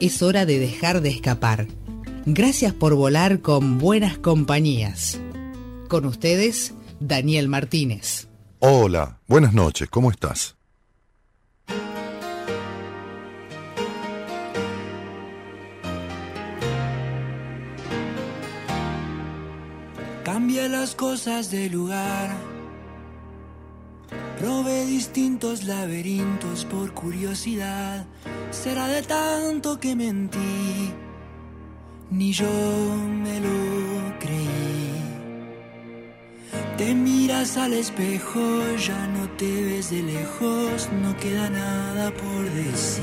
Es hora de dejar de escapar. Gracias por volar con buenas compañías. Con ustedes, Daniel Martínez. Hola, buenas noches, ¿cómo estás? Cambia las cosas de lugar. Probé distintos laberintos por curiosidad. Será de tanto que mentí, ni yo me lo creí. Te miras al espejo, ya no te ves de lejos, no queda nada por decir.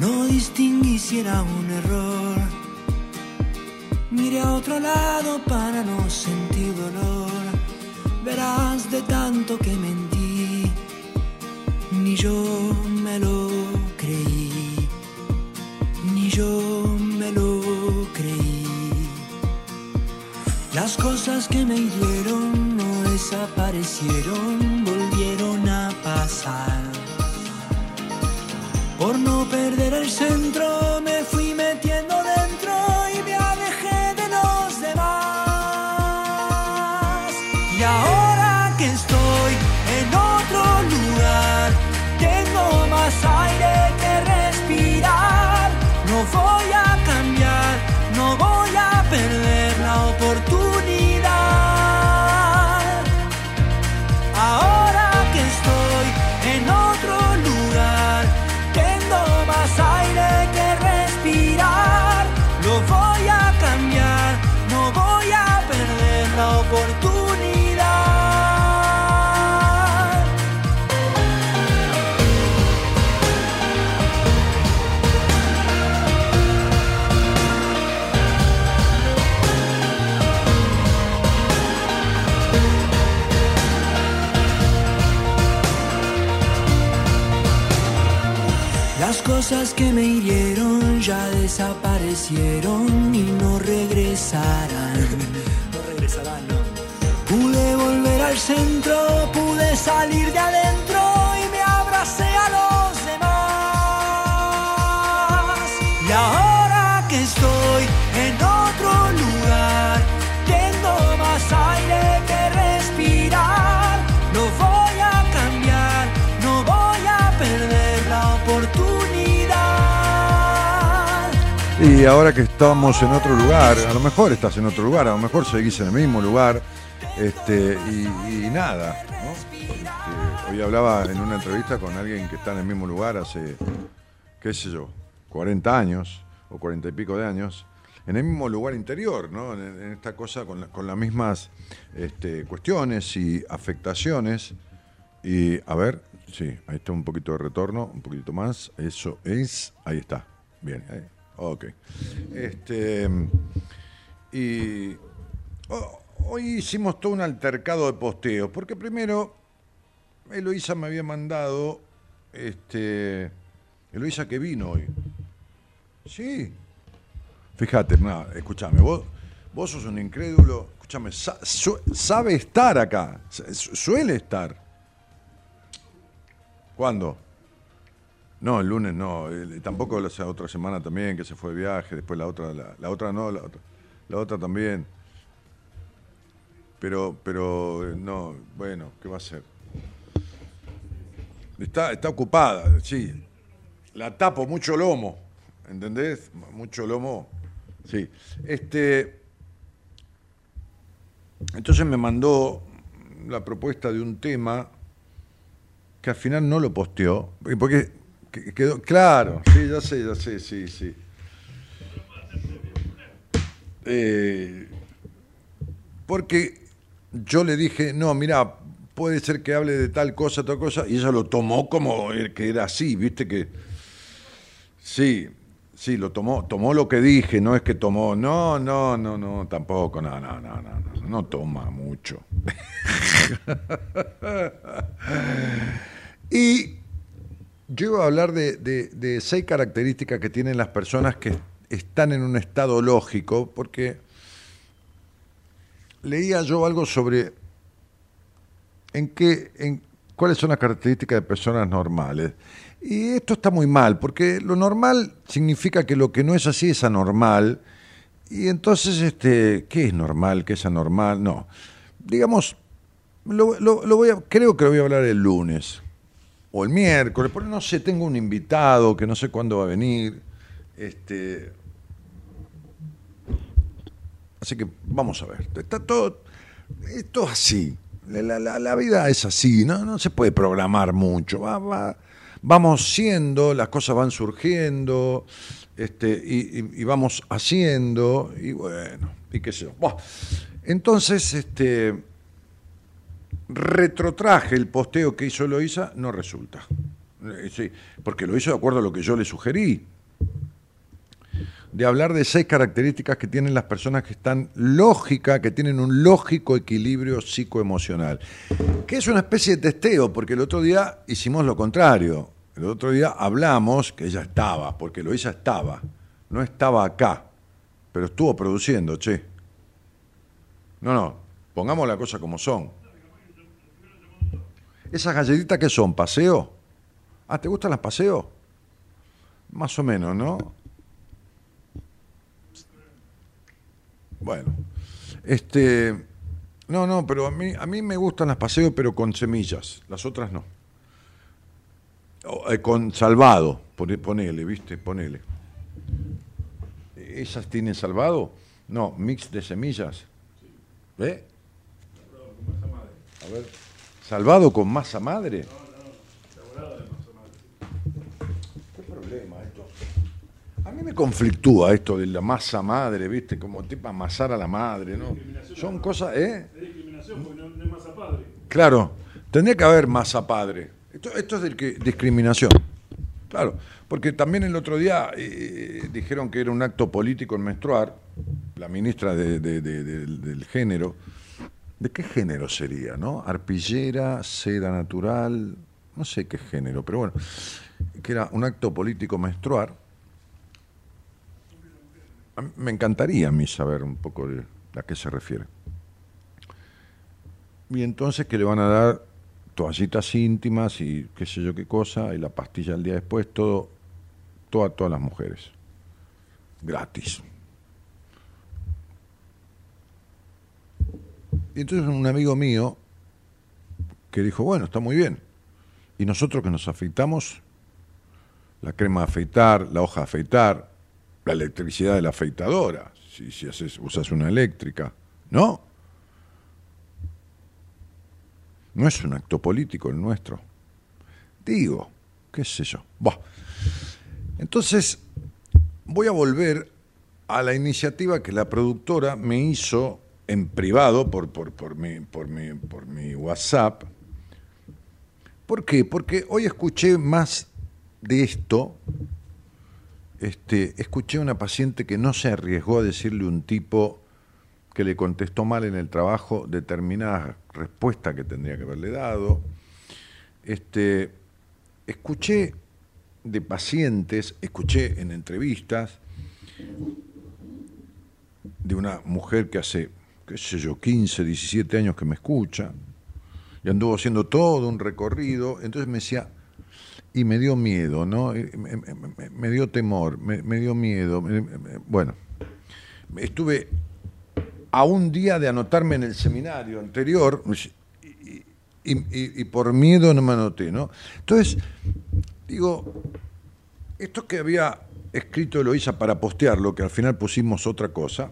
No distinguí si era un error. Mire a otro lado para no sentir dolor. De tanto que mentí, ni yo me lo creí, ni yo me lo creí. Las cosas que me hirieron no desaparecieron, volvieron a pasar. Por no perder el centro me fui metiendo dentro cosas que me hirieron ya desaparecieron y no regresarán. No regresarán, no. Pude volver al centro, pude salir de adentro Y ahora que estamos en otro lugar, a lo mejor estás en otro lugar, a lo mejor seguís en el mismo lugar, este, y, nada, ¿no? Este, hoy hablaba en una entrevista con alguien que está en el mismo lugar hace, qué sé yo, 40 años o 40 y pico de años, en el mismo lugar interior, ¿no? En, esta cosa con, la- con las mismas este, cuestiones y afectaciones. Y a ver, sí, ahí está un poquito de retorno, un poquito más. Eso es, ahí está. Bien, ahí. Ok. Este, y ho- hoy hicimos todo un altercado de posteos, porque primero Eloísa me había mandado, este, Eloísa que vino hoy. Sí. Fíjate, no, escúchame, vos, vos sos un incrédulo, escúchame, sa- su- sabe estar acá, su- suele estar. ¿Cuándo? No, el lunes no, tampoco la otra semana también, que se fue de viaje, después la otra, la, otra no, la otra, la otra también. Pero, pero, eh, no, bueno, ¿qué va a hacer? Está, está ocupada, sí. La tapo, mucho lomo, ¿entendés? Mucho lomo, sí. Este, entonces me mandó la propuesta de un tema que al final no lo posteó, porque que- quedó, claro, sí, ya sé, ya sé, sí, sí. Eh, porque yo le dije, no, mira, puede ser que hable de tal cosa, tal cosa, y ella lo tomó como que era así, viste que Sí, sí, lo tomó, tomó lo que dije, no es que tomó, no, no, no, no, tampoco, no, no, no, no, no, no toma mucho. y yo iba a hablar de, seis características que tienen las personas que están en un estado lógico, porque leía yo algo sobre en qué, en cuáles son las características de personas normales. Y esto está muy mal, porque lo normal significa que lo que no es así es anormal. Y entonces, este, ¿qué es normal? ¿Qué es anormal? No. Digamos, lo, voy creo que lo voy a hablar el lunes o el miércoles, porque no sé, tengo un invitado que no sé cuándo va a venir. Este, así que vamos a ver. Está todo, esto así. La, la, la, vida es así, ¿no? no se puede programar mucho. Va, va, vamos siendo, las cosas van surgiendo, este, y, vamos haciendo, y bueno, y qué sé yo. entonces, este, retrotraje el posteo que hizo Loisa, no resulta. Eh, sí, porque lo hizo de acuerdo a lo que yo le sugerí de hablar de seis características que tienen las personas que están lógica, que tienen un lógico equilibrio psicoemocional, que es una especie de testeo, porque el otro día hicimos lo contrario. El otro día hablamos que ella estaba, porque lo ella estaba, no estaba acá, pero estuvo produciendo, che. No, no, pongamos la cosa como son. ¿Esas galletitas qué son? ¿Paseo? Ah, ¿te gustan las paseo? Más o menos, ¿no? Bueno, este, no, no, pero a mí, a mí me gustan las paseos, pero con semillas, las otras no. Eh, con salvado, ponele, ¿viste? Ponele. ¿Esas tienen salvado? No, mix de semillas. ¿Eh? A ver, ¿salvado con masa madre? A mí me conflictúa esto de la masa madre, ¿viste? Como tipo amasar a la madre, ¿no? Son cosas, ¿eh? Es discriminación porque no, es masa padre. Claro, tendría que haber masa padre. Esto, esto es que, discriminación. Claro, porque también el otro día eh, dijeron que era un acto político en menstruar, la ministra del género. ¿De qué género sería, no? Arpillera, seda natural, no sé qué género, pero bueno, que era un acto político menstruar me encantaría a mí saber un poco de a qué se refiere. Y entonces que le van a dar toallitas íntimas y qué sé yo qué cosa, y la pastilla el día después, todo, todas las mujeres. Gratis. Y entonces un amigo mío que dijo, bueno, está muy bien. Y nosotros que nos afeitamos, la crema afeitar, la hoja afeitar, la electricidad de la afeitadora, si, si usas una eléctrica, ¿no? No es un acto político el nuestro. Digo, qué sé yo. Entonces, voy a volver a la iniciativa que la productora me hizo en privado por, por, por, mi, por, mi, por mi WhatsApp. ¿Por qué? Porque hoy escuché más de esto este, escuché a una paciente que no se arriesgó a decirle un tipo que le contestó mal en el trabajo determinada respuesta que tendría que haberle dado. Este, escuché de pacientes, escuché en entrevistas de una mujer que hace, qué sé yo, 15, 17 años que me escucha, y anduvo haciendo todo un recorrido, entonces me decía, y me dio miedo, ¿no? Me, dio temor, me, dio miedo. Bueno, estuve a un día de anotarme en el seminario anterior y, por miedo no me anoté, ¿no? Entonces, digo, esto que había escrito Eloísa para postearlo, que al final pusimos otra cosa,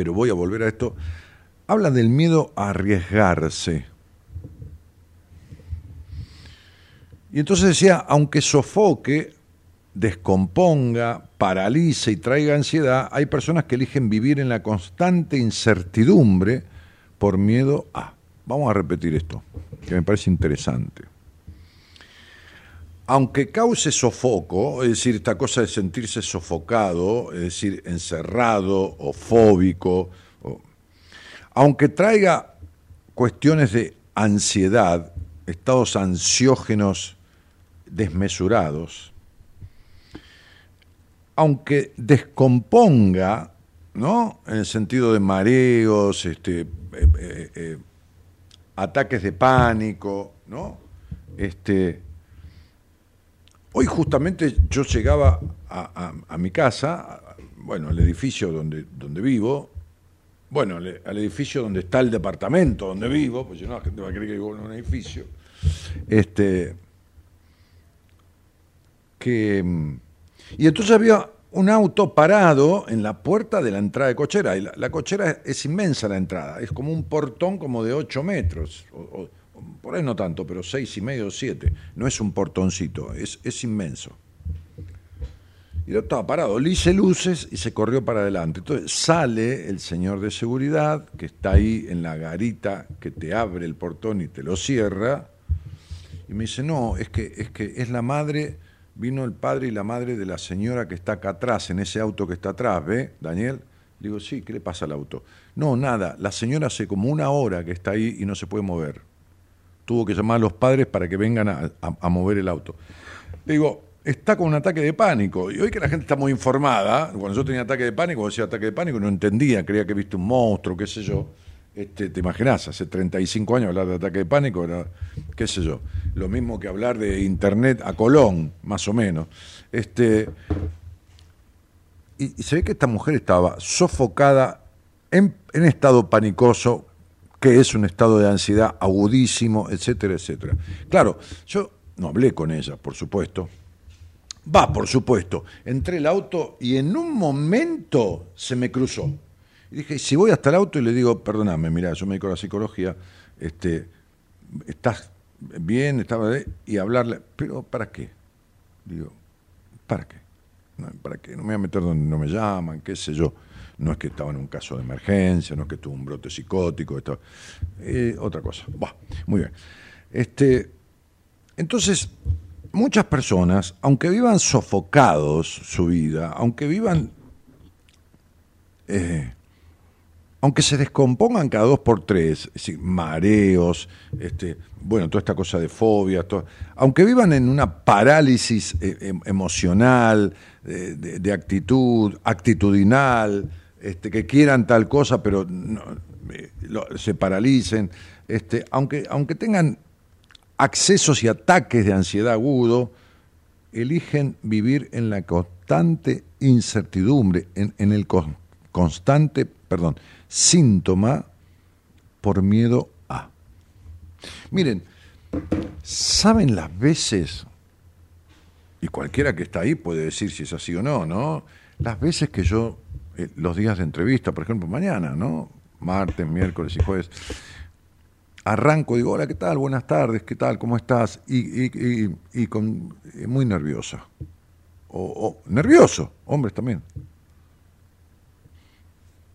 pero voy a volver a esto, habla del miedo a arriesgarse. Y entonces decía, aunque sofoque, descomponga, paralice y traiga ansiedad, hay personas que eligen vivir en la constante incertidumbre por miedo a. Vamos a repetir esto, que me parece interesante. Aunque cause sofoco, es decir, esta cosa de sentirse sofocado, es decir, encerrado o fóbico, aunque traiga cuestiones de ansiedad, estados ansiógenos desmesurados, aunque descomponga, ¿no? En el sentido de mareos, este, eh, eh, eh, ataques de pánico, ¿no? Este, hoy justamente yo llegaba a, mi casa, bueno, al edificio donde, donde vivo, bueno, al, edificio donde está el departamento donde vivo, pues yo no, la gente va a creer que vivo en un edificio, este, que, y entonces había un auto parado en la puerta de la entrada de cochera. Y la, cochera es, inmensa la entrada, es como un portón como de 8 metros, o, por ahí no tanto, pero seis y medio, 7. No es un portoncito, es, es inmenso. Y yo estaba parado, le hice luces y se corrió para adelante. Entonces sale el señor de seguridad, que está ahí en la garita que te abre el portón y te lo cierra, y me dice, no, es que es, que es la madre vino el padre y la madre de la señora que está acá atrás, en ese auto que está atrás, ¿ve, Daniel? Digo, sí, ¿qué le pasa al auto? No, nada, la señora hace como una hora que está ahí y no se puede mover. Tuvo que llamar a los padres para que vengan a, mover el auto. Digo, está con un ataque de pánico. Y hoy que la gente está muy informada, cuando yo tenía ataque de pánico, decía ataque de pánico, no entendía, creía que viste un monstruo, qué sé yo. Este, te imaginas, hace 35 años hablar de ataque de pánico era, qué sé yo, lo mismo que hablar de internet a Colón, más o menos. Este, y, se ve que esta mujer estaba sofocada en, en, estado panicoso, que es un estado de ansiedad agudísimo, etcétera, etcétera. Claro, yo no hablé con ella, por supuesto. Va, por supuesto. Entré el auto y en un momento se me cruzó y dije, si voy hasta el auto y le digo, perdóname, mira, yo me dedico a la psicología, este, estás bien, estaba y hablarle, pero ¿para qué? Digo, ¿para qué? ¿Para qué? No me voy a meter donde no me llaman, qué sé yo. No es que estaba en un caso de emergencia, no es que tuvo un brote psicótico, esto, eh, otra cosa. muy bien. Este, entonces, muchas personas, aunque vivan sofocados su vida, aunque vivan eh, aunque se descompongan cada dos por tres, mareos, este, bueno, toda esta cosa de fobia, aunque vivan en una parálisis eh, em, emocional, de, actitud, actitudinal, este, que quieran tal cosa, pero se paralicen, este, aunque, aunque tengan accesos y ataques de ansiedad agudo, eligen vivir en la constante incertidumbre, en, en el constante, perdón, síntoma por miedo a. Miren, ¿saben las veces, y cualquiera que está ahí puede decir si es así o no, ¿no? Las veces que yo, eh, los días de entrevista, por ejemplo, mañana, ¿no? Martes, miércoles y jueves, arranco, digo, hola, ¿qué tal? Buenas tardes, ¿qué tal? ¿Cómo estás? Y, y, con, eh, muy nerviosa. o nervioso, hombres también.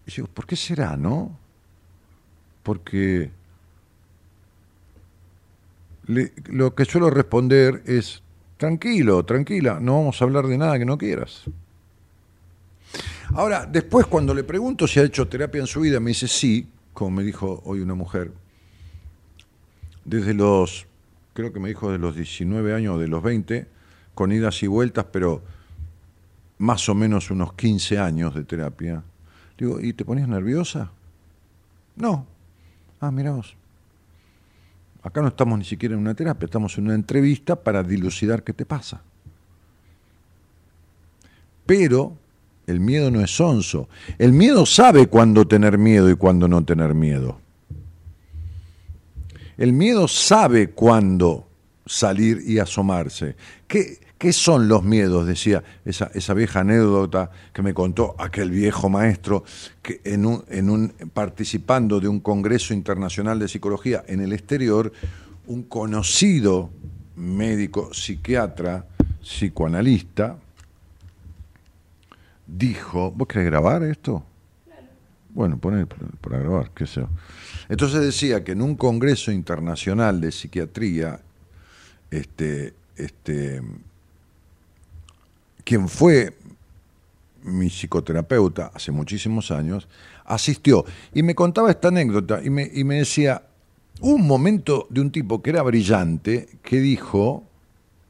Y digo, ¿por qué será, no? Porque lo que suelo responder es, tranquilo, tranquila, no vamos a hablar de nada que no quieras. Ahora, después cuando le pregunto si ha hecho terapia en su vida, me dice sí, como me dijo hoy una mujer, desde los, creo que me dijo de los 19 años de los 20, con idas y vueltas, pero más o menos unos 15 años de terapia Digo, ¿y te ponías nerviosa? No. Ah, mira vos. Acá no estamos ni siquiera en una terapia, estamos en una entrevista para dilucidar qué te pasa. Pero el miedo no es sonso. El miedo sabe cuándo tener miedo y cuándo no tener miedo. El miedo sabe cuándo salir y asomarse. ¿Qué, ¿Qué son los miedos? Decía esa, esa, vieja anécdota que me contó aquel viejo maestro que en un, en un, participando de un congreso internacional de psicología en el exterior, un conocido médico, psiquiatra, psicoanalista, dijo, ¿vos querés grabar esto? Bueno, poné para grabar, qué sé yo. Entonces decía que en un congreso internacional de psiquiatría, este, este, quien fue mi psicoterapeuta hace muchísimos años, asistió y me contaba esta anécdota y me, y me decía, un momento de un tipo que era brillante, que dijo,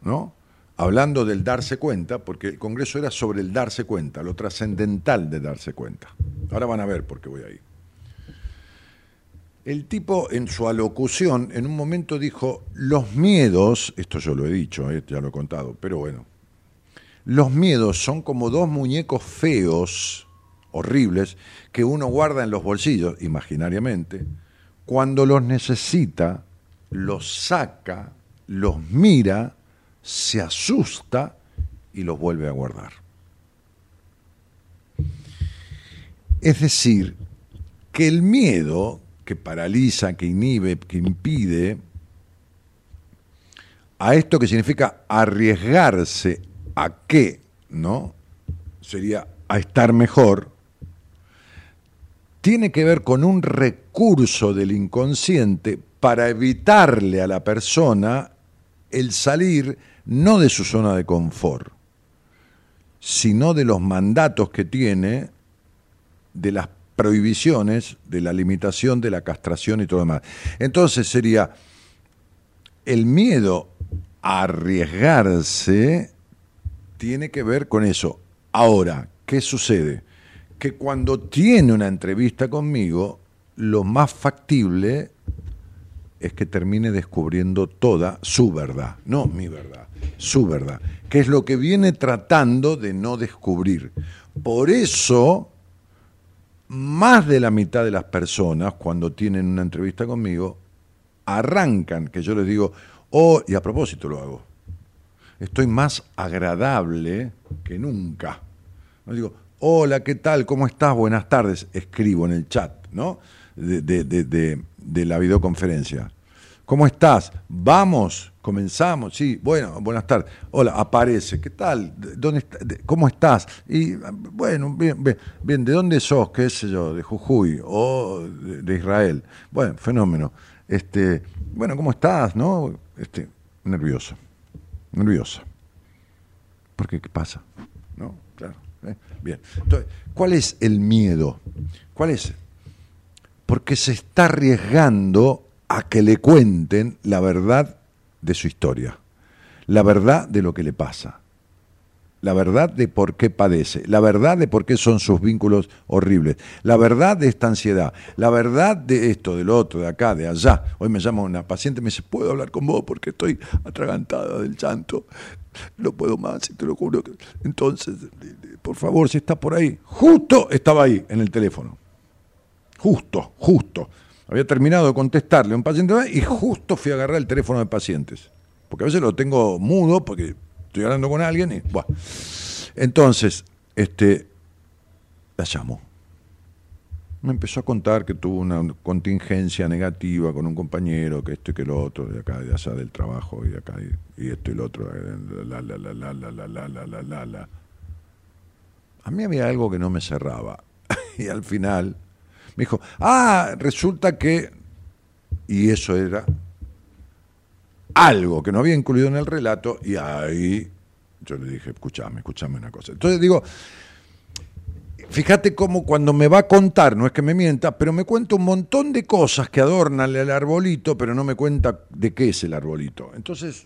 ¿no? Hablando del darse cuenta, porque el Congreso era sobre el darse cuenta, lo trascendental de darse cuenta. Ahora van a ver por qué voy ahí. El tipo en su alocución en un momento dijo, los miedos, esto yo lo he dicho, eh, ya lo he contado, pero bueno, los miedos son como dos muñecos feos, horribles, que uno guarda en los bolsillos, imaginariamente, cuando los necesita, los saca, los mira, se asusta y los vuelve a guardar. Es decir, que el miedo que paraliza, que inhibe, que impide, a esto que significa arriesgarse a qué, ¿no? Sería a estar mejor, tiene que ver con un recurso del inconsciente para evitarle a la persona el salir no de su zona de confort, sino de los mandatos que tiene, de las prohibiciones, de la limitación, de la castración y todo demás. Entonces sería el miedo a arriesgarse tiene que ver con eso. Ahora, ¿qué sucede? Que cuando tiene una entrevista conmigo, lo más factible es que termine descubriendo toda su verdad, no mi verdad, su verdad, que es lo que viene tratando de no descubrir. Por eso, más de la mitad de las personas, cuando tienen una entrevista conmigo, arrancan, que yo les digo, oh, y a propósito lo hago, estoy más agradable que nunca. No digo, hola, ¿qué tal? ¿Cómo estás? Buenas tardes. Escribo en el chat, ¿no? De, de, la videoconferencia. ¿Cómo estás? Vamos, comenzamos. Sí, bueno, buenas tardes. Hola, aparece. ¿Qué tal? ¿Dónde ¿Cómo estás? Y bueno, bien, bien, bien, ¿de dónde sos? ¿Qué sé yo? ¿De Jujuy o de, Israel? Bueno, fenómeno. Este, bueno, ¿cómo estás? ¿No? Este, nervioso nerviosa. Porque ¿qué pasa? ¿No? Claro. ¿eh? Bien. Entonces, ¿cuál es el miedo? ¿Cuál es? Porque se está arriesgando a que le cuenten la verdad de su historia, la verdad de lo que le pasa la verdad de por qué padece, la verdad de por qué son sus vínculos horribles, la verdad de esta ansiedad, la verdad de esto, de lo otro, de acá, de allá. Hoy me llama una paciente y me dice, ¿puedo hablar con vos porque estoy atragantada del llanto? No puedo más, y te lo juro. Entonces, por favor, si está por ahí. Justo estaba ahí, en el teléfono. Justo, justo. Había terminado de contestarle a un paciente y justo fui a agarrar el teléfono de pacientes. Porque a veces lo tengo mudo porque estoy hablando con alguien y. Entonces, este, la llamo. Me empezó a contar que tuvo una contingencia negativa con un compañero, que esto y que lo otro, de acá, de allá del trabajo, y de acá, y, esto y lo otro, la, la, la, la, la, la, la, la, la, la. A mí había algo que no me cerraba. y al final me dijo, ah, resulta que... Y eso era algo que no había incluido en el relato y ahí yo le dije, escúchame, escúchame una cosa. Entonces digo, fíjate cómo cuando me va a contar, no es que me mienta, pero me cuenta un montón de cosas que adornan el arbolito, pero no me cuenta de qué es el arbolito. Entonces,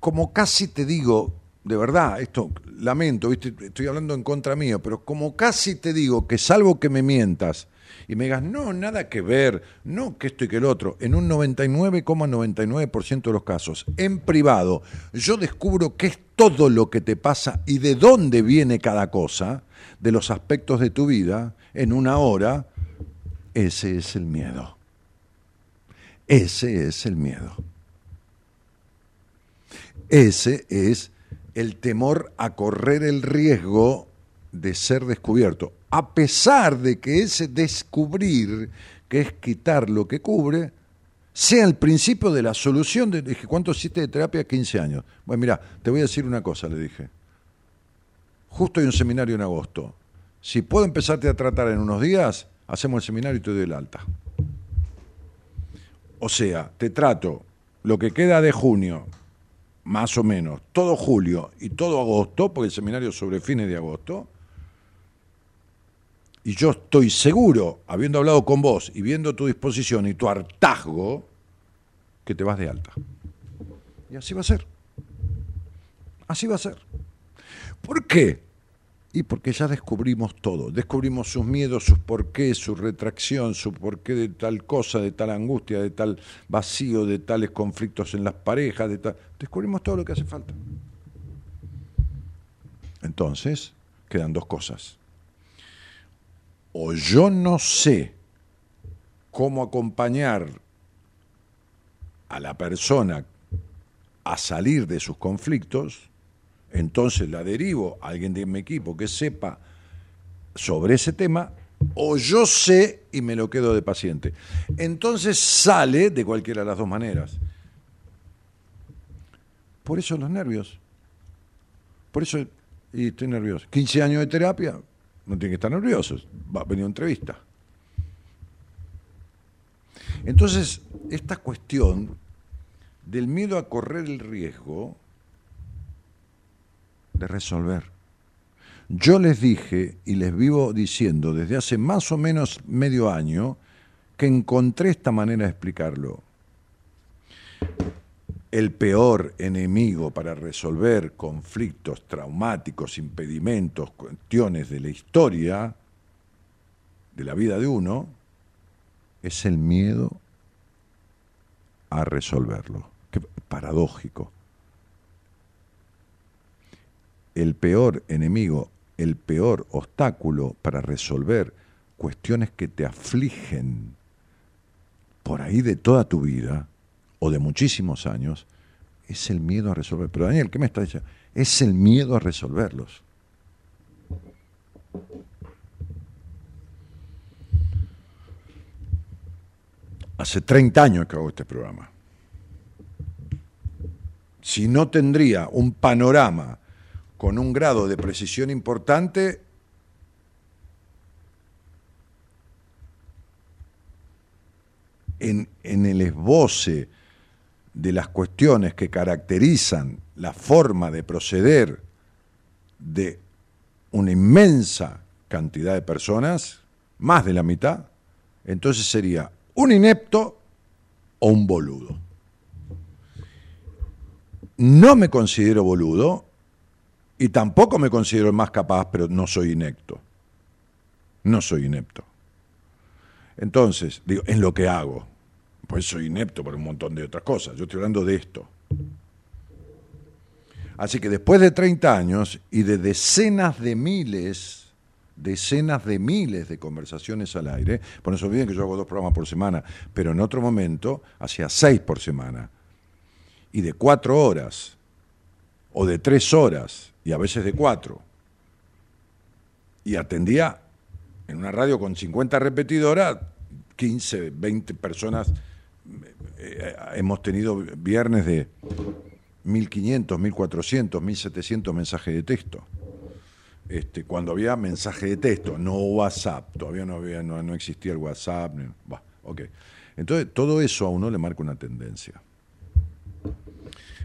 como casi te digo, de verdad, esto lamento, estoy hablando en contra mío, pero como casi te digo que salvo que me mientas, y me digas, no, nada que ver, no que esto y que el otro, en un 99,99% de los casos, en privado, yo descubro qué es todo lo que te pasa y de dónde viene cada cosa, de los aspectos de tu vida, en una hora, ese es el miedo. Ese es el miedo. Ese es el temor a correr el riesgo de ser descubierto a pesar de que ese descubrir, que es quitar lo que cubre, sea el principio de la solución. De, dije, ¿cuánto hiciste de terapia? 15 años. Bueno, mira, te voy a decir una cosa, le dije. Justo hay un seminario en agosto. Si puedo empezarte a tratar en unos días, hacemos el seminario y te doy el alta. O sea, te trato lo que queda de junio, más o menos, todo julio y todo agosto, porque el seminario sobre fines de agosto, y yo estoy seguro, habiendo hablado con vos y viendo tu disposición y tu hartazgo, que te vas de alta. Y así va a ser. Así va a ser. ¿Por qué? Y porque ya descubrimos todo, descubrimos sus miedos, sus porqués, su retracción, su porqué de tal cosa, de tal angustia, de tal vacío, de tales conflictos en las parejas, de tal... descubrimos todo lo que hace falta. Entonces, quedan dos cosas. O yo no sé cómo acompañar a la persona a salir de sus conflictos, entonces la derivo a alguien de mi equipo que sepa sobre ese tema, o yo sé y me lo quedo de paciente. Entonces sale de cualquiera de las dos maneras. Por eso los nervios. Por eso, y estoy nervioso. 15 años de terapia, no tiene que estar nervioso, va a venir una entrevista. Entonces, esta cuestión del miedo a correr el riesgo de resolver. Yo les dije y les vivo diciendo desde hace más o menos medio año que encontré esta manera de explicarlo. El peor enemigo para resolver conflictos traumáticos, impedimentos, cuestiones de la historia, de la vida de uno, es el miedo a resolverlo. Qué paradójico el peor enemigo, el peor obstáculo para resolver cuestiones que te afligen por ahí de toda tu vida o de muchísimos años, es el miedo a resolver. Pero Daniel, ¿qué me está diciendo? Es el miedo a resolverlos. Hace 30 años que hago este programa. Si no tendría un panorama con un grado de precisión importante en, el esboce de las cuestiones que caracterizan la forma de proceder de una inmensa cantidad de personas, más de la mitad, entonces sería un inepto o un boludo. No me considero boludo, y tampoco me considero el más capaz, pero no soy inepto. No soy inepto. Entonces, digo, en lo que hago. Pues soy inepto por un montón de otras cosas. Yo estoy hablando de esto. Así que después de 30 años y de decenas de miles, decenas de miles de conversaciones al aire, por no olviden que yo hago dos programas por semana, pero en otro momento hacía seis por semana, y de cuatro horas o de tres horas y a veces de cuatro. Y atendía en una radio con 50 repetidoras, 15, 20 personas. Eh, hemos tenido viernes de 1500, 1400, 1700 mensajes de texto. Este, cuando había mensaje de texto, no WhatsApp, todavía no, había, no, existía el WhatsApp. Entonces, todo eso a uno le marca una tendencia.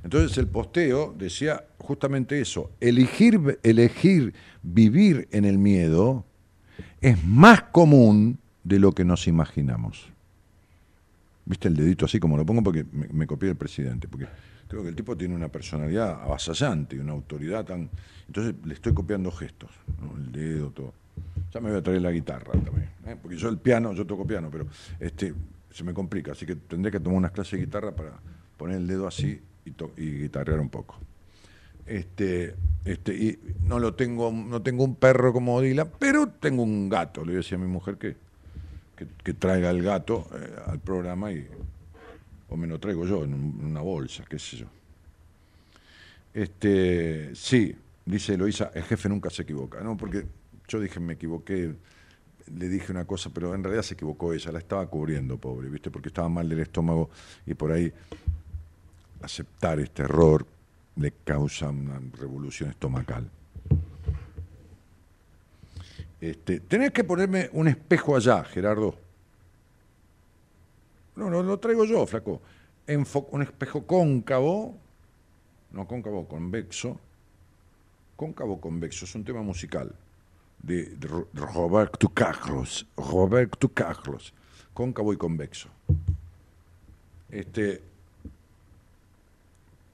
Entonces el posteo decía justamente eso, elegir, elegir vivir en el miedo es más común de lo que nos imaginamos. ¿Viste el dedito así como lo pongo? Porque me, copié el presidente, porque creo que el tipo tiene una personalidad avasallante, una autoridad tan... Entonces le estoy copiando gestos, el dedo, todo. Ya me voy a traer la guitarra también, ¿eh? porque yo el piano, yo toco piano, pero este se me complica, así que tendré que tomar unas clases de guitarra para poner el dedo así y, guitarrear un poco. Este, este, y no lo tengo, no tengo un perro como Dila, pero tengo un gato. Le decía a mi mujer que, que, traiga el gato eh, al programa y o me lo traigo yo en, una bolsa, qué sé yo. Este, sí, dice Eloisa, el jefe nunca se equivoca, ¿no? Porque yo dije, me equivoqué, le dije una cosa, pero en realidad se equivocó ella, la estaba cubriendo, pobre, ¿viste? Porque estaba mal del estómago y por ahí aceptar este error le causa una revolución estomacal. Este, tenés que ponerme un espejo allá, Gerardo. No, no lo traigo yo, flaco. un espejo cóncavo, no cóncavo, convexo, cóncavo convexo, es un tema musical de, Roberto Carlos, Roberto Carlos, cóncavo y convexo. Este,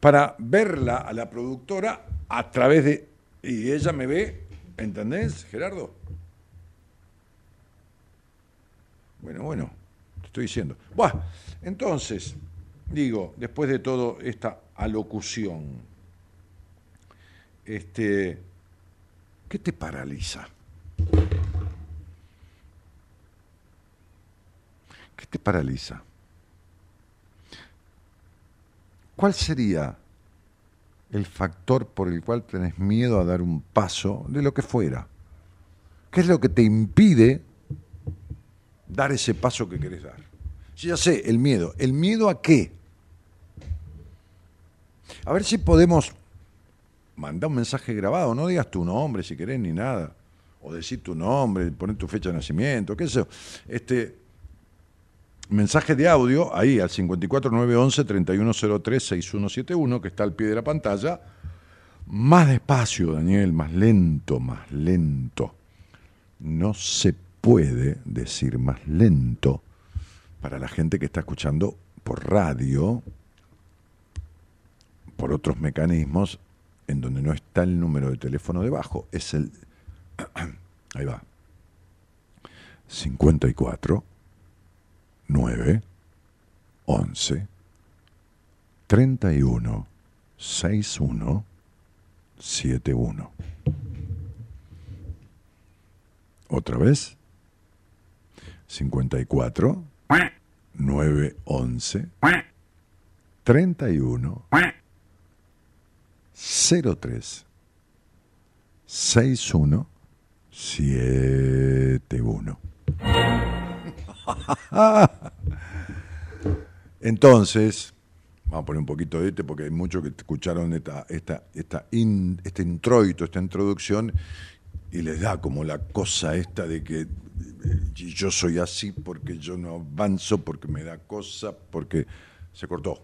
para verla a la productora a través de... Y ella me ve, ¿entendés, Gerardo? Bueno, bueno, te estoy diciendo. Bueno, entonces, digo, después de toda esta alocución, este, ¿qué te paraliza? ¿Qué te paraliza? ¿Cuál sería el factor por el cual tenés miedo a dar un paso de lo que fuera? ¿Qué es lo que te impide dar ese paso que querés dar? Si ya sé, el miedo. ¿El miedo a qué? A ver si podemos mandar un mensaje grabado, no digas tu nombre si querés ni nada, o decir tu nombre, poner tu fecha de nacimiento, qué sé yo. Este, mensaje de audio ahí al 54911-3103-6171, que está al pie de la pantalla. Más despacio, Daniel, más lento, más lento. No se puede decir más lento para la gente que está escuchando por radio, por otros mecanismos, en donde no está el número de teléfono debajo. Es el. Ahí va. 54 9, 11, 31, 61, 71. Otra vez. 54, 9, 11, 31, 03, 61, 71. Entonces, vamos a poner un poquito de este porque hay muchos que escucharon esta, esta, esta este introito, esta introducción, y les da como la cosa esta de que eh, yo soy así porque yo no avanzo, porque me da cosa, porque se cortó.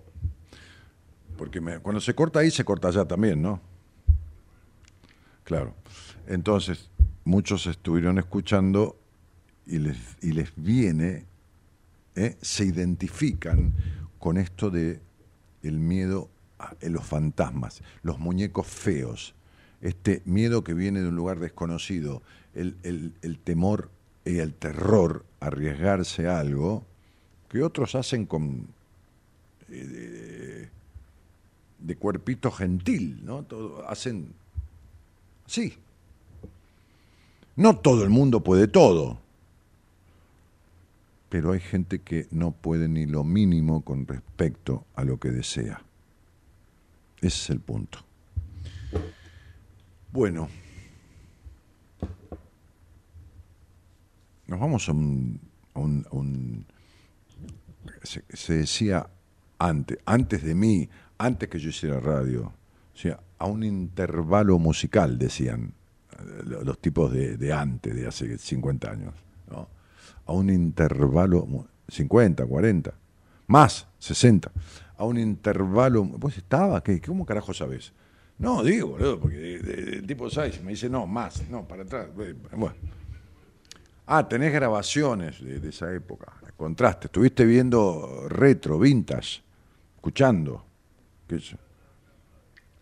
Porque cuando se corta ahí, se corta allá también, ¿no? Claro. Entonces, muchos estuvieron escuchando y les, y les viene, ¿eh? se identifican con esto de el miedo a los fantasmas, los muñecos feos, este miedo que viene de un lugar desconocido, el, temor y el terror arriesgarse a algo que otros hacen con eh, de, cuerpito gentil, ¿no? Todo, hacen sí. No todo el mundo puede todo pero hay gente que no puede ni lo mínimo con respecto a lo que desea. Ese es el punto. Bueno, nos vamos a un... se, decía antes, antes de mí, antes que yo hiciera radio, o sea, a un intervalo musical, decían eh, los tipos de, de antes, de hace 50 años. ¿no? A un intervalo, 50, 40, más, 60, a un intervalo, ¿vos estabas? ¿Qué, ¿Cómo carajo sabes? No, digo, boludo, porque el tipo sabe, me dice, no, más, no, para atrás. Bueno. Ah, tenés grabaciones de, esa época, contraste, estuviste viendo retro, vintage, escuchando. ¿Qué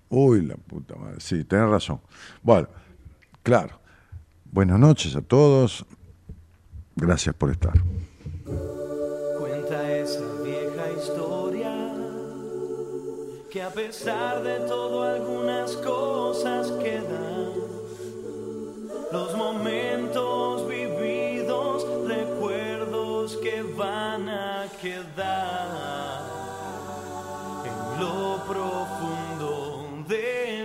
Uy, la puta madre, sí, tenés razón. Bueno, claro. Buenas noches a todos. Gracias por estar. Cuenta esa vieja historia que a pesar de todo algunas cosas quedan. Los momentos vividos, recuerdos que van a quedar en lo profundo del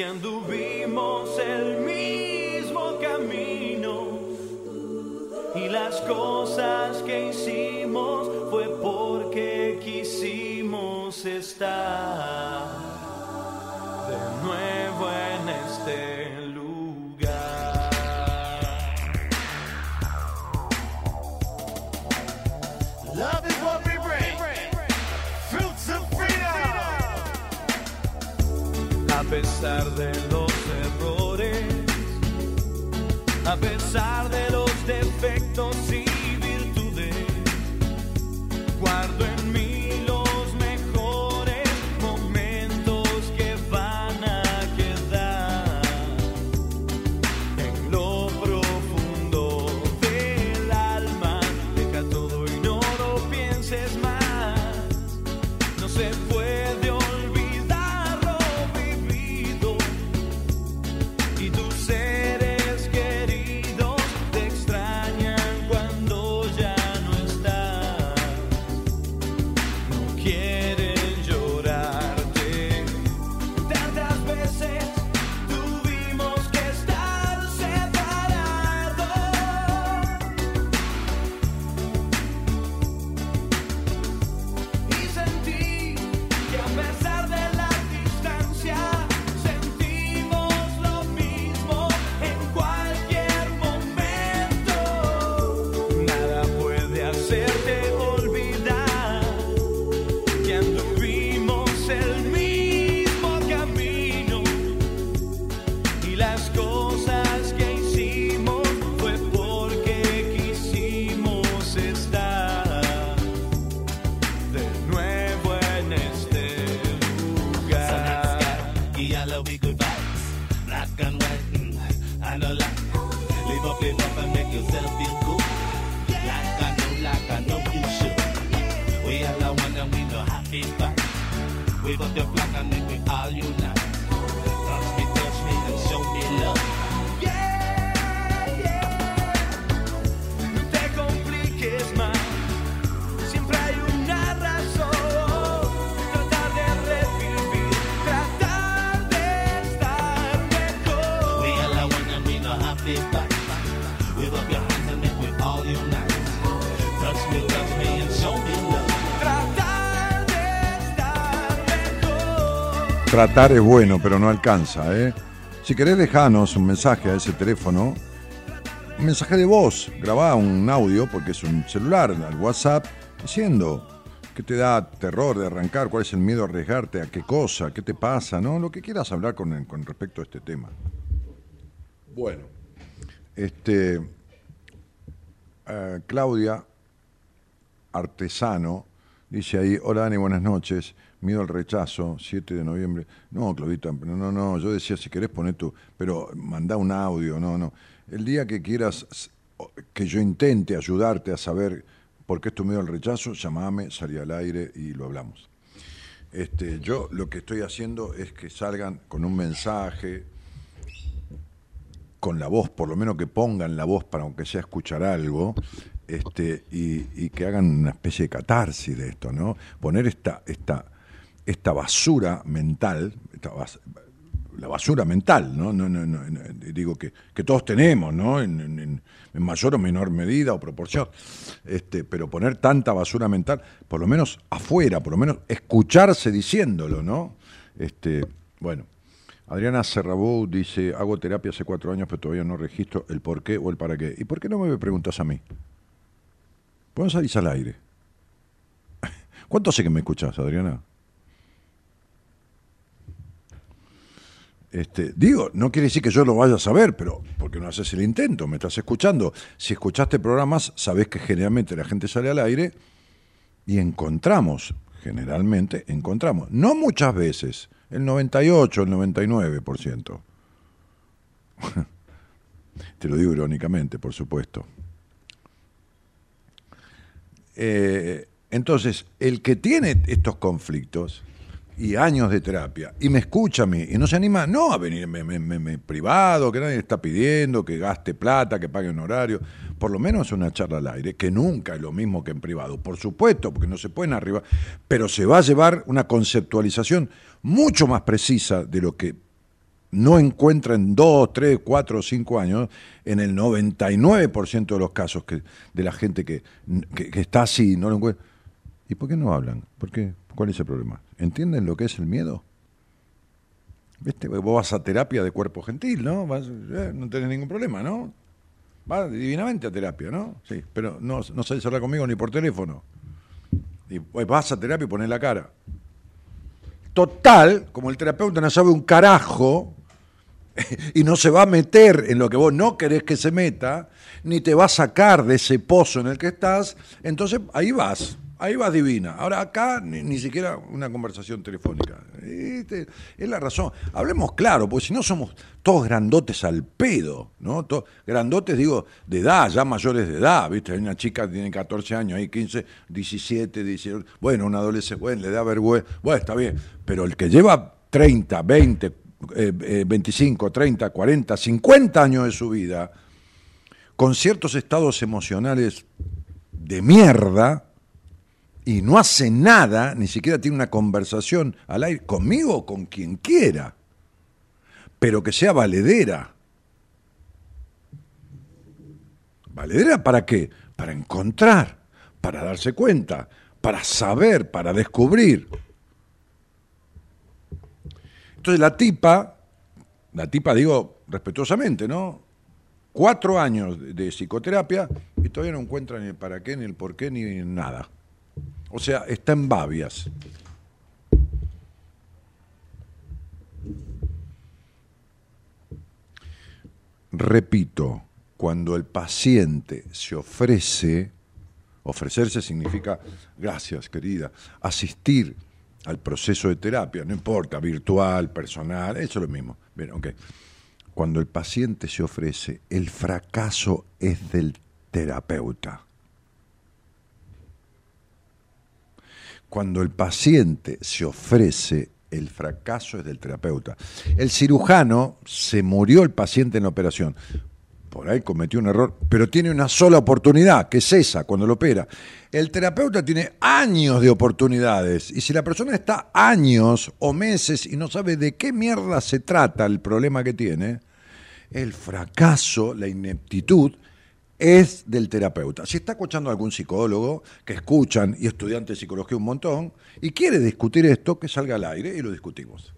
que anduviste el mismo camino. Y las cosas que hicimos fue porque quisimos estar defectos Tratar es bueno, pero no alcanza, ¿eh? Si querés dejarnos un mensaje a ese teléfono, un mensaje de voz, grabá un audio, porque es un celular, al WhatsApp, diciendo qué te da terror de arrancar, cuál es el miedo a arriesgarte, a qué cosa, qué te pasa, ¿no? Lo que quieras hablar con, con respecto a este tema. Bueno, este, eh, Claudia Artesano dice ahí, hola Dani, buenas noches, miedo al rechazo, 7 de noviembre. No, Claudita, no, no, no, yo decía, si querés poner tu, pero mandá un audio, no, no. El día que quieras que yo intente ayudarte a saber por qué es tu miedo al rechazo, llamame, salí al aire y lo hablamos. Este, yo lo que estoy haciendo es que salgan con un mensaje, con la voz, por lo menos que pongan la voz para aunque sea escuchar algo, este, y, y que hagan una especie de catarsis de esto, ¿no? Poner esta, esta, esta basura mental, la basura mental, ¿no? No, no, digo que, que todos tenemos, ¿no? En, mayor o menor medida o proporción. Este, pero poner tanta basura mental, por lo menos afuera, por lo menos escucharse diciéndolo, ¿no? Este, bueno. Adriana Serrabou dice, hago terapia hace cuatro años, pero todavía no registro el por qué o el para qué. ¿Y por qué no me preguntas a mí? ¿Por salís al aire? ¿Cuánto hace que me escuchás, Adriana? Este, digo, no quiere decir que yo lo vaya a saber, pero porque no haces el intento, me estás escuchando. Si escuchaste programas, sabés que generalmente la gente sale al aire y encontramos, generalmente encontramos, no muchas veces, el 98, el 99%. Te lo digo irónicamente, por supuesto. Eh, entonces, el que tiene estos conflictos y años de terapia y me escucha a mí y no se anima, no a venir me, me- me- privado, que nadie está pidiendo, que gaste plata, que pague un horario, por lo menos una charla al aire, que nunca es lo mismo que en privado, por supuesto, porque no se pueden arribar, pero se va a llevar una conceptualización mucho más precisa de lo que no encuentra en dos, tres, cuatro o cinco años, en el 99% de los casos que, de la gente que, que- que está así, no lo encuentra. ¿Y por qué no hablan? ¿Por qué? ¿Cuál es el problema? ¿Entienden lo que es el miedo? ¿Viste? Vos vas a terapia de cuerpo gentil, ¿no? Eh, no tenés ningún problema, ¿no? Vas divinamente a terapia, ¿no? Sí, pero no, no sabés hablar conmigo ni por teléfono. Y pues vas a terapia y pones la cara. Total, como el terapeuta no sabe un carajo y no se va a meter en lo que vos no querés que se meta, ni te va a sacar de ese pozo en el que estás, entonces ahí vas, ahí vas divina. Ahora acá ni, siquiera una conversación telefónica. Este, es la razón. Hablemos claro, porque si no somos todos grandotes al pedo, ¿no? Todos grandotes, digo, de edad, ya mayores de edad, ¿viste? Hay una chica que tiene 14 años, hay 15, 17, 18, bueno, un adolescente, bueno, le da vergüenza, bueno, está bien, pero el que lleva 30, 20, eh, eh, 25, 30, 40, 50 años de su vida, con ciertos estados emocionales de mierda, y no hace nada, ni siquiera tiene una conversación al aire conmigo o con quien quiera, pero que sea valedera. ¿Valedera para qué? Para encontrar, para darse cuenta, para saber, para descubrir. Entonces la tipa, la tipa digo respetuosamente, ¿no? Cuatro años de- psicoterapia y todavía no encuentra ni el para qué, ni el por qué, ni nada. O sea, está en babias. Repito, cuando el paciente se ofrece, ofrecerse significa, gracias querida, asistir al proceso de terapia, no importa, virtual, personal, eso es lo mismo. Bien, ok. Cuando el paciente se ofrece, el fracaso es del terapeuta. Cuando el paciente se ofrece, el fracaso es del terapeuta. El cirujano se murió el paciente en la operación. Por ahí cometió un error, pero tiene una sola oportunidad, que es esa, cuando lo opera. El terapeuta tiene años de oportunidades. Y si la persona está años o meses y no sabe de qué mierda se trata el problema que tiene, el fracaso, la ineptitud, es del terapeuta. Si está escuchando a algún psicólogo, que escuchan y estudiantes de psicología un montón, y quiere discutir esto, que salga al aire y lo discutimos.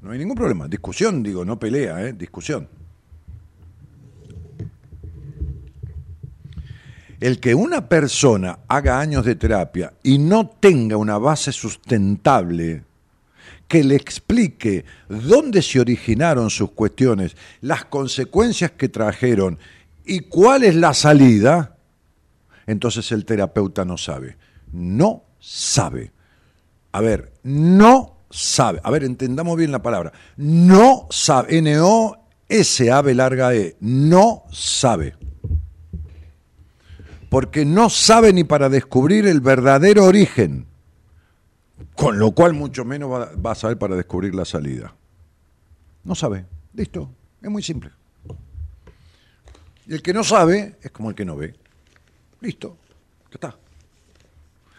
No hay ningún problema. Discusión, digo, no pelea, ¿eh? discusión. El que una persona haga años de terapia y no tenga una base sustentable que le explique dónde se originaron sus cuestiones, las consecuencias que trajeron y cuál es la salida, entonces el terapeuta no sabe. No sabe. A ver, no sabe. A ver, entendamos bien la palabra. No sabe. N-O-S-A-B larga E. No sabe. Porque no sabe ni para descubrir el verdadero origen. Con lo cual mucho menos va, va a saber para descubrir la salida. No sabe. Listo. Es muy simple. Y el que no sabe es como el que no ve. Listo. Ya está.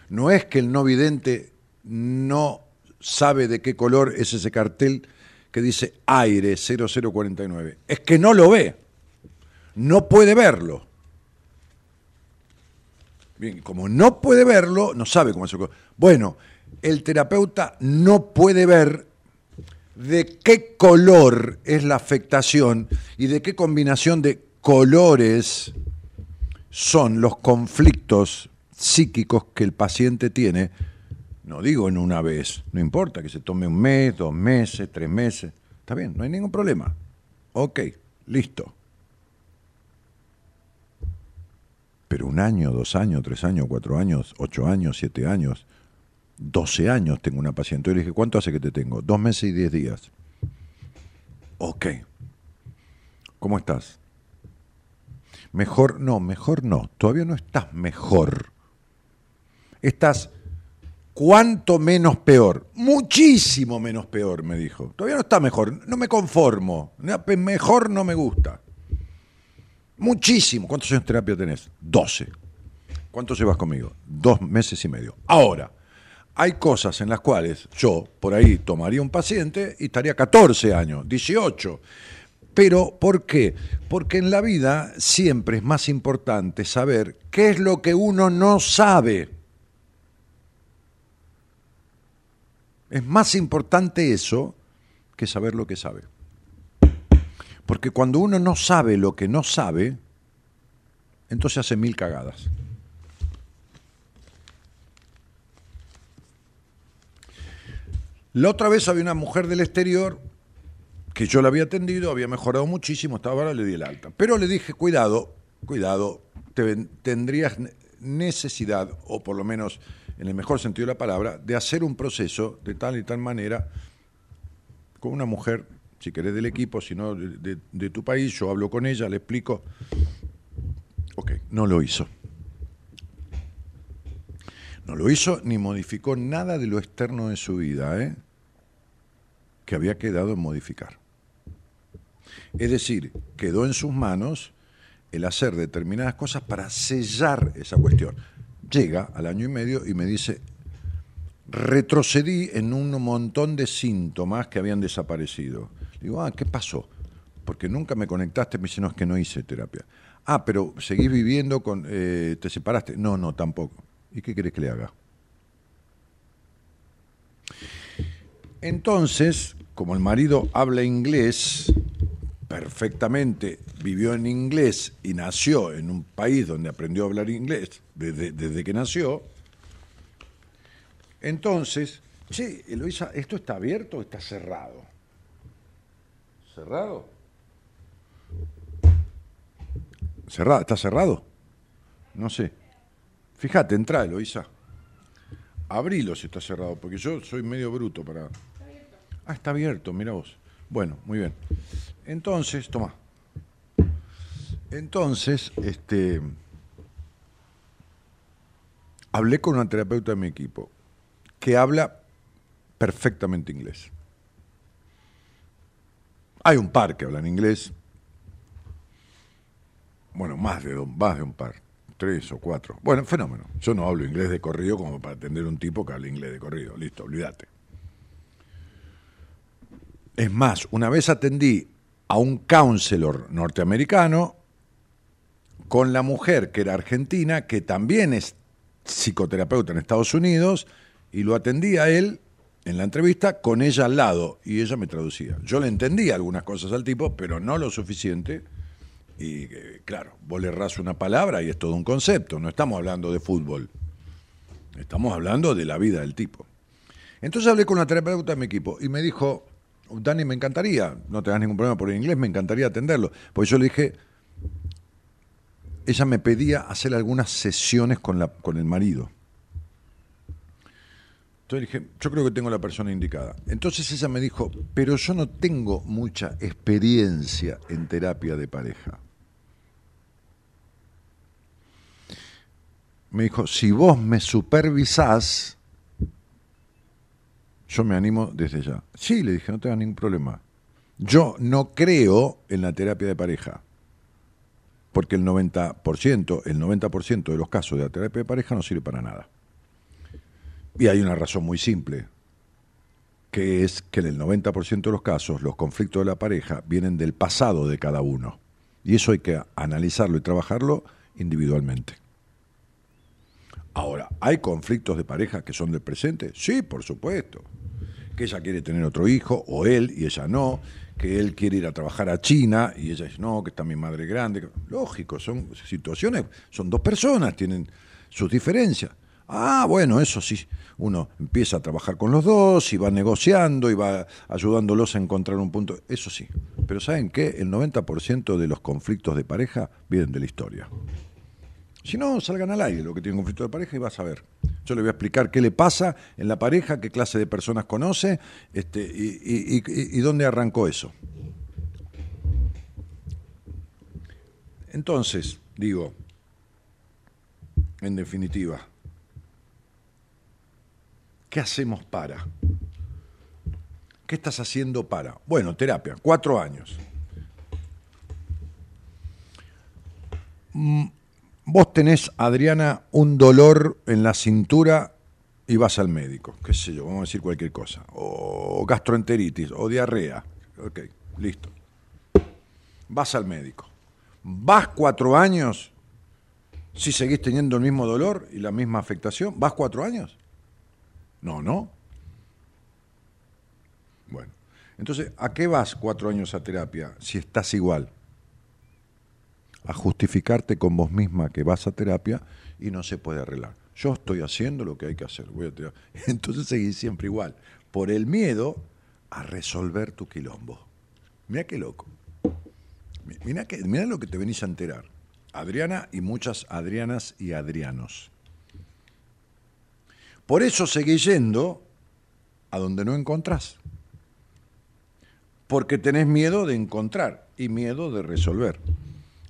No es que el no vidente no sabe de qué color es ese cartel que dice aire 0049. Es que no lo ve. No puede verlo. Bien, como no puede verlo, no sabe cómo es el. Bueno, el terapeuta no puede ver de qué color es la afectación y de qué combinación de colores son los conflictos psíquicos que el paciente tiene, no digo en una vez, no importa que se tome un mes, dos meses, tres meses, está bien, no hay ningún problema. Ok, listo. Pero un año, dos años, tres años, cuatro años, ocho años, siete años, doce años tengo una paciente. Yo le dije, ¿cuánto hace que te tengo? Dos meses y diez días. Ok. ¿Cómo estás? Mejor no, mejor no. Todavía no estás mejor. Estás cuánto menos peor. Muchísimo menos peor, me dijo. Todavía no está mejor. No me conformo. Mejor no me gusta. Muchísimo. ¿Cuántos años de terapia tenés? 12. ¿Cuánto llevas conmigo? Dos meses y medio. Ahora, hay cosas en las cuales yo por ahí tomaría un paciente y estaría 14 años, 18. Pero, ¿por qué? Porque en la vida siempre es más importante saber qué es lo que uno no sabe. Es más importante eso que saber lo que sabe. Porque cuando uno no sabe lo que no sabe, entonces hace mil cagadas. La otra vez había una mujer del exterior que yo la había atendido, había mejorado muchísimo, estaba ahora le di el alta. Pero le dije, cuidado, cuidado, te- tendrías ne- necesidad, o por lo menos en el mejor sentido de la palabra, de hacer un proceso de tal y tal manera con una mujer, si querés del equipo, si no de tu país, yo hablo con ella, le explico. Ok, no lo hizo. No lo hizo ni modificó nada de lo externo de su vida, ¿eh? que había quedado en modificar. Es decir, quedó en sus manos el hacer determinadas cosas para sellar esa cuestión. Llega al año y medio y me dice, retrocedí en un montón de síntomas que habían desaparecido. Digo, ah, ¿qué pasó? Porque nunca me conectaste, me dice, no, es que no hice terapia. Ah, pero seguís viviendo con, eh, te separaste. No, no, tampoco. ¿Y qué querés que le haga? Entonces, como el marido habla inglés perfectamente, vivió en inglés y nació en un país donde aprendió a hablar inglés desde, desde que nació, entonces, che, Eloisa, ¿esto está abierto o está cerrado? ¿Cerrado? ¿Cerrado? ¿Está cerrado? No sé. Fíjate, entra, Eloisa. Abrilo si está cerrado, porque yo soy medio bruto para. Ah, está abierto, mira vos. Bueno, muy bien. Entonces, toma. Entonces, este. Hablé con una terapeuta de mi equipo que habla perfectamente inglés. Hay un par que hablan inglés. Bueno, más de, un- más de un par. Tres o cuatro. Bueno, fenómeno. Yo no hablo inglés de corrido como para atender a un tipo que habla inglés de corrido. Listo, olvídate. Es más, una vez atendí a un counselor norteamericano con la mujer que era argentina, que también es psicoterapeuta en Estados Unidos, y lo atendí a él en la entrevista con ella al lado, y ella me traducía. Yo le entendía algunas cosas al tipo, pero no lo suficiente. Y eh, claro, vos le errás una palabra y es todo un concepto. No estamos hablando de fútbol. Estamos hablando de la vida del tipo. Entonces hablé con una terapeuta de mi equipo y me dijo, Dani, me encantaría, no tengas ningún problema por el inglés, me encantaría atenderlo. Pues yo le dije, ella me pedía hacer algunas sesiones con, la, con el marido. Entonces dije, yo creo que tengo la persona indicada. Entonces ella me dijo, pero yo no tengo mucha experiencia en terapia de pareja. Me dijo, si vos me supervisás, yo me animo desde ya. Sí, le dije, no tengas ningún problema. Yo no creo en la terapia de pareja, porque el 90%, el 90% de los casos de la terapia de pareja no sirve para nada. Y hay una razón muy simple, que es que en el 90% de los casos los conflictos de la pareja vienen del pasado de cada uno. Y eso hay que analizarlo y trabajarlo individualmente. Ahora, ¿hay conflictos de pareja que son del presente? Sí, por supuesto. Que ella quiere tener otro hijo, o él, y ella no. Que él quiere ir a trabajar a China, y ella no, que está mi madre grande. Lógico, son situaciones, son dos personas, tienen sus diferencias. Ah, bueno, eso sí. Uno empieza a trabajar con los dos y va negociando y va ayudándolos a encontrar un punto. Eso sí. Pero ¿saben qué? El 90% de los conflictos de pareja vienen de la historia. Si no, salgan al aire lo que tiene conflicto de pareja y vas a ver. Yo le voy a explicar qué le pasa en la pareja, qué clase de personas conoce este, y, dónde arrancó eso. Entonces, digo, en definitiva, ¿qué hacemos para? ¿Qué estás haciendo para? Bueno, terapia, cuatro años. Vos tenés, Adriana, un dolor en la cintura y vas al médico, qué sé yo, vamos a decir cualquier cosa, o gastroenteritis, o diarrea, ok, listo. Vas al médico. Vas cuatro años si seguís teniendo el mismo dolor y la misma afectación. ¿Vas cuatro años? No, no. Bueno, entonces, ¿a qué vas cuatro años a terapia si estás igual? A justificarte con vos misma que vas a terapia y no se puede arreglar. Yo estoy haciendo lo que hay que hacer. Voy a. Entonces seguís siempre igual. por el miedo a resolver tu quilombo. Mira qué loco. Mi- Mira, mira lo que te venís a enterar. Adriana y muchas Adrianas y Adrianos. Por eso seguís yendo a donde no encontrás. Porque tenés miedo de encontrar y miedo de resolver.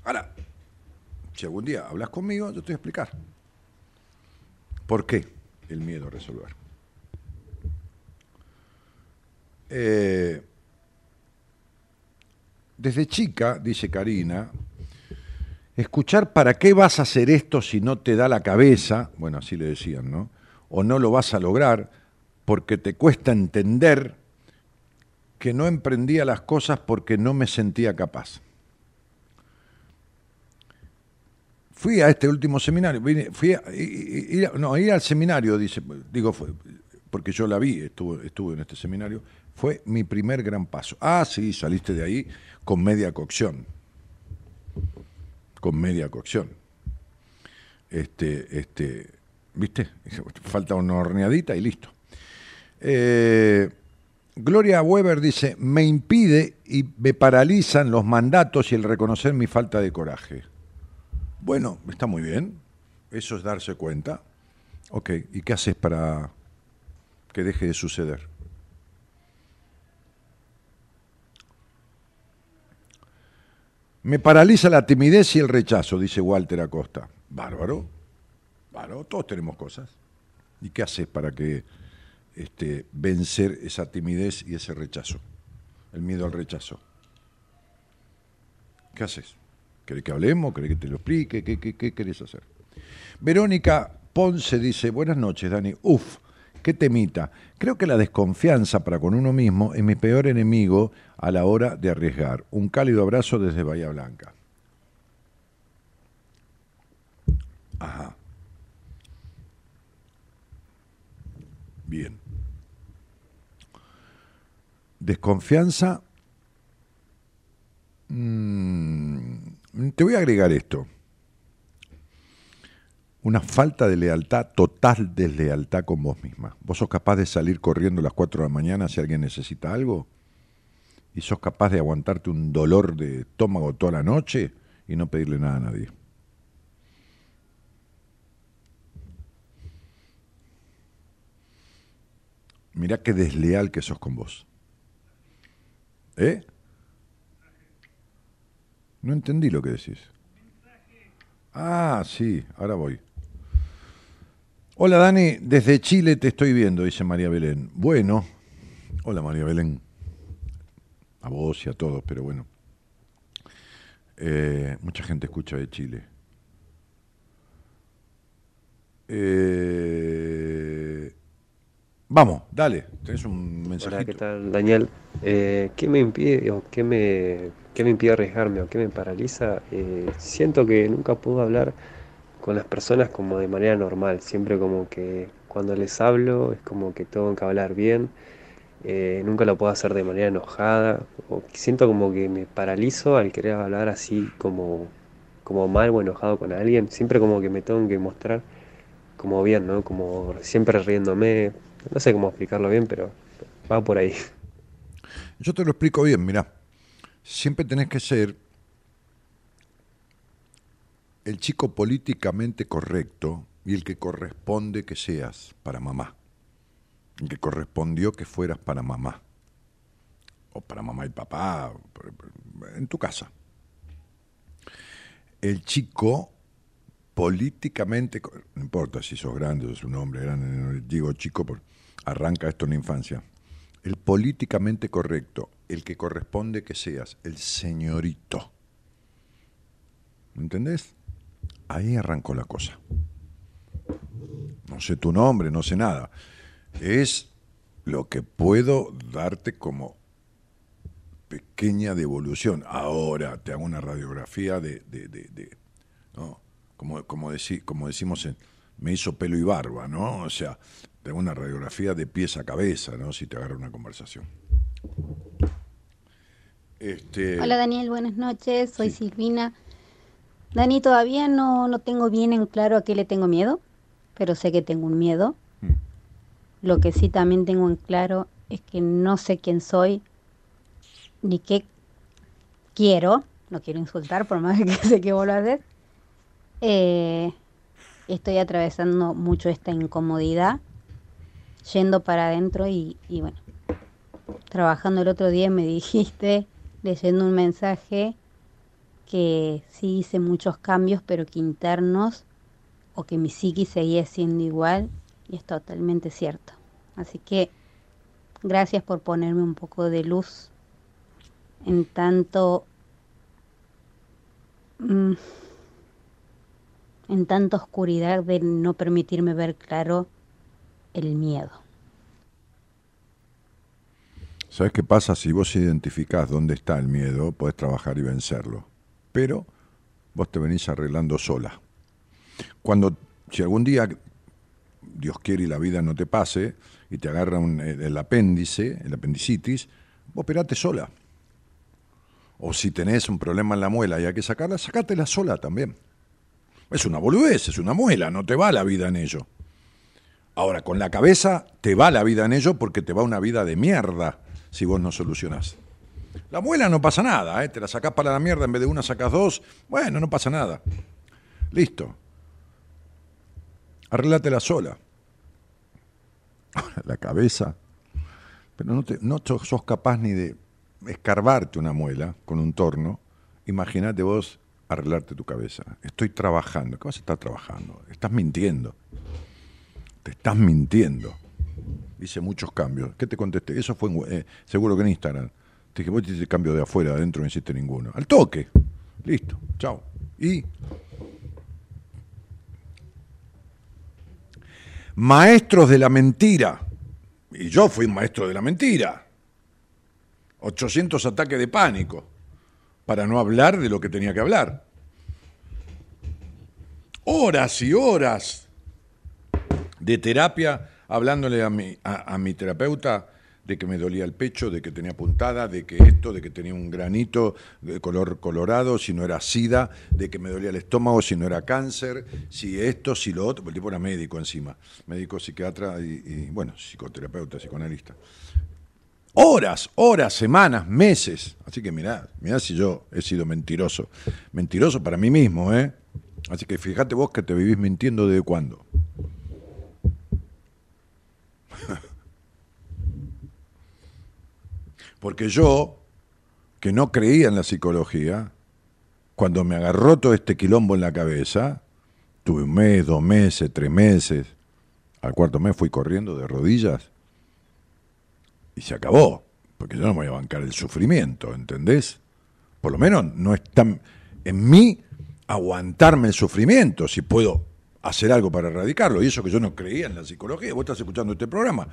Ahora, si algún día hablas conmigo, yo te voy a explicar. ¿Por qué el miedo a resolver? Eh, desde chica, dice Karina, escuchar para qué vas a hacer esto si no te da la cabeza, bueno, así le decían, ¿no? O no lo vas a lograr porque te cuesta entender que no emprendía las cosas porque no me sentía capaz. Fui a este último seminario, vine- fui a, ir no, ir al seminario, dice, digo, fue- porque yo la vi, estuve, estuve en este seminario, fue mi primer gran paso. Ah, sí, saliste de ahí con media cocción. Con media cocción. Este, este, ¿viste? Falta una horneadita y listo. Eh, Gloria Weber dice, me impide y me paralizan los mandatos y el reconocer mi falta de coraje. Bueno, está muy bien. Eso es darse cuenta. Ok, ¿y qué haces para que deje de suceder? Me paraliza la timidez y el rechazo, dice Walter Acosta. Bárbaro. Bárbaro, todos tenemos cosas. ¿Y qué haces para que este, vencer esa timidez y ese rechazo? El miedo al rechazo. ¿Qué haces? ¿Querés que hablemos? ¿Querés que te lo explique? ¿Qué, qué, querés hacer? Verónica Ponce dice, buenas noches, Dani. Uf, qué temita. Creo que la desconfianza para con uno mismo es mi peor enemigo a la hora de arriesgar. Un cálido abrazo desde Bahía Blanca. Ajá. Bien. Desconfianza. Mm, te voy a agregar esto. Una falta de lealtad, total deslealtad con vos misma. ¿Vos sos capaz de salir corriendo a las 4 de la mañana si alguien necesita algo? ¿Y sos capaz de aguantarte un dolor de estómago toda la noche y no pedirle nada a nadie? Mirá qué desleal que sos con vos. ¿Eh? No entendí lo que decís. Ah, sí, ahora voy. Hola Dani, desde Chile te estoy viendo, dice María Belén. Bueno, hola María Belén. A vos y a todos, pero bueno. Eh, mucha gente escucha de Chile. Eh, vamos, dale, tenés un mensajito. Hola, ¿qué tal, Daniel? Eh, ¿Qué me impide o qué me, qué me impide arriesgarme o qué me paraliza? Eh, siento que nunca puedo hablar con las personas como de manera normal. Siempre como que cuando les hablo es como que tengo que hablar bien. Eh, nunca lo puedo hacer de manera enojada. O siento como que me paralizo al querer hablar así como, como mal o enojado con alguien. Siempre como que me tengo que mostrar como bien, ¿no? Como siempre riéndome. No sé cómo explicarlo bien, pero va por ahí. Yo te lo explico bien, mirá. Siempre tenés que ser el chico políticamente correcto y el que corresponde que seas para mamá. El que correspondió que fueras para mamá. O para mamá y papá, en tu casa. El chico políticamente, no importa si sos grande o sos un hombre grande, digo chico, por, arranca esto en la infancia. El políticamente correcto, el que corresponde que seas, el señorito. ¿Me entendés? Ahí arrancó la cosa. No sé tu nombre, no sé nada. Es lo que puedo darte como pequeña devolución. Ahora te hago una radiografía de, de- de- ¿no? como, como, como decimos, en, me hizo pelo y barba, ¿no? O sea, hago una radiografía de pies a cabeza, ¿no? Si te agarra una conversación. Este, Hola Daniel, buenas noches, soy Sí. Silvina. Dani, todavía no, no tengo bien en claro a qué le tengo miedo, pero sé que tengo un miedo. Mm. Lo que sí también tengo en claro es que no sé quién soy ni qué quiero. No quiero insultar por más que sé que vuelvo a hacer. Eh, estoy atravesando mucho esta incomodidad, yendo para adentro y, y bueno, trabajando el otro día me dijiste, leyendo un mensaje, que sí hice muchos cambios, pero que internos o que mi psiqui seguía siendo igual y es totalmente cierto. Así que gracias por ponerme un poco de luz en tanto mm, en tanta oscuridad de no permitirme ver claro el miedo. ¿Sabes qué pasa? Si vos identificás dónde está el miedo, podés trabajar y vencerlo. Pero vos te venís arreglando sola. Cuando, si algún día, Dios quiere y la vida no te pase, y te agarra un- el, el apéndice, el apendicitis, vos operate sola. O si tenés un problema en la muela y hay que sacarla, sacátela sola también. Es una boludez, es una muela, no te va la vida en ello. Ahora, con la cabeza te va la vida en ello porque te va una vida de mierda si vos no solucionás. La muela no pasa nada, ¿eh? te la sacás para la mierda, en vez de una sacás dos, bueno, no pasa nada. Listo. Arréglatela sola. La cabeza. Pero no, te, no sos capaz ni de escarbarte una muela con un torno. Imagínate vos arreglarte tu cabeza. Estoy trabajando. ¿Qué vas a estar trabajando? Estás mintiendo. Te estás mintiendo. Hice muchos cambios. ¿Qué te contesté? Eso fue eh, seguro que en Instagram. Te dije, vos hiciste cambio de afuera, adentro no hiciste ninguno. Al toque. Listo. Chao. Y maestros de la mentira. Y yo fui maestro de la mentira. 800 ataques de pánico. Para no hablar de lo que tenía que hablar. Horas y horas de terapia hablándole a mi, a, mi terapeuta de que me dolía el pecho, de que tenía puntada, de que esto, de que tenía un granito de color colorado, si no era sida, de que me dolía el estómago, si no era cáncer, si esto, si lo otro, el tipo era médico encima, médico psiquiatra y, y, bueno, psicoterapeuta, psicoanalista. Horas, horas, semanas, meses. Así que mirá, mirá si yo he sido mentiroso. Mentiroso para mí mismo, ¿eh? Así que fíjate vos que te vivís mintiendo desde cuándo. Porque yo, que no creía en la psicología, cuando me agarró todo este quilombo en la cabeza, tuve un mes, dos meses, tres meses, al cuarto mes fui corriendo de rodillas y se acabó, porque yo no me voy a bancar el sufrimiento, ¿entendés? Por lo menos no está en mí aguantarme el sufrimiento, si puedo hacer algo para erradicarlo, y eso que yo no creía en la psicología, vos estás escuchando este programa,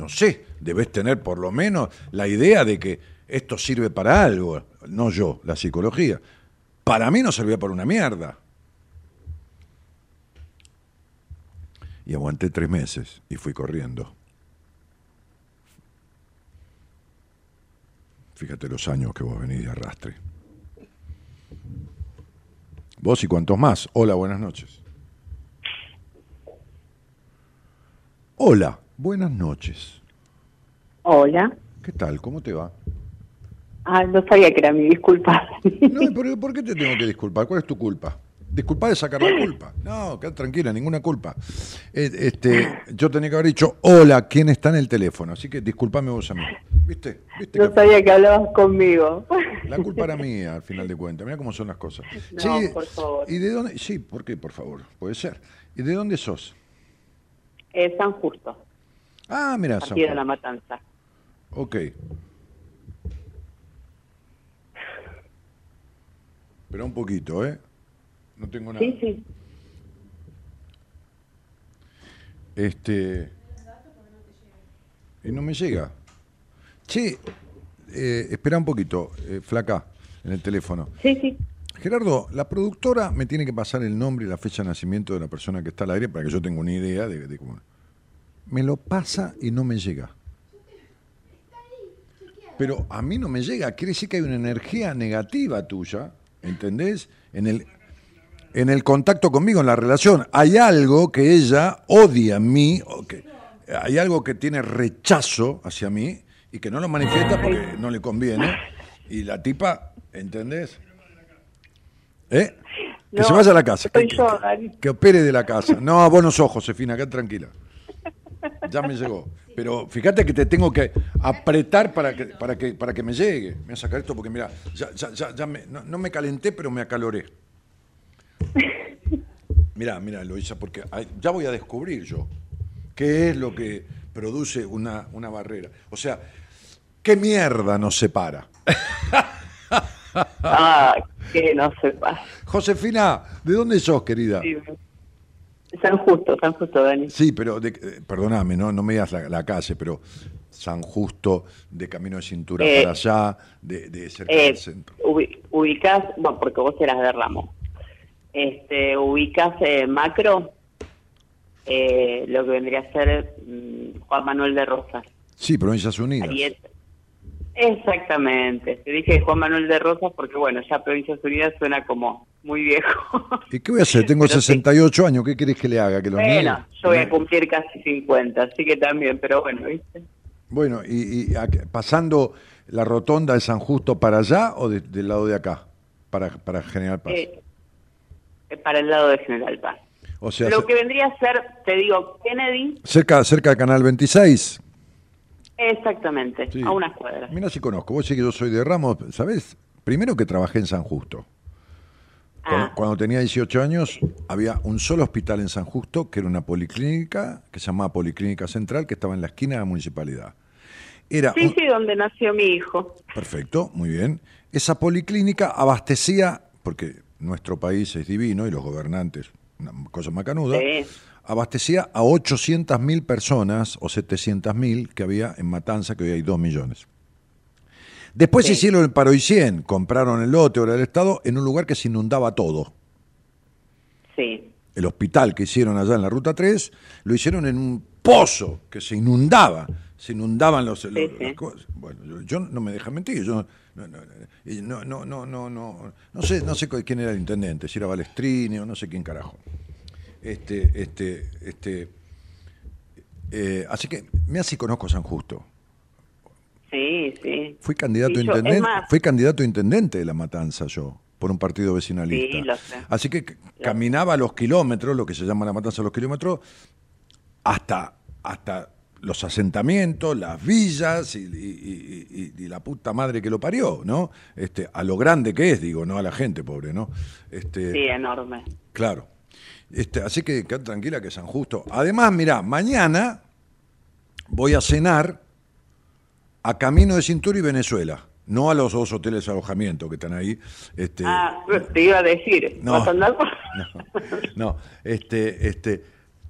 no sé, debes tener por lo menos la idea de que esto sirve para algo, no yo, la psicología. Para mí no servía para una mierda. Y aguanté tres meses y fui corriendo. Fíjate los años que vos venís de arrastre. Vos y cuantos más. Hola, buenas noches. Hola, buenas noches. Hola. ¿Qué tal? ¿Cómo te va? Ah, no sabía que era mi disculpa. No, ¿y ¿por, qué te tengo que disculpar? ¿Cuál es tu culpa? Disculpa de sacar la culpa. No, quédate tranquila, ninguna culpa. Eh, este, yo tenía que haber dicho, hola, ¿quién está en el teléfono? Así que disculpame vos a mí. ¿Viste? ¿Viste No que sabía que hablabas conmigo. la culpa era mía, al final de cuentas. Mira cómo son las cosas. No, por favor. ¿Y de dónde? Sí, ¿por qué, por favor? Puede ser. ¿Y de dónde sos? Eh, San Justo, Ah, mira, partido de la matanza. Ok. Espera un poquito, ¿eh? No tengo nada. Sí, sí. Este. Y no me llega. Che, eh, espera un poquito, eh, flaca, en el teléfono. Sí, sí. Gerardo, la productora me tiene que pasar el nombre y la fecha de nacimiento de la persona que está al aire para que yo tenga una idea de, de cómo. Me lo pasa y no me llega. Pero a mí no me llega. Quiere decir que hay una energía negativa tuya, ¿entendés? En el, en el contacto conmigo, en la relación. Hay algo que ella odia en mí. o que- hay algo que tiene rechazo hacia mí y que no lo manifiesta porque no le conviene. Y la tipa, ¿entendés? ¿Eh? Que No, se vaya a la casa. Que, que opere de la casa. No, vos no sos, Josefina, acá tranquila. Ya me llegó. Pero fíjate que te tengo que apretar para que, para que, para que me llegue. Me voy a sacar esto porque, mira, ya, ya, ya, ya me- no, no me calenté, pero me acaloré. Mira, mira, Loisa, porque ay, ya voy a descubrir yo qué es lo que produce una, una barrera. O sea, ¿qué mierda nos separa? Ah, que no sepa. Josefina, ¿de dónde sos, querida? Sí. San Justo, San Justo, Dani. Sí, pero de- eh, perdóname, no, no me digas la, la calle, pero San Justo, de Camino de Cintura Eh, para allá, de, de cerca Eh, del centro. ubi- ubicás, bueno, porque vos eras de Ramos. Este, ubicás eh, macro, eh, lo que vendría a ser mm, Juan Manuel de Rosas. Sí, Provincias Unidas. Ariete. Exactamente. Te dije Juan Manuel de Rosas porque, bueno, ya Provincias Unidas suena como muy viejo. ¿Y qué voy a hacer? Tengo Pero sí. 68 años, ¿qué querés que le haga? ¿Que los niegue? bueno, yo voy a cumplir casi 50, así que también, pero bueno, ¿viste? Bueno, y, y a- pasando la rotonda de San Justo para allá o de- del lado de acá, para, para General Paz. Eh, eh, para el lado de General Paz. o sea, Lo que vendría a ser, te digo, Kennedy, cerca, cerca del Canal 26. Exactamente, Sí. a unas cuadras. Mira si conozco, vos sí que yo soy de Ramos, ¿sabés? Primero que trabajé en San Justo. Cuando, Ah. cuando tenía 18 años había un solo hospital en San Justo, que era una policlínica, que se llamaba Policlínica Central, que estaba en la esquina de la municipalidad. Era Sí, un- sí, donde nació mi hijo. Perfecto, muy bien. Esa policlínica abastecía, porque nuestro país es divino y los gobernantes, una cosa macanuda, Sí. Abastecía a 800.000 personas o 700.000 que había en Matanza, que hoy hay 2 millones. Después Sí. hicieron el Paro y 100, compraron el lote ahora del Estado en un lugar que se inundaba todo. Sí, El hospital que hicieron allá en la Ruta 3 lo hicieron en un pozo que se inundaba. Se inundaban los, los- sí. las cosas. Bueno, yo, yo no me deja mentir. Yo no, no, no, no, no, no, no, no sé, no sé quién era el intendente, si era Balestrini o no sé quién carajo. Este, este, este. eh, así que, mira si conozco San Justo. sí, sí. Fui candidato Sí, yo- intendente, más- fui candidato intendente de La Matanza yo, por un partido vecinalista. Sí, lo sé. Así que caminaba los kilómetros, lo que se llama La Matanza los kilómetros, hasta, hasta los asentamientos, las villas y, y- y- y- y la puta madre que lo parió, ¿no? Este, a lo grande que es, digo, no a la gente pobre, ¿no? Este, Sí, enorme. Claro. Este, así que quédate tranquila que San Justo. Además, mirá, mañana voy a cenar a Camino de Cintura y Venezuela. No a los dos hoteles de alojamiento que están ahí. Este, Ah, te iba a decir, No. ¿vas a andar por- no, este, este,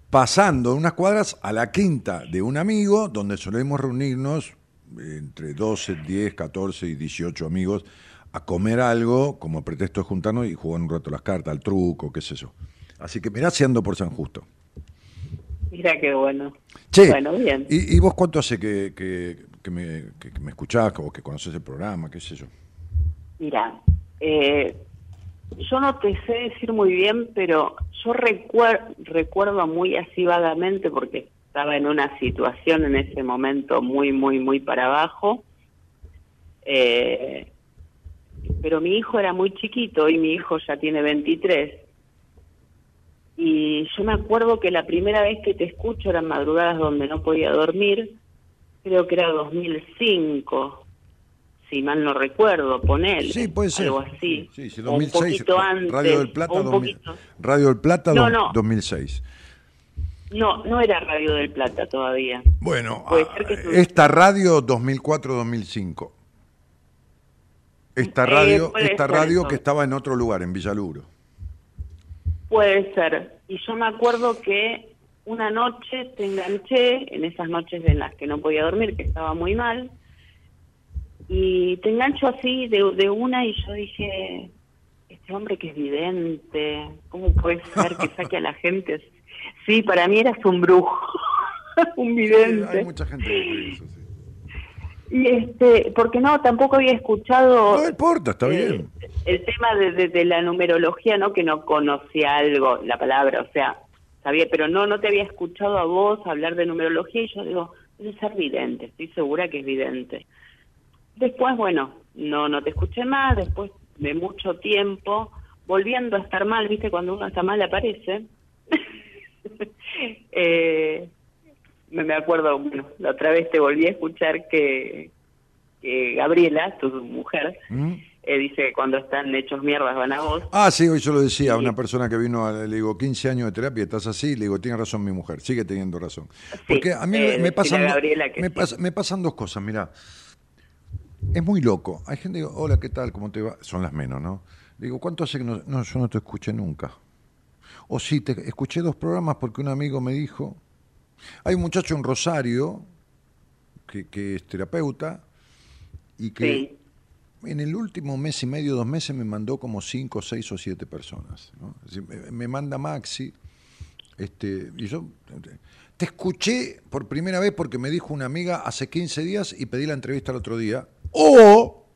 pasando unas cuadras a la quinta de un amigo, donde solemos reunirnos entre 12, 10, 14 y 18 amigos a comer algo como pretexto de juntarnos y jugar un rato las cartas, al truco, qué sé yo. Así que mirá si ando por San Justo. Mira qué bueno. Che, Bueno, bien. ¿y, y vos cuánto hace que, que- que me, que- me escuchás o que conoces el programa, qué sé yo? Mira, eh, yo no te sé decir muy bien, pero yo recuer- recuerdo muy así vagamente porque estaba en una situación en ese momento muy, muy, muy para abajo. Eh, pero mi hijo era muy chiquito y mi hijo ya tiene 23. Y yo me acuerdo que la primera vez que te escucho eran madrugadas donde no podía dormir, creo que era 2005, si mal no recuerdo, poner Sí, puede ser. algo así. Sí, sí, o un 2006, poquito antes. Radio del Plata, un 2000 poquito- Radio del Plata No, no. 2006. No, no era Radio del Plata todavía. Bueno, ah, esta radio 2004-2005. Esta Eh, radio, puede esta radio eso. que estaba en otro lugar, en Villaluro. Puede ser. Y yo me acuerdo que una noche te enganché, en esas noches en las que no podía dormir, que estaba muy mal, y te engancho así de, de una y yo dije, este hombre que es vidente, ¿cómo puede ser que saque a la gente? Sí, para mí eras un brujo, un vidente. Hay mucha gente que eso, sí. Y este, porque no, tampoco había escuchado No importa, está eh, bien. el tema de, de- de la numerología, ¿no? Que no conocía algo, la palabra, o sea, sabía, pero no, no te había escuchado a vos hablar de numerología y yo digo, debe ser vidente, estoy segura que es vidente. Después, bueno, no, no te escuché más, después de mucho tiempo, volviendo a estar mal, viste, cuando uno está mal aparece. eh, me, me acuerdo, bueno, la otra vez te volví a escuchar que, que Gabriela, tu mujer, ¿Mm? eh, dice que cuando están hechos mierdas van a vos. Ah, sí, hoy yo lo decía a una persona que vino, a, le digo, 15 años de terapia, estás así, le digo, tiene razón mi mujer, sigue teniendo razón. Porque a mí eh, me, decile pasan, a me, sí. pas- me pasan dos cosas, mira. Es muy loco. Hay gente que digo, hola, ¿qué tal? ¿Cómo te va? Son las menos, ¿no? Digo, ¿cuánto hace que no, no, yo no te escuché nunca? O sí, te escuché dos programas porque un amigo me dijo. Hay un muchacho en Rosario que, que es terapeuta y que Sí. en el último mes y medio, dos meses, me mandó como cinco, seis o siete personas. ¿no? Es decir, me, me manda Maxi, este, y yo te escuché por primera vez porque me dijo una amiga hace 15 días y pedí la entrevista el otro día. O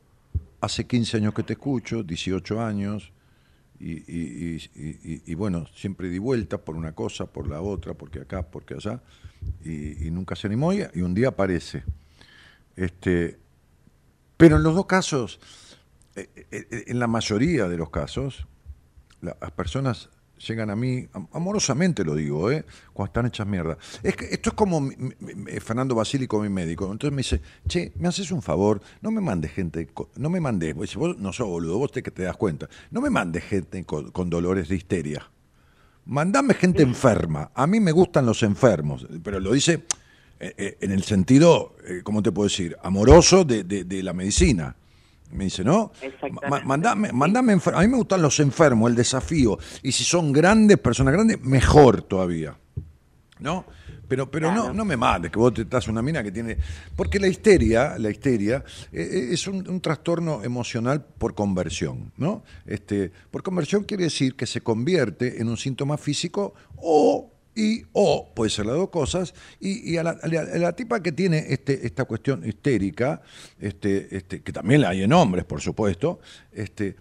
hace 15 años que te escucho, 18 años, y, bueno, siempre di vuelta por una cosa, por la otra, porque acá, porque allá, y, nunca se animó y, un día aparece. Este, pero en los dos casos, eh, eh, en la mayoría de los casos, la- las personas llegan a mí, am- amorosamente lo digo, ¿eh? cuando están hechas mierda. Es que esto es como mi- mi- Fernando Basílico, mi médico. Entonces me dice, che, me haces un favor, no me mandes gente, no me mandes, vos no sos boludo, vos te, que te das cuenta, no me mandes gente con, con dolores de histeria. Mandame gente enferma. A mí me gustan los enfermos, pero lo dice eh, eh, en el sentido, eh, ¿cómo te puedo decir? Amoroso de, de- de la medicina. Me dice, ¿no? Mandame, mandame a mí me gustan los enfermos, el desafío. Y si son grandes, personas grandes, mejor todavía. ¿No? Pero, pero no, Claro. no me mandes que vos te estás una mina que tiene. Porque la histeria, la histeria, eh, eh, es un, un trastorno emocional por conversión, ¿no? Este, por conversión quiere decir que se convierte en un síntoma físico o y o puede ser las dos cosas y, y a, la, la tipa que tiene este, esta cuestión histérica este, este, que también la hay en hombres por supuesto este,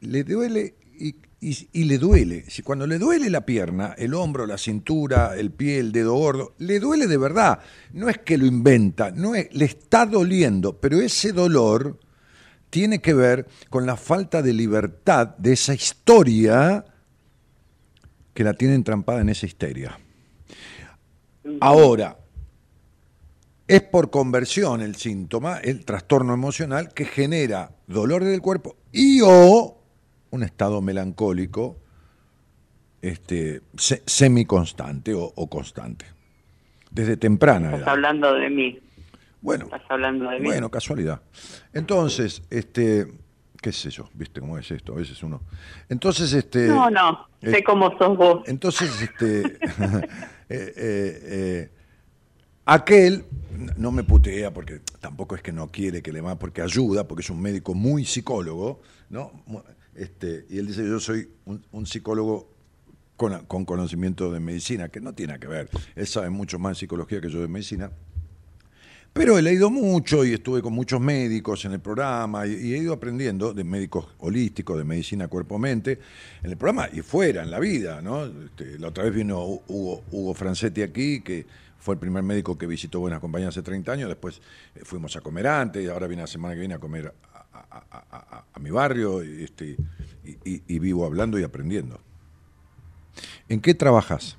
le duele y, y- y le duele. Si cuando le duele la pierna el hombro la cintura el pie el dedo gordo le duele de verdad. No es que lo inventa no es le está doliendo pero ese dolor tiene que ver con la falta de libertad de esa historia que la tiene entrampada en esa histeria. Ahora, es por conversión el síntoma, el trastorno emocional que genera dolor del cuerpo y o un estado melancólico este, se- semiconstante o, o constante. Desde temprana Estás edad. hablando de mí. Bueno, Estás hablando de mí. bueno, casualidad. Entonces, este, qué sé yo, viste cómo es esto, a veces uno. Entonces, este. no, no, sé eh, cómo sos vos. Entonces, este, eh, eh, aquel no me putea porque tampoco es que no quiere que le más, porque ayuda, porque es un médico muy psicólogo, ¿no? Este, y él dice, yo soy un, un psicólogo con, con conocimiento de medicina, que no tiene que ver. Él sabe mucho más de psicología que yo de medicina. Pero he leído mucho y estuve con muchos médicos en el programa y, he ido aprendiendo de médicos holísticos, de medicina cuerpo-mente, en el programa y fuera, en la vida. ¿no? Este, la otra vez vino Hugo, Hugo Francetti aquí, que fue el primer médico que visitó Buenas Compañías hace 30 años, después eh, fuimos a comer antes, y ahora viene la semana que viene a comer a, mi barrio este, y- y vivo hablando y aprendiendo. ¿En qué trabajas?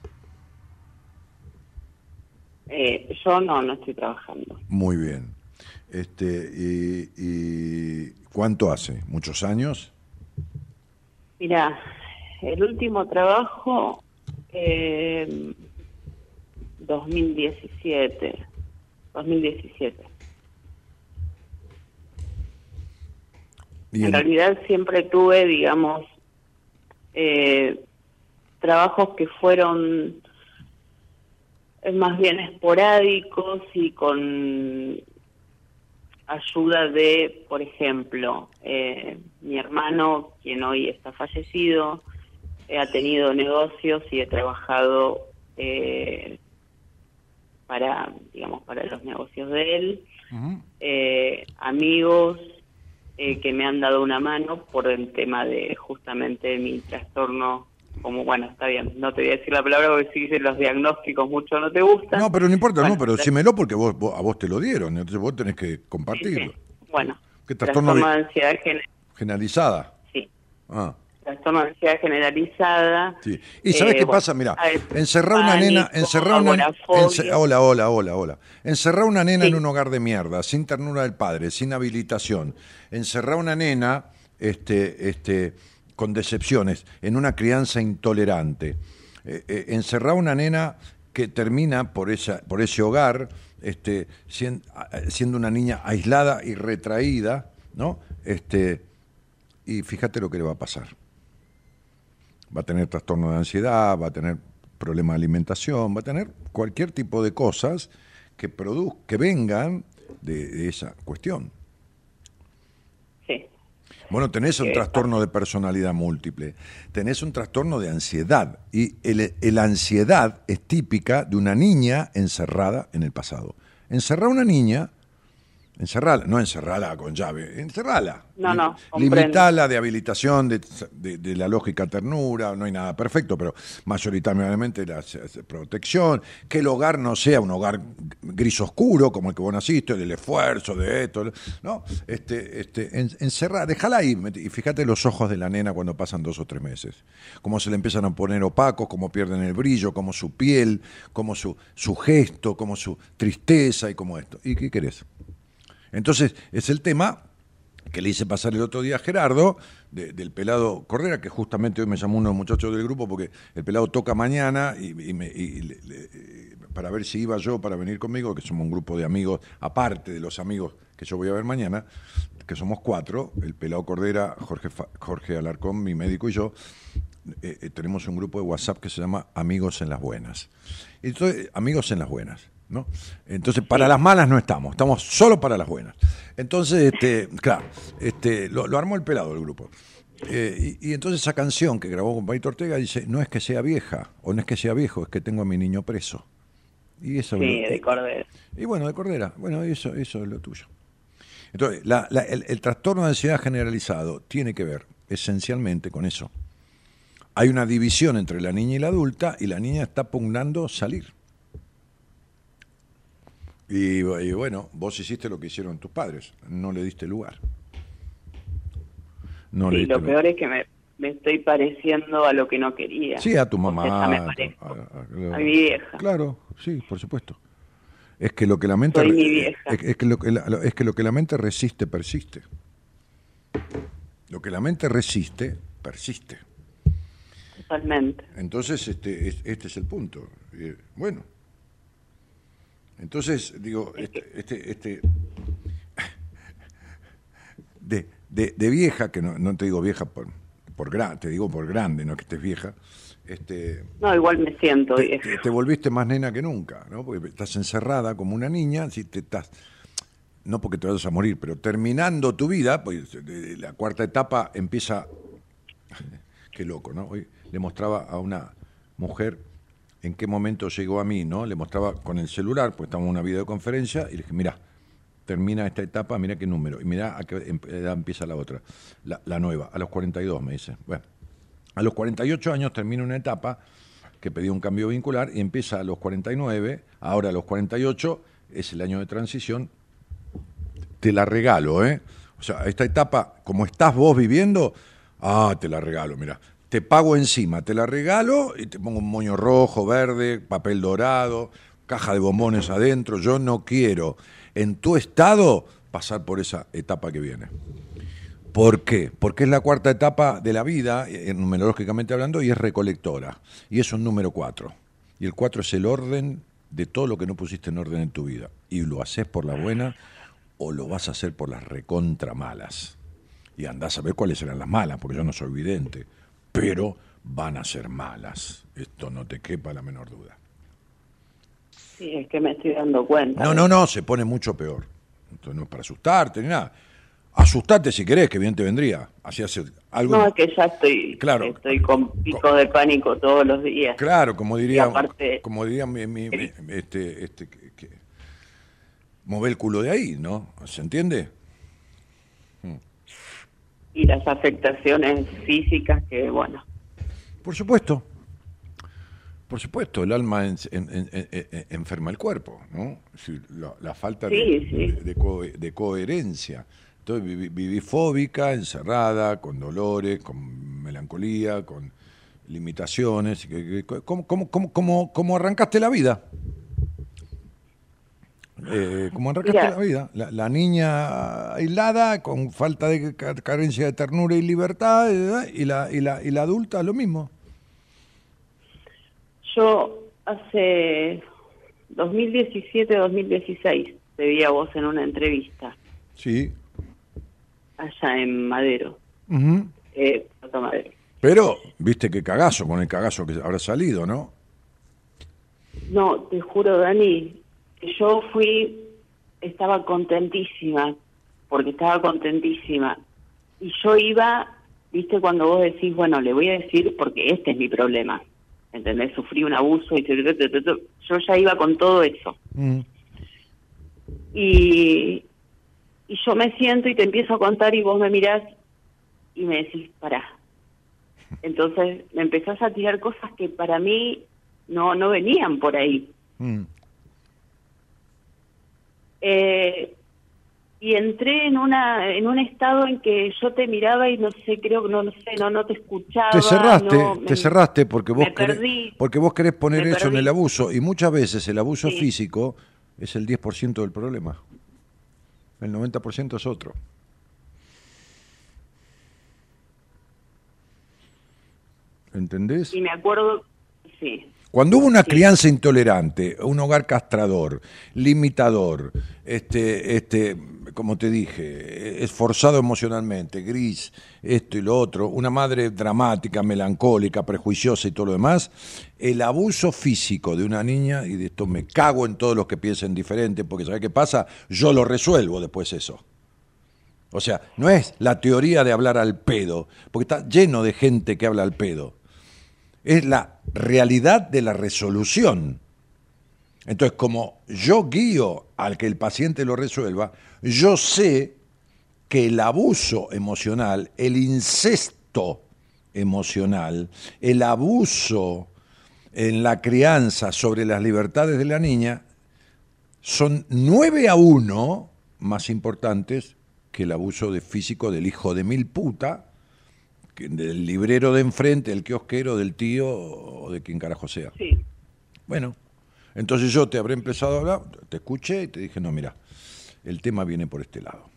Eh, yo no, no estoy trabajando. Muy bien. Este, y, y ¿Cuánto hace? ¿Muchos años? Mira, el último trabajo, eh, 2017. 2017. Y En en- realidad siempre tuve, digamos, eh, trabajos que fueron eh, más bien esporádicos y con ayuda de, por ejemplo, eh, mi hermano, quien hoy está fallecido, eh, ha tenido negocios y he trabajado eh, para, digamos, para los negocios de él. Eh, amigos eh, que me han dado una mano por el tema de justamente mi trastorno como bueno, está bien, no te voy a decir la palabra porque si dices los diagnósticos mucho no te gustan. No, pero no importa, Bueno, no, pero decímelo porque vos, vos- a vos te lo dieron, entonces vos tenés que compartirlo. sí. Bueno, ¿Qué trastorno de- ansiedad, gen- Generalizada. sí, Ah, trastorno de ansiedad generalizada. sí. ¿Y sabés Eh, qué bueno, pasa? Mira, encerrar una nena, encerrar una ence- hola, hola, hola, hola. Encerrar una nena Sí. en un hogar de mierda, sin ternura del padre, sin habilitación. Encerrar una nena este, este, con decepciones, en una crianza intolerante. Eh, eh, encerrar una nena que termina por, esa, por ese hogar este, a- siendo una niña aislada y retraída, ¿no? Este, y fíjate lo que le va a pasar. Va a tener trastorno de ansiedad, va a tener problema de alimentación, va a tener cualquier tipo de cosas que, que vengan de esa cuestión. Bueno, tenés un Eh, trastorno de personalidad múltiple, tenés un trastorno de ansiedad y el, el ansiedad es típica de una niña encerrada en el pasado. Encerrar a una niña, encerrala, no encerrala con llave, encerrala. No, no, comprendo. Limitala de habilitación, de, de- de la lógica ternura, no hay nada perfecto, pero mayoritariamente la protección, que el hogar no sea un hogar gris oscuro como el que vos naciste, del esfuerzo, de esto, ¿no? Este, este, en- encerrá, déjala ahí, y fíjate los ojos de la nena cuando pasan dos o tres meses, cómo se le empiezan a poner opacos, cómo pierden el brillo, cómo su piel, cómo su, su gesto, cómo su tristeza y como esto. ¿Y qué querés? Entonces, es el tema que le hice pasar el otro día a Gerardo, de- del pelado Cordera, que justamente hoy me llamó uno de los muchachos del grupo, porque el pelado toca mañana y, me- y le- le- para ver si iba yo para venir conmigo, que somos un grupo de amigos, aparte de los amigos que yo voy a ver mañana, que somos cuatro, el pelado Cordera, Jorge, Jorge Alarcón, mi médico y yo, eh, eh, tenemos un grupo de WhatsApp que se llama Amigos en las Buenas. Entonces, amigos en las buenas, ¿no? Entonces, para las malas no estamos, estamos solo para las buenas. Entonces, este, claro, este, lo, lo armó el pelado el grupo. Eh, y, y entonces esa canción que grabó con Paito Ortega dice, no es que sea vieja, o no es que sea viejo, es que tengo a mi niño preso. Y eso sí, lo- de Cordero. y bueno, de Cordera, bueno, eso, eso es lo tuyo. Entonces, la- la- el, el trastorno de ansiedad generalizado tiene que ver esencialmente con eso. Hay una división entre la niña y la adulta y la niña está pugnando salir. Y, y bueno, vos hiciste lo que hicieron tus padres, no le diste lugar. No le diste lo lugar. peor es que me, me estoy pareciendo a lo que no quería. Sí, a tu mamá. A tu- parezco a- a- a mi vieja. Claro, sí, por supuesto. Es que lo que la mente Soy mi vieja. Es, es que lo que la, lo- es que lo que la mente resiste persiste. Lo que la mente resiste persiste. Totalmente. Entonces este es- este es el punto. Eh, bueno. Entonces digo este este, este de, de- de vieja que no, no te digo vieja por por gra- te digo por grande, no que estés vieja. Este No, igual me siento te, vieja. te- te volviste más nena que nunca, ¿no? Porque estás encerrada como una niña, si te estás, no porque te vayas a morir, pero terminando tu vida, pues la cuarta etapa empieza, qué loco, ¿no? Hoy le mostraba a una mujer en qué momento llegó a mí, ¿no? Le mostraba con el celular, pues estamos en una videoconferencia, y le dije, mira, termina esta etapa, mira qué número, y mira a qué em- edad empieza la otra, la, la nueva, a los 42, me dice. Bueno, a los 48 años termina una etapa que pedía un cambio vincular y empieza a los 49, ahora a los 48 es el año de transición. Te la regalo, ¿eh? O sea, esta etapa, como estás vos viviendo, ah, te la regalo, mira. Te pago encima, te la regalo y te pongo un moño rojo, verde, papel dorado, caja de bombones adentro. Yo no quiero en tu estado pasar por esa etapa que viene. ¿Por qué? Porque es la cuarta etapa de la vida, eh, numerológicamente hablando, y es recolectora. Y es un número cuatro. Y el cuatro es el orden de todo lo que no pusiste en orden en tu vida. Y lo haces por la buena o lo vas a hacer por las recontra malas. Y andás a ver cuáles serán las malas, porque yo no soy vidente. Pero van a ser malas. Esto no te quepa la menor duda. Sí, es que me estoy dando cuenta. No, no, no, se pone mucho peor. Esto no es para asustarte ni nada. Asustate si querés, que bien te vendría. Así hace algo. No, es que ya estoy, Claro. estoy con picos de pánico todos los días. Claro, como diría, aparte- como diría mi, mi- mi- este, este, que, el culo de ahí, ¿no? ¿Se entiende? Y las afectaciones físicas que, bueno, Por supuesto. Por supuesto, el alma en- en- en- en- en- enferma el cuerpo, ¿no? La, la falta de, Sí, de- de co- de coherencia. Entonces viví, viví fóbica, encerrada, con dolores, con melancolía, con limitaciones. que- que- ¿Cómo, cómo, cómo, cómo- cómo arrancaste la vida? Eh, ¿Cómo arrancaste Mira. la vida? La, la niña aislada, con falta de ca- carencia de ternura y libertad, eh, y la, y la, y la adulta lo mismo. Yo hace 2017-2016 te vi a vos en una entrevista Sí. allá en Madero, eh, Madero. Pero, viste qué cagazo, con el cagazo que habrá salido, ¿no? No, te juro, Dani, yo fui, estaba contentísima, porque estaba contentísima. Y yo iba, viste, cuando vos decís, bueno, le voy a decir porque este es mi problema. ¿Entendés? Sufrí un abuso y yo ya iba con todo eso. Mm. Y, y yo me siento y te empiezo a contar y vos me mirás y me decís, pará. Entonces me empezás a tirar cosas que para mí no, no venían por ahí. Mm. Eh, y entré en una en un estado en que yo te miraba y no sé, creo que no, no sé, no no te escuchaba. Te cerraste, no, te cerraste porque vos querés, perdí. porque vos querés poner eso en el abuso y muchas veces el abuso Sí. físico es el 10% del problema. El 90% es otro. ¿Entendés? Y me acuerdo, sí, Cuando hubo una crianza intolerante, un hogar castrador, limitador, este, este, como te dije, esforzado emocionalmente, gris, esto y lo otro, una madre dramática, melancólica, prejuiciosa y todo lo demás, el abuso físico de una niña, y de esto me cago en todos los que piensen diferente, porque ¿sabes qué pasa? Yo lo resuelvo después eso. O sea, no es la teoría de hablar al pedo, porque está lleno de gente que habla al pedo es la realidad de la resolución. Entonces, como yo guío al que el paciente lo resuelva, yo sé que el abuso emocional, el incesto emocional, el abuso en la crianza sobre las libertades de la niña, son nueve a uno más importantes que el abuso de físico del hijo de mil puta, del librero de enfrente, del kiosquero, del tío o de quien carajo sea. sí. Bueno, entonces yo te habré empezado a hablar, te escuché y te dije, no, mira, el tema viene por este lado.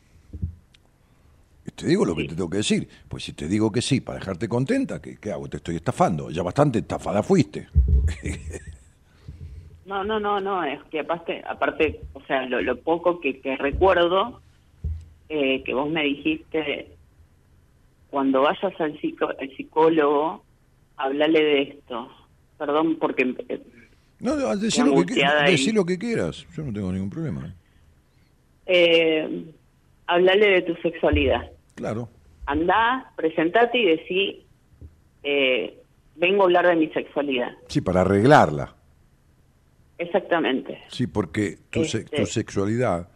Y te digo lo que te tengo que decir. Pues si te digo que sí, para dejarte contenta, ¿qué, qué hago? Te estoy estafando. Ya bastante estafada fuiste. No, no, no, no, es que aparte, aparte o sea, lo, lo poco que, que recuerdo, eh, que vos me dijiste, cuando vayas al, psico, al psicólogo, hablale de esto. Perdón, porque eh, No, no, decí lo, que, decí lo que quieras. Yo no tengo ningún problema. eh, hablale de tu sexualidad. Claro. Andá, presentate y decí, eh, vengo a hablar de mi sexualidad. Sí, para arreglarla. Exactamente. Sí, porque tu, se- Este- tu sexualidad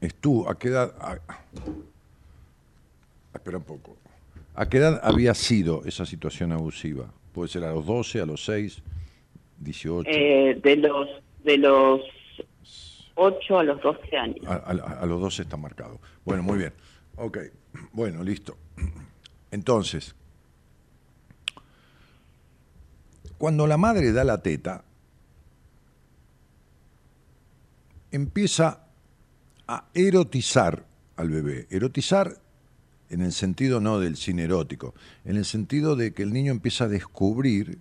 es tú. ¿A qué edad? a- espera un poco. ¿A qué edad había sido esa situación abusiva? Puede ser a los 12, a los 6, 18, Eh, de los de los 8 a los 12 años. a, a- a los 12 está marcado. Bueno, muy bien. Ok, bueno, listo. Entonces, cuando la madre da la teta, empieza a erotizar al bebé. Erotizar en el sentido no del cine erótico, en el sentido de que el niño empieza a descubrir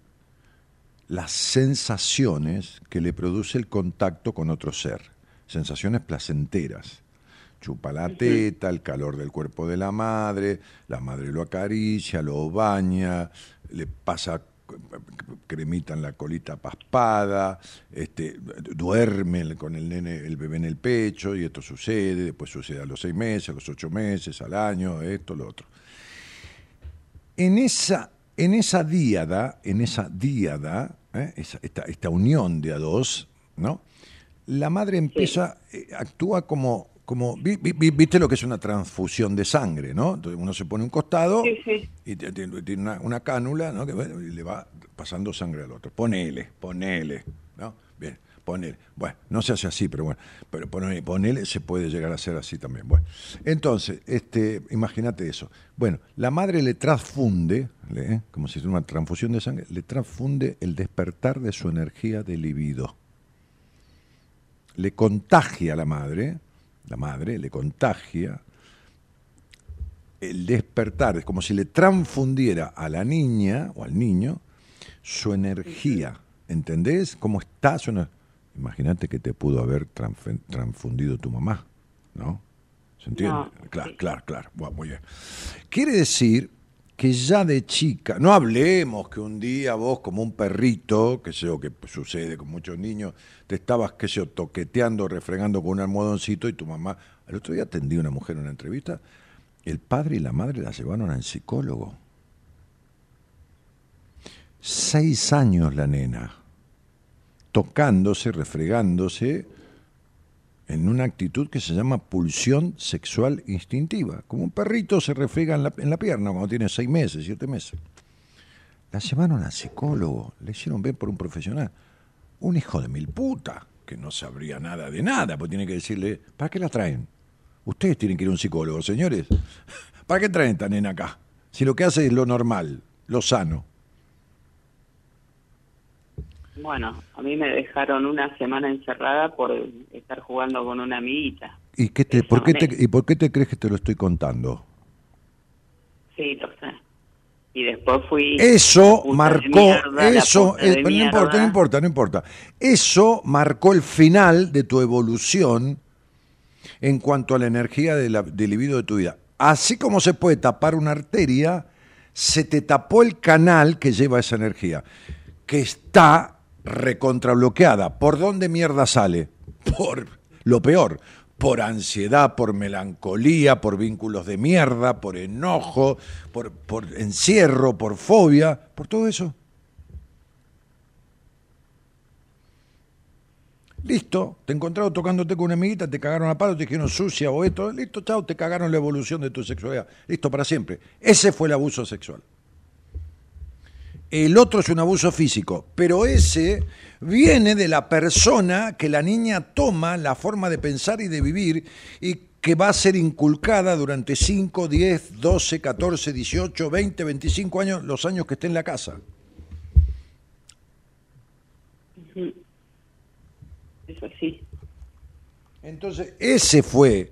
las sensaciones que le produce el contacto con otro ser, sensaciones placenteras. Chupa la teta, el calor del cuerpo de la madre, la madre lo acaricia, lo baña, le pasa cremita en la colita paspada, este, duerme con el nene, el bebé en el pecho, y esto sucede, después sucede a los seis meses, a los ocho meses, al año, esto, lo otro. En esa, en esa díada, en esa díada, ¿eh? esa- esta, esta unión de a dos, ¿no? La madre empieza, eh, actúa como, como vi- vi- vi- viste lo que es una transfusión de sangre, ¿no? Entonces uno se pone un costado Sí, sí. y tiene una, una cánula, ¿no? Que bueno, y le va pasando sangre al otro. Ponele, ponele, ¿no? Bien, ponele. Bueno, no se hace así, pero bueno, pero ponele, ponele se puede llegar a hacer así también. Bueno, entonces, este, imagínate eso. Bueno, la madre le transfunde, ¿eh? como si fuera una transfusión de sangre, le transfunde el despertar de su energía de libido le contagia a la madre, la madre le contagia el despertar, es como si le transfundiera a la niña o al niño su energía, ¿entendés? ¿Cómo está su ener- Imagínate que te pudo haber transfundido tu mamá, ¿no? ¿Se entiende? No, claro, sí. claro, claro. Bueno, muy bien. Quiere decir que ya de chica, no hablemos que un día vos como un perrito, que sé yo, que sucede con muchos niños, te estabas, qué sé yo, toqueteando, refregando con un almohadoncito y tu mamá, el otro día atendí a una mujer en una entrevista, el padre y la madre la llevaron al psicólogo. Seis años la nena, tocándose, refregándose, en una actitud que se llama pulsión sexual instintiva. Como un perrito se refriega en la, en la pierna cuando tiene seis meses, siete meses. La llevaron al psicólogo, le hicieron ver por un profesional. Un hijo de mil puta, que no sabría nada de nada, pues tiene que decirle, ¿para qué la traen? Ustedes tienen que ir a un psicólogo, señores. ¿Para qué traen esta nena acá? Si lo que hace es lo normal, lo sano. Bueno, a mí me dejaron una semana encerrada por estar jugando con una amiguita. ¿Y, qué te, por qué te. ¿Y por qué te crees que te lo estoy contando? Sí, lo sé. Y después fui... Eso marcó, mierda, eso, eh, no importa, no importa, no importa. Eso marcó el final de tu evolución en cuanto a la energía de la, del libido de tu vida. Así como se puede tapar una arteria, se te tapó el canal que lleva esa energía, que está recontrabloqueada. ¿Por dónde mierda sale? Por lo peor, por ansiedad, por melancolía, por vínculos de mierda, por enojo, por, encierro, por fobia, por todo eso. Listo, te encontraron tocándote con una amiguita, te cagaron a palo, te dijeron sucia o esto, listo, chao, te cagaron la evolución de tu sexualidad. Listo, para siempre. Ese fue el abuso sexual. El otro es un abuso físico, pero ese viene de la persona que la niña toma la forma de pensar y de vivir y que va a ser inculcada durante 5, 10, 12, 14, 18, 20, 25 años, los años que esté en la casa. Es así. Entonces, ese fue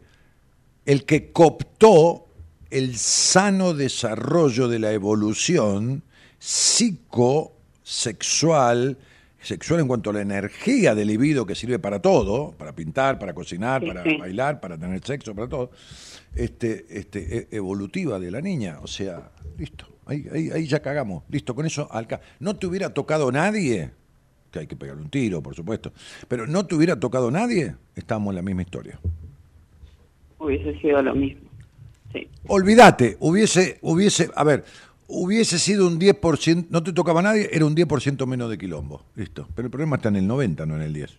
el que cooptó el sano desarrollo de la evolución psicosexual, sexual en cuanto a la energía del libido que sirve para todo, para pintar, para cocinar, Sí, para sí. bailar, para tener sexo, para todo, este, este, e- evolutiva de la niña. O sea, listo, ahí, ahí, ahí ya cagamos, listo, con eso alca. No te hubiera tocado nadie, que hay que pegarle un tiro, por supuesto, pero no te hubiera tocado nadie, estamos en la misma historia. Hubiese sido lo mismo. Sí. Olvídate, hubiese, hubiese, a ver, hubiese sido un 10%, no te tocaba a nadie, era un 10% menos de quilombo. Listo. Pero el problema está en el 90, no en el 10.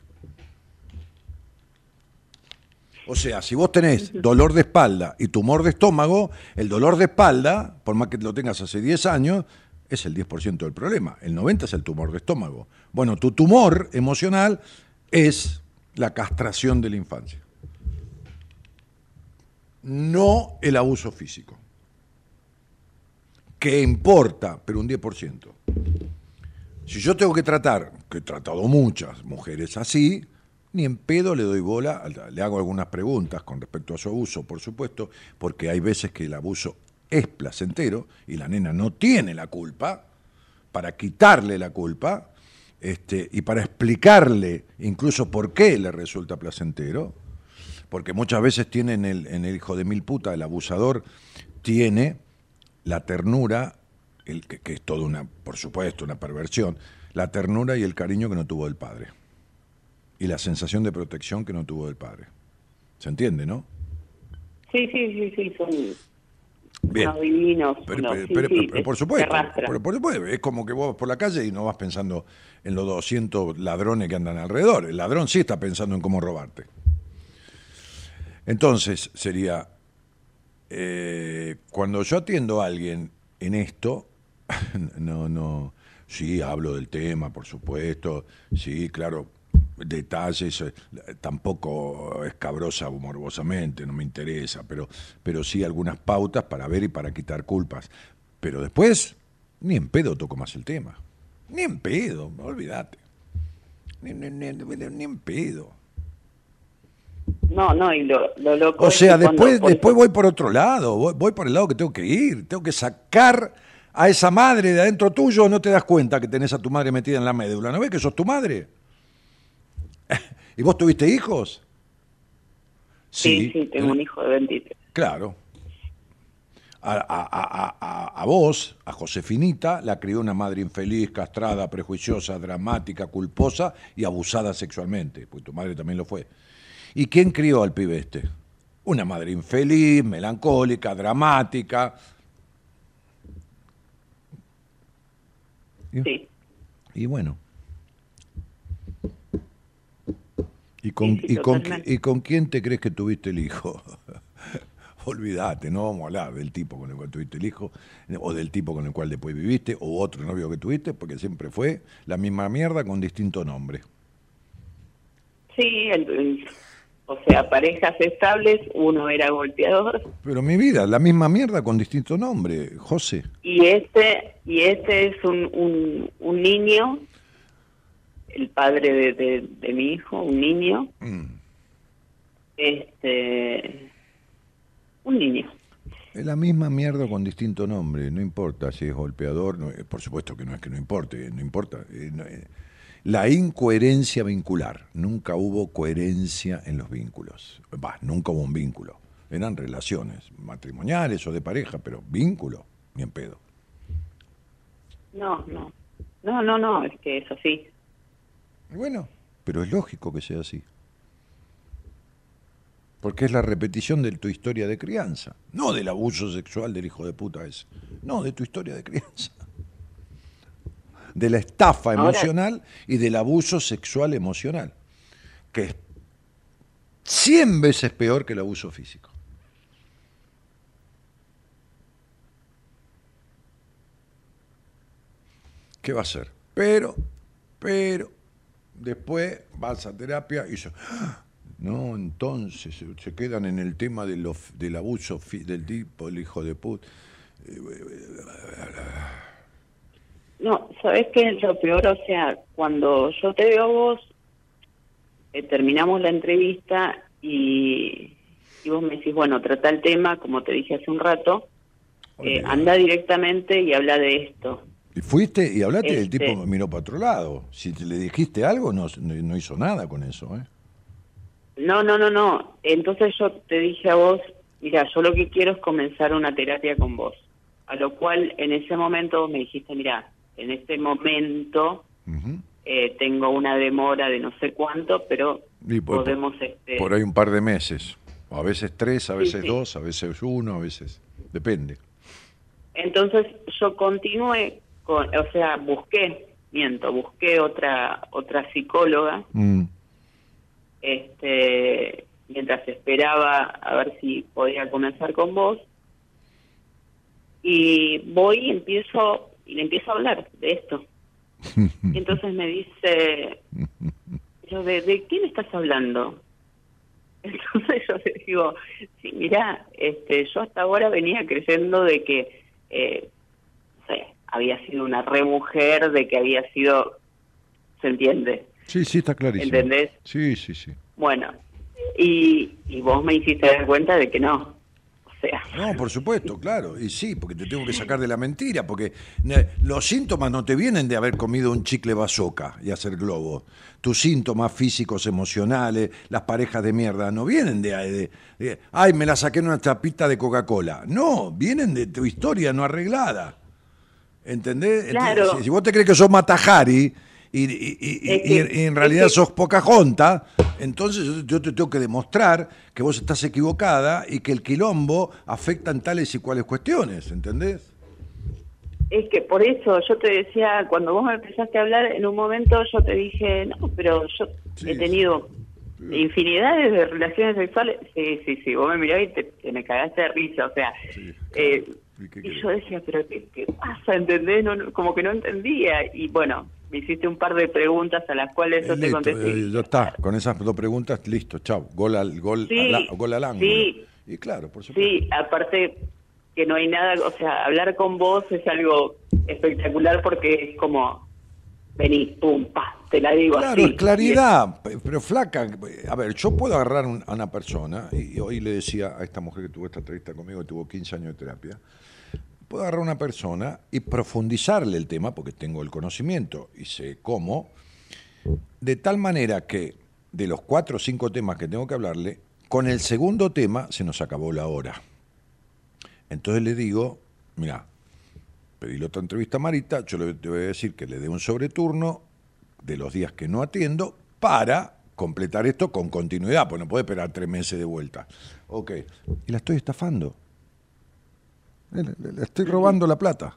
O sea, si vos tenés dolor de espalda y tumor de estómago, el dolor de espalda, por más que lo tengas hace 10 años, es el 10% del problema. El 90 es el tumor de estómago. Bueno, tu tumor emocional es la castración de la infancia no el abuso físico. Que importa, pero un 10%. Si yo tengo que tratar, que he tratado muchas mujeres así, ni en pedo le doy bola, le hago algunas preguntas con respecto a su abuso, por supuesto, porque hay veces que el abuso es placentero y la nena no tiene la culpa, para quitarle la culpa este, y para explicarle incluso por qué le resulta placentero, porque muchas veces tiene en el, en el hijo de mil puta, el abusador tiene la ternura, el, que, que es toda una, por supuesto, una perversión, la ternura y el cariño que no tuvo del padre. Y la sensación de protección que no tuvo del padre. ¿Se entiende, no? Sí, sí, sí, sí, son Bien. unos divinos. Pero, unos- pero- sí, pero- sí, pero te- por supuesto, pero por supuesto, es como que vos vas por la calle y no vas pensando en los 200 ladrones que andan alrededor. El ladrón sí está pensando en cómo robarte. Entonces sería, eh, cuando yo atiendo a alguien en esto, no, no, sí, hablo del tema, por supuesto, sí, claro, detalles, eh, tampoco escabrosa o morbosamente, no me interesa, pero, pero sí algunas pautas para ver y para quitar culpas. Pero después, ni en pedo toco más el tema. Ni en pedo, olvídate. Ni, ni- ni- ni en pedo. No, no, y lo, lo loco O es sea, que después, después voy por otro lado, voy, voy por el lado que tengo que ir, tengo que sacar a esa madre de adentro tuyo, no te das cuenta que tenés a tu madre metida en la médula, ¿no ves que sos tu madre? ¿Y vos tuviste hijos? Sí, sí, tengo un hijo de 23. Claro. A, a- a- a- a vos, a Josefinita, la crió una madre infeliz, castrada, prejuiciosa, dramática, culposa y abusada sexualmente, pues tu madre también lo fue. ¿Y quién crió al pibe este? Una madre infeliz, melancólica, dramática. Sí. y bueno. ¿Y con, Sí, sí, y, con. ¿Y con quién te crees que tuviste el hijo? Olvídate, no vamos a hablar del tipo con el cual tuviste el hijo, o del tipo con el cual después viviste, o otro novio que tuviste, porque siempre fue la misma mierda con distinto nombre. Sí, el- el- o sea, parejas estables, uno era golpeador Pero mi vida, la misma mierda con distinto nombre, José. y este y este es un, un, un niño, el padre de, de- de mi hijo, un niño, Mm. este, un niño. Es la misma mierda con distinto nombre, no importa si es golpeador, no- eh, por supuesto que no es que no importe, no importa. eh, no, eh, la incoherencia vincular, nunca hubo coherencia en los vínculos, va, nunca hubo un vínculo, eran relaciones matrimoniales o de pareja, pero vínculo, ni en pedo. No, no, no, no, no, es que es así. Bueno, pero es lógico que sea así. Porque es la repetición de tu historia de crianza, no del abuso sexual del hijo de puta ese, no de tu historia de crianza. De la estafa Ahora- emocional y del abuso sexual emocional, que es 100 veces peor que el abuso físico. ¿Qué va a hacer? Pero, pero, después vas a terapia y yo, no, entonces se, quedan en el tema de lo- del abuso del tipo, el hijo de puta. No, ¿sabes qué es lo peor? O sea, cuando yo te veo a vos, eh, terminamos la entrevista y, y vos me decís, bueno, trata el tema, como te dije hace un rato, eh, anda directamente y habla de esto. Y fuiste y hablaste y el Este- tipo miró para otro lado. Si te- le dijiste algo, no, no, no hizo nada con eso. ¿eh? No, no, no, no. Entonces yo te dije a vos, mira, yo lo que quiero es comenzar una terapia con vos. A lo cual en ese momento vos me dijiste, mira, en este momento eh, tengo una demora de no sé cuánto, pero Y por, podemos... Este, por ahí un par de meses. A veces tres, a veces sí. dos, a veces uno, a veces... Depende. Entonces yo continué, con, o sea, busqué, miento, busqué otra otra psicóloga, Mm. este, mientras esperaba a ver si podía comenzar con vos. Y voy y empiezo y le empiezo a hablar de esto. Y entonces me dice, yo, ¿de, de quién estás hablando? Entonces yo le digo, sí, mira, este, yo hasta ahora venía creyendo de que, eh, no sé, había sido una re mujer, de que había sido, ¿se entiende? Sí, sí, está clarísimo. ¿Entendés? Sí, sí, sí. Bueno, y, y vos me hiciste dar cuenta de que no. Sea, No, por supuesto, claro. Y sí, porque te tengo que sacar de la mentira, porque los síntomas no te vienen de haber comido un chicle bazooka y hacer globo. Tus síntomas físicos, emocionales, las parejas de mierda, no vienen de, de- de, ay, me la saqué en una tapita de Coca-Cola. No, vienen de tu historia no arreglada. ¿Entendés? Entonces, Claro. si, si vos te crees que sos Matajari y, y- y- y- Es que- y en realidad es que- sos Pocahontas, entonces yo, te tengo que demostrar que vos estás equivocada y que el quilombo afecta en tales y cuales cuestiones, ¿entendés? es que por eso yo te decía, cuando vos me empezaste a hablar, en un momento yo te dije, no, pero yo Sí. he tenido infinidades de relaciones sexuales. Sí, sí, sí, vos me mirabas y te, te me cagaste de risa, o sea. Sí, eh, ¿Y yo decía, pero ¿qué, qué pasa? ¿Entendés? No, no, como que no entendía. Y bueno, me hiciste un par de preguntas a las cuales yo te contesté. eh, ya está, con esas dos preguntas, listo, chao, gol al, gol, Sí, al, gol al ángulo. sí. Y claro, por supuesto. Sí, aparte que no hay nada, o sea, hablar con vos es algo espectacular porque es como, vení, pum, pa, te la digo Claro, así. claridad, pe- pero flaca. A ver, yo puedo agarrar un- a una persona, y hoy le decía a esta mujer que tuvo esta entrevista conmigo, que tuvo 15 años de terapia, puedo agarrar a una persona y profundizarle el tema, porque tengo el conocimiento y sé cómo, de tal manera que de los cuatro o cinco temas que tengo que hablarle, con el segundo tema se nos acabó la hora. Entonces le digo, mira, pedí la otra entrevista a Marita, yo le voy a decir que le dé un sobreturno de los días que no atiendo para completar esto con continuidad, pues no puede esperar tres meses de vuelta. Ok, y la estoy estafando. Le, estoy robando la plata.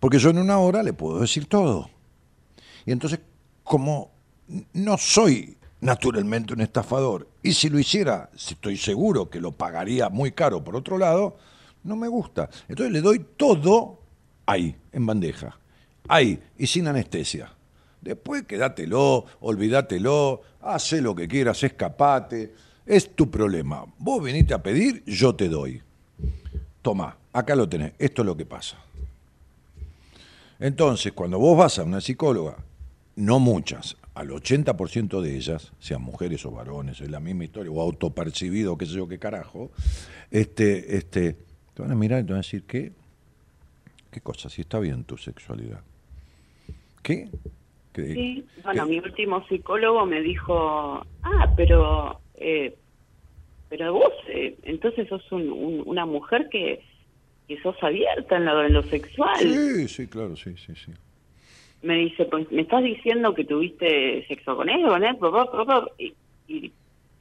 Porque yo en una hora le puedo decir todo. Y entonces, como no soy naturalmente un estafador, y si lo hiciera, estoy seguro que lo pagaría muy caro por otro lado, no me gusta. Entonces le doy todo ahí, en bandeja. Ahí, y sin anestesia. Después quédatelo, olvídatelo, hace lo que quieras, escapate. Es tu problema. Vos venite a pedir, yo te doy. Tomá, acá lo tenés. Esto es lo que pasa. Entonces, cuando vos vas a una psicóloga, no muchas, al 80% de ellas, sean mujeres o varones, es la misma historia, o autopercibido, qué sé yo, qué carajo, este, este, te van a mirar y te van a decir, ¿qué? ¿Qué cosa? Si está bien tu sexualidad. ¿Qué? ¿Qué- Sí, bueno, qué- mi último psicólogo me dijo, ah, pero, eh, pero vos, eh, entonces sos un- un- una mujer que, que sos abierta en lo, en lo sexual. Sí, sí, claro, sí, sí, sí. Me dice, pues, me estás diciendo que tuviste sexo con él, con él, y, y,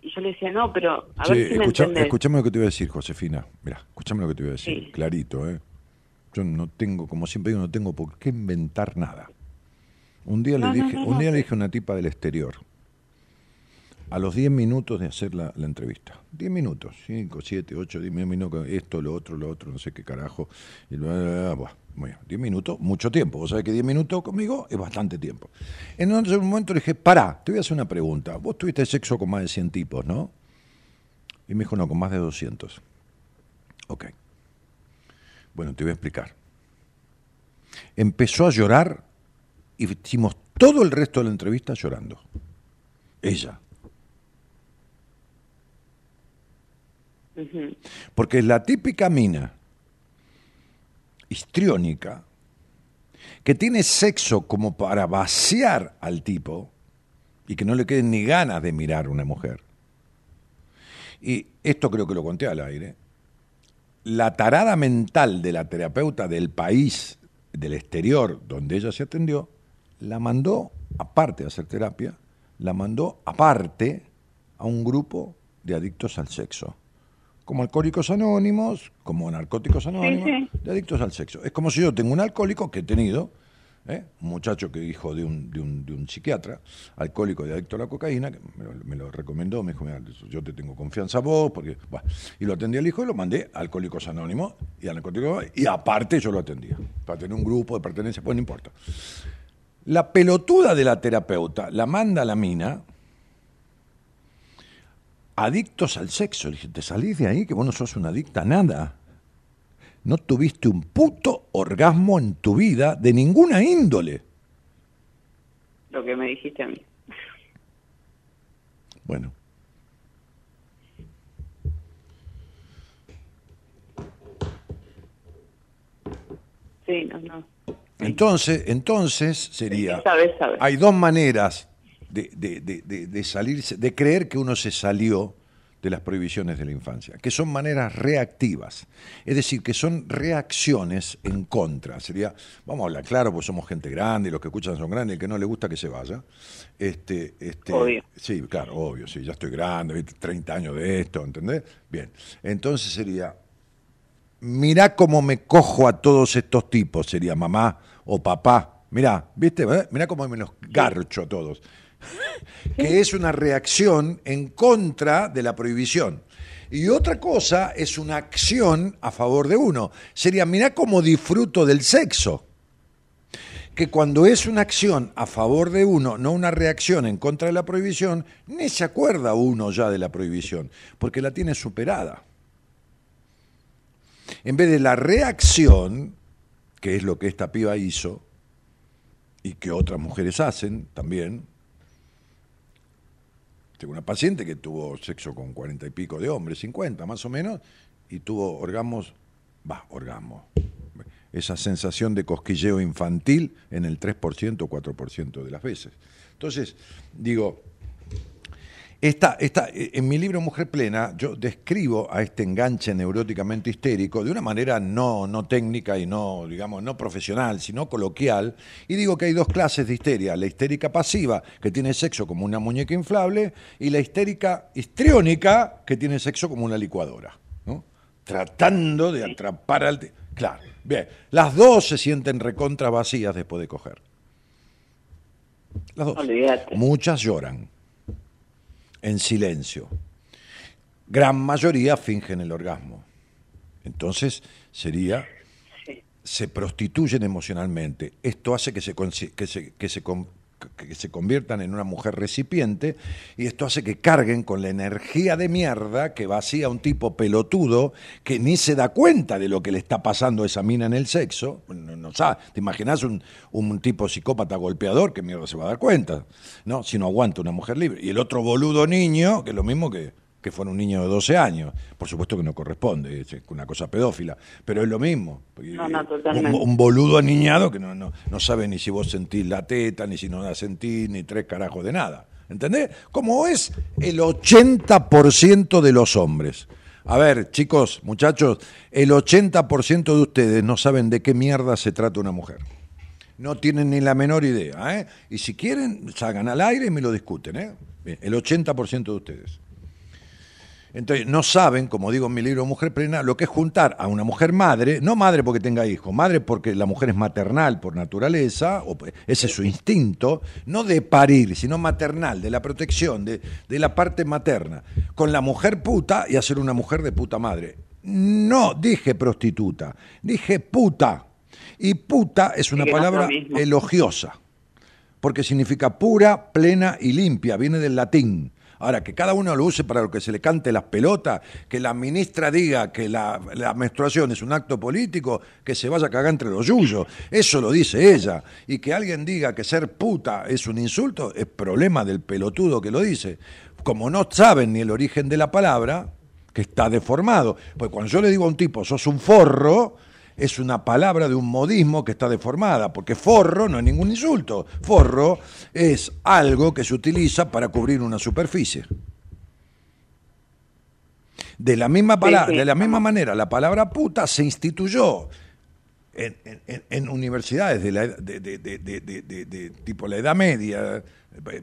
y yo le decía, no, pero a Sí, ver si me escucha- entendés. escuchame lo que te voy a decir, Josefina. Mira, escuchame lo que te voy a decir, Sí. clarito, ¿eh? Yo no tengo, como siempre digo, no tengo por qué inventar nada. Un día No, le dije, no, un día le dije a una tipa del exterior, a los 10 minutos de hacer la, la entrevista, 10 minutos, 5, 7, 8, 10 minutos, esto, lo otro, lo otro, no sé qué carajo, y bla, bla, bla, bueno, 10 minutos, mucho tiempo, vos sabés que 10 minutos conmigo es bastante tiempo. En un momento le dije, pará, te voy a hacer una pregunta, vos tuviste sexo con más de 100 tipos, ¿no? Y me dijo, no, con más de 200. Ok. Bueno, te voy a explicar. Empezó a llorar y hicimos todo el resto de la entrevista llorando. Ella. Porque es la típica mina histriónica que tiene sexo como para vaciar al tipo y que no le queden ni ganas de mirar a una mujer. Y esto creo que lo conté al aire. La tarada mental de la terapeuta del país, del exterior, donde ella se atendió, la mandó, aparte de hacer terapia, la mandó aparte a un grupo de adictos al sexo. Como alcohólicos anónimos, como narcóticos anónimos, sí. de adictos al sexo. Es como si yo tengo un alcohólico que he tenido, ¿eh? un muchacho que hijo de un, de, un, de un psiquiatra, alcohólico y adicto a la cocaína, que me lo, me lo recomendó, me dijo, mira, yo te tengo confianza a vos, porque, y lo atendí al hijo y lo mandé a Alcohólicos Anónimos y a Narcóticos y aparte yo lo atendía, para tener un grupo de pertenencia, pues no importa. La pelotuda de la terapeuta la manda a la mina adictos al sexo. Le dije, te salís de ahí que vos no sos una adicta a nada. No tuviste un puto orgasmo en tu vida de ninguna índole. Lo que me dijiste a mí. Bueno. Sí, no, no. Entonces, entonces sería. Sabes, sabes. Hay dos maneras de, de, de, de, de salirse, de creer que uno se salió de las prohibiciones de la infancia, que son maneras reactivas, es decir, que son reacciones en contra. Sería, vamos a hablar claro, pues somos gente grande, y los que escuchan son grandes, el que no le gusta que se vaya. Este, este, Obvio. Sí, claro, obvio, sí, ya estoy grande, ¿viste? 30 años de esto, ¿entendés? Bien, entonces sería, mirá cómo me cojo a todos estos tipos, sería mamá o papá. Mirá, ¿viste? ¿Eh? Mirá cómo me los garcho a todos. Que es una reacción en contra de la prohibición. Y otra cosa es una acción a favor de uno. Sería, mirá cómo disfruto del sexo. Que cuando es una acción a favor de uno, no una reacción en contra de la prohibición, ni se acuerda uno ya de la prohibición, porque la tiene superada. En vez de la reacción, que es lo que esta piba hizo, y que otras mujeres hacen también, tengo una paciente que tuvo sexo con cuarenta y pico de hombres, 50 más o menos, y tuvo orgasmos, va, orgasmo. Esa sensación de cosquilleo infantil en el 3% o 4% de las veces. Entonces, digo, esta, esta, eh, en mi libro Mujer Plena, yo describo a este enganche neuróticamente histérico de una manera no, no técnica y no, digamos, no profesional, sino coloquial, y digo que hay dos clases de histeria, la histérica pasiva, que tiene sexo como una muñeca inflable, y la histérica histriónica, que tiene sexo como una licuadora, ¿no? tratando de atrapar al... Claro, bien, las dos se sienten recontra vacías después de coger. Las dos. Olvídate. Muchas lloran en silencio. Gran mayoría fingen el orgasmo. Entonces sería, Sí. se prostituyen emocionalmente. Esto hace que se, que se, que se, que se conviertan en una mujer recipiente y esto hace que carguen con la energía de mierda que vacía un tipo pelotudo que ni se da cuenta de lo que le está pasando a esa mina en el sexo. No, no. ¿Te imaginas un, un tipo psicópata golpeador? ¿Qué mierda se va a dar cuenta? ¿No? Si no aguanta una mujer libre. Y el otro boludo niño, que es lo mismo que, que fuera un niño de 12 años. Por supuesto que no corresponde, es una cosa pedófila, pero es lo mismo. No, no, Un, totalmente. un boludo aniñado que no, no, no sabe ni si vos sentís la teta, ni si no la sentís, ni tres carajos de nada. ¿Entendés? Como es el 80% de los hombres. A ver, chicos, muchachos, el 80% de ustedes no saben de qué mierda se trata una mujer. No tienen ni la menor idea. ¿eh? Y si quieren, salgan al aire y me lo discuten. ¿eh? El 80% de ustedes. Entonces, no saben, como digo en mi libro Mujer Plena, lo que es juntar a una mujer madre, no madre porque tenga hijos, madre porque la mujer es maternal por naturaleza, o ese es su instinto, no de parir, sino maternal, de la protección, de, de la parte materna, con la mujer puta y hacer una mujer de puta madre. No dije prostituta, dije puta. Y puta es una palabra elogiosa porque significa pura, plena y limpia, viene del latín. Ahora, que cada uno lo use para lo que se le cante las pelotas, que la ministra diga que la, menstruación es un acto político, que se vaya a cagar entre los yuyos, eso lo dice ella. Y que alguien diga que ser puta es un insulto, es problema del pelotudo que lo dice. Como no saben ni el origen de la palabra, que está deformado. Pues cuando yo le digo a un tipo, sos un forro, es una palabra de un modismo que está deformada, porque forro no es ningún insulto. Forro es algo que se utiliza para cubrir una superficie. De la misma, pala- Sí, sí. de la misma manera, la palabra puta se instituyó en, en- en- universidades de, la, de, de- tipo la Edad Media,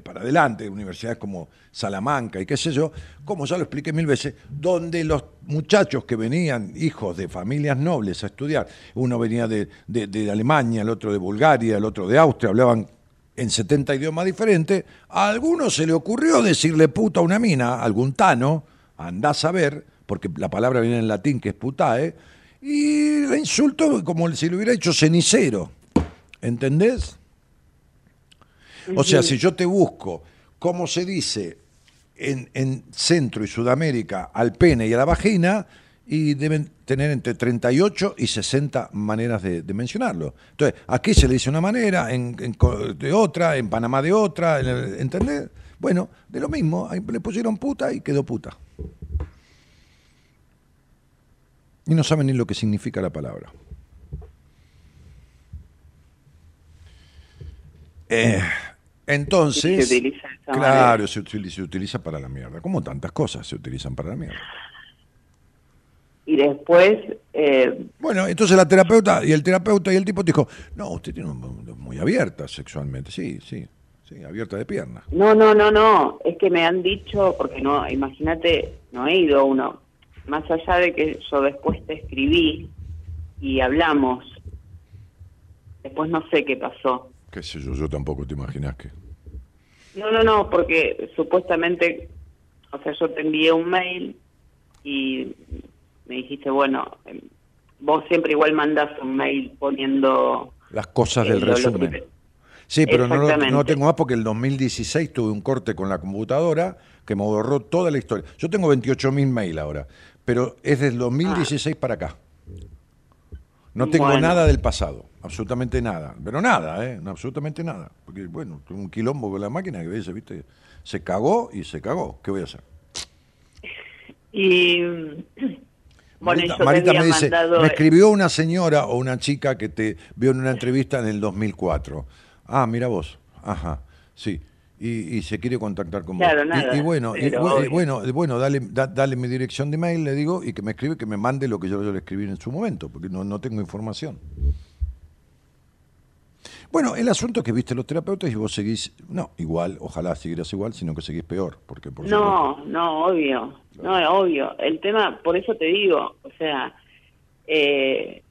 para adelante, universidades como Salamanca y qué sé yo, como ya lo expliqué mil veces, donde los muchachos que venían, hijos de familias nobles a estudiar, uno venía de, Alemania, el otro de Bulgaria, el otro de Austria, hablaban en 70 idiomas diferentes, a alguno se le ocurrió decirle puta a una mina, algún tano, andás a ver, porque la palabra viene en latín que es putae, y le insultó como si le hubiera hecho cenicero. ¿Entendés? O sea, si yo te busco cómo se dice en, en Centro y Sudamérica al pene y a la vagina, y deben tener entre 38 y 60 maneras de, de mencionarlo. Entonces, aquí se le dice una manera, en, en de otra, en Panamá de otra, en el- ¿entendés? Bueno, de lo mismo, ahí le pusieron puta y quedó puta. Y no saben ni lo que significa la palabra. Eh, entonces, Y se utiliza claro, se utiliza, se utiliza para la mierda, como tantas cosas se utilizan para la mierda. Y después, eh, Bueno, entonces la terapeuta y el terapeuta y el tipo dijo, no, usted tiene un- muy abierta sexualmente, sí, sí, sí, abierta de pierna. no, no, no, no, es que me han dicho, porque no, imagínate, no he ido a uno, más allá de que yo después te escribí y hablamos, después no sé qué pasó. Qué sé yo, yo tampoco te imaginas que... No, no, no, porque supuestamente, o sea, yo te envié un mail y me dijiste, bueno, em, vos siempre igual mandás un mail poniendo... Las cosas eh, del lo resumen. que- Sí, pero no, lo- no tengo más porque el 2016 tuve un corte con la computadora que me borró toda la historia. Yo tengo 28.000 mail ahora, pero es del 2016 para acá. No tengo Bueno. nada del pasado, absolutamente nada. Pero nada, ¿eh? Absolutamente nada. Porque, bueno, tuve un quilombo con la máquina que veces, ¿viste? Se cagó y se cagó. ¿Qué voy a hacer? Y... Bueno, Marita, Marita me dice, mandado- me escribió una señora o una chica que te vio en una entrevista en el 2004. Ah, mira vos. Ajá, sí. Y, y se quiere contactar con Claro, vos. Y- nada, y, bueno, y bueno, bueno, dale, da- dale mi dirección de mail, le digo, y que me escribe, que me mande lo que yo, yo le escribí en su momento, porque no, no tengo información. Bueno, el asunto es que viste los terapeutas y vos seguís, no, igual, ojalá siguieras igual, sino que seguís peor, porque por supuesto- No, no, obvio, no, obvio. El tema, por eso te digo, o sea, eh,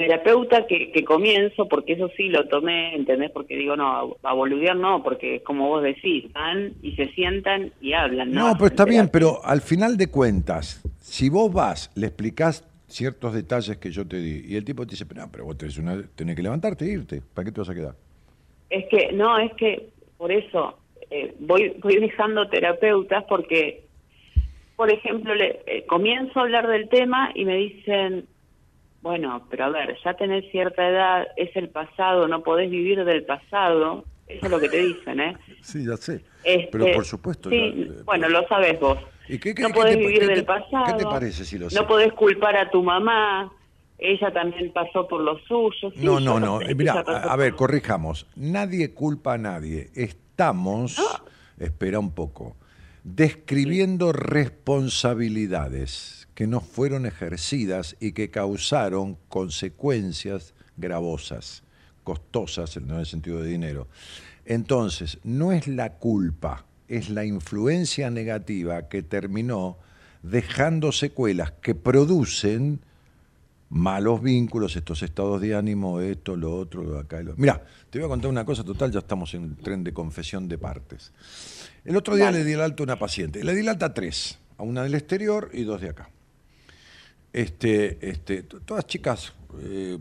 terapeuta que, que comienzo, porque eso sí lo tomé, ¿entendés? Porque digo, no, a, a boludear no, porque como vos decís, van y se sientan y hablan, ¿no? No, pero está bien, pero al final de cuentas, si vos vas, le explicás ciertos detalles que yo te di, y el tipo te dice, pero, no, pero vos tenés, una- tenés que levantarte e irte, ¿para qué te vas a quedar? Es que, no, es que por eso eh, voy, voy dejando terapeutas porque, por ejemplo, le, eh, comienzo a hablar del tema y me dicen, bueno, pero a ver, ya tenés cierta edad, es el pasado, no podés vivir del pasado, eso es lo que te dicen, ¿eh? Sí, ya sé. Este, pero por supuesto. Sí, ya, eh, bueno, lo sabes vos. ¿Y qué- qué- no qué podés te- vivir del pasado. qué te parece si lo sé? No podés culpar a tu mamá, ella también pasó por lo suyo. sí, No, no, no. eh, Mira, a, ver, corrijamos. Nadie culpa a nadie. Estamos, espera un poco, describiendo responsabilidades que no fueron ejercidas y que causaron consecuencias gravosas, costosas, no en el sentido de dinero. Entonces, no es la culpa, es la influencia negativa que terminó dejando secuelas que producen malos vínculos, estos estados de ánimo, esto, lo otro, lo acá. y Lo... Mira, te voy a contar una cosa total, ya estamos en el tren de confesión de partes. El otro día le di el alta a una paciente, le di el alta a tres, a una del exterior y dos de acá. Este, este, to- todas chicas eh,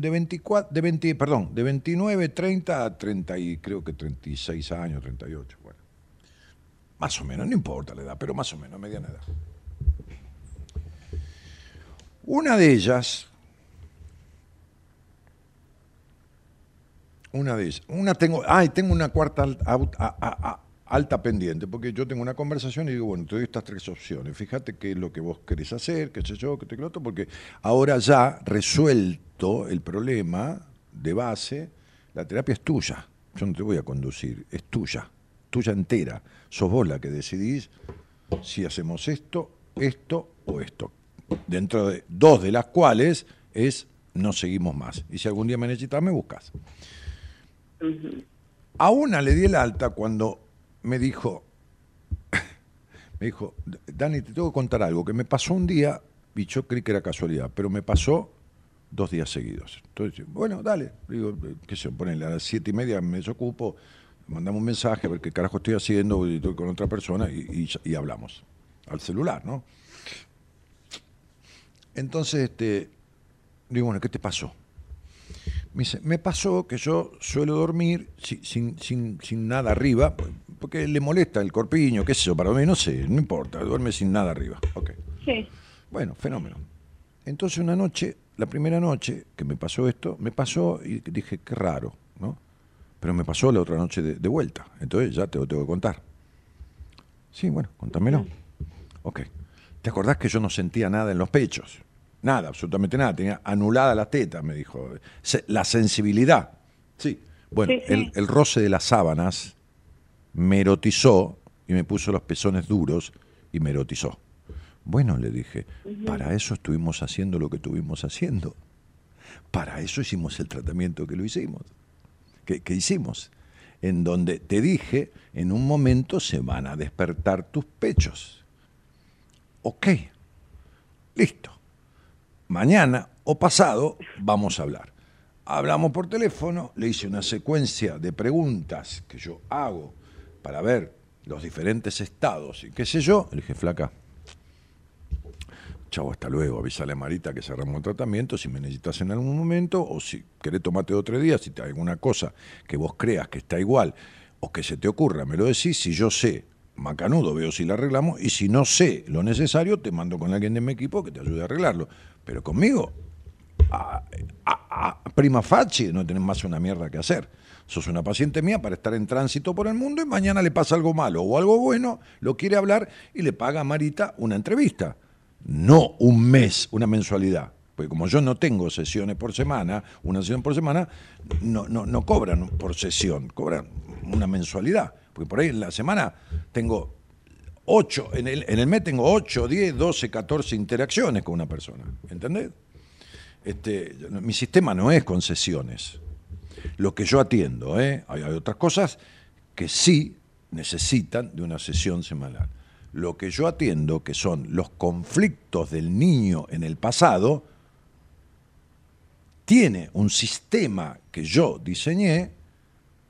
de 24, de 20, perdón, de 29, 30 a 30 y creo que 36 años, 38, bueno. Más o menos, no importa la edad, pero más o menos, mediana edad. Una de ellas, una de ellas, una tengo, ay, tengo una cuarta a- a- a- alta pendiente, porque yo tengo una conversación y digo, bueno, te doy estas tres opciones, fíjate qué es lo que vos querés hacer, qué sé yo, qué te lo otro, porque ahora ya resuelto el problema de base, la terapia es tuya, yo no te voy a conducir, es tuya, tuya entera, sos vos la que decidís si hacemos esto, esto o esto. Dentro de dos de las cuales es no seguimos más. Y si algún día me necesitas, me buscas. A una le di el alta cuando me dijo, me dijo, Dani, te tengo que contar algo, que me pasó un día, y yo creí que era casualidad, pero me pasó dos días seguidos. Entonces, bueno, dale, digo, qué sé, ponele a las siete y media me desocupo, mandamos un mensaje a ver qué carajo estoy haciendo, estoy con otra persona y, hablamos al celular, ¿no? Entonces, este, digo, bueno, ¿qué te pasó? Me dice, me pasó que yo suelo dormir si- sin, sin, sin nada arriba, porque le molesta el corpiño, qué sé yo, para mí, no sé, no importa, duerme sin nada arriba. Ok. Sí. Bueno, fenómeno. Entonces una noche, la primera noche que me pasó esto, me pasó y dije, qué raro, ¿no? Pero me pasó la otra noche de, de vuelta, entonces ya te lo tengo que contar. Sí, bueno, contámelo. Ok. ¿Te acordás que yo no sentía nada en los pechos? Nada, absolutamente nada. Tenía anulada la teta, me dijo. Se- La sensibilidad. Sí. Bueno, Sí, sí. El, el roce de las sábanas me erotizó y me puso los pezones duros y me erotizó. Bueno, le dije, para eso estuvimos haciendo lo que estuvimos haciendo. Para eso hicimos el tratamiento que lo hicimos, que, que hicimos, en donde te dije, en un momento se van a despertar tus pechos. Ok, listo. Mañana o pasado vamos a hablar. Hablamos por teléfono, le hice una secuencia de preguntas que yo hago para ver los diferentes estados y qué sé yo. Le dije, flaca, chavo, hasta luego, avísale a Marita que cerramos el tratamiento si me necesitas en algún momento o si querés tomarte otro día, si te hay alguna cosa que vos creas que está igual o que se te ocurra, me lo decís, si yo sé, macanudo, veo si la arreglamos y si no sé lo necesario, te mando con alguien de mi equipo que te ayude a arreglarlo. Pero conmigo, a, prima facie, no tenés más una mierda que hacer. Sos una paciente mía para estar en tránsito por el mundo y mañana le pasa algo malo o algo bueno, lo quiere hablar y le paga a Marita una entrevista. No un mes, una mensualidad. Porque como yo no tengo sesiones por semana, una sesión por semana, no, no, no cobran por sesión, cobran una mensualidad. Porque por ahí en la semana tengo 8, en el, en el mes tengo 8, 10, 12, 14 interacciones con una persona. ¿Entendés? Este, mi sistema no es concesiones. Lo que yo atiendo, ¿eh? hay, hay otras cosas que sí necesitan de una sesión semanal. Lo que yo atiendo, que son los conflictos del niño en el pasado, tiene un sistema que yo diseñé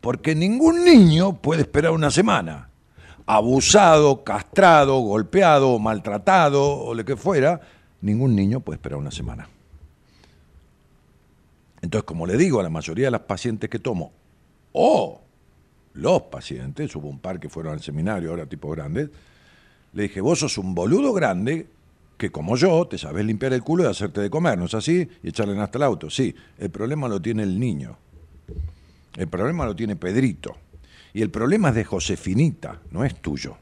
porque ningún niño puede esperar una semana. Abusado, castrado, golpeado, maltratado o lo que fuera, ningún niño puede esperar una semana. Entonces, como le digo a la mayoría de las pacientes que tomo, o los pacientes, hubo un par que fueron al seminario, ahora tipo grandes, le dije, vos sos un boludo grande que como yo te sabes limpiar el culo y hacerte de comer, ¿no es así? Y echarle hasta el auto. Sí, el problema lo tiene el niño. El problema lo tiene Pedrito. Y el problema es de Josefinita, no es tuyo.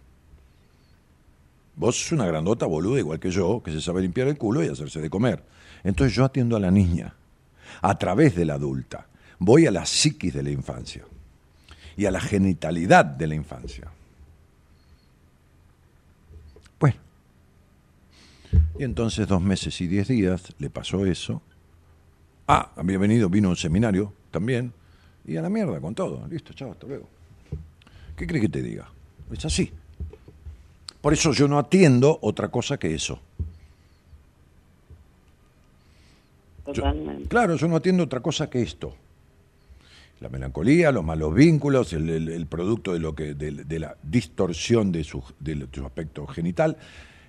Vos sos una grandota boluda igual que yo, que se sabe limpiar el culo y hacerse de comer. Entonces yo atiendo a la niña, a través de la adulta. Voy a la psiquis de la infancia y a la genitalidad de la infancia. Bueno. Y entonces dos meses y diez días le pasó eso. Ah, había venido, vino a un seminario también. Y a la mierda con todo. Listo, chao, hasta luego. ¿Qué crees que te diga? Es así. Por eso yo no atiendo otra cosa que eso. Yo- claro, yo no atiendo otra cosa que esto. La melancolía, los malos vínculos, el, el- el producto de, lo que, de, de la distorsión de su, de su aspecto genital,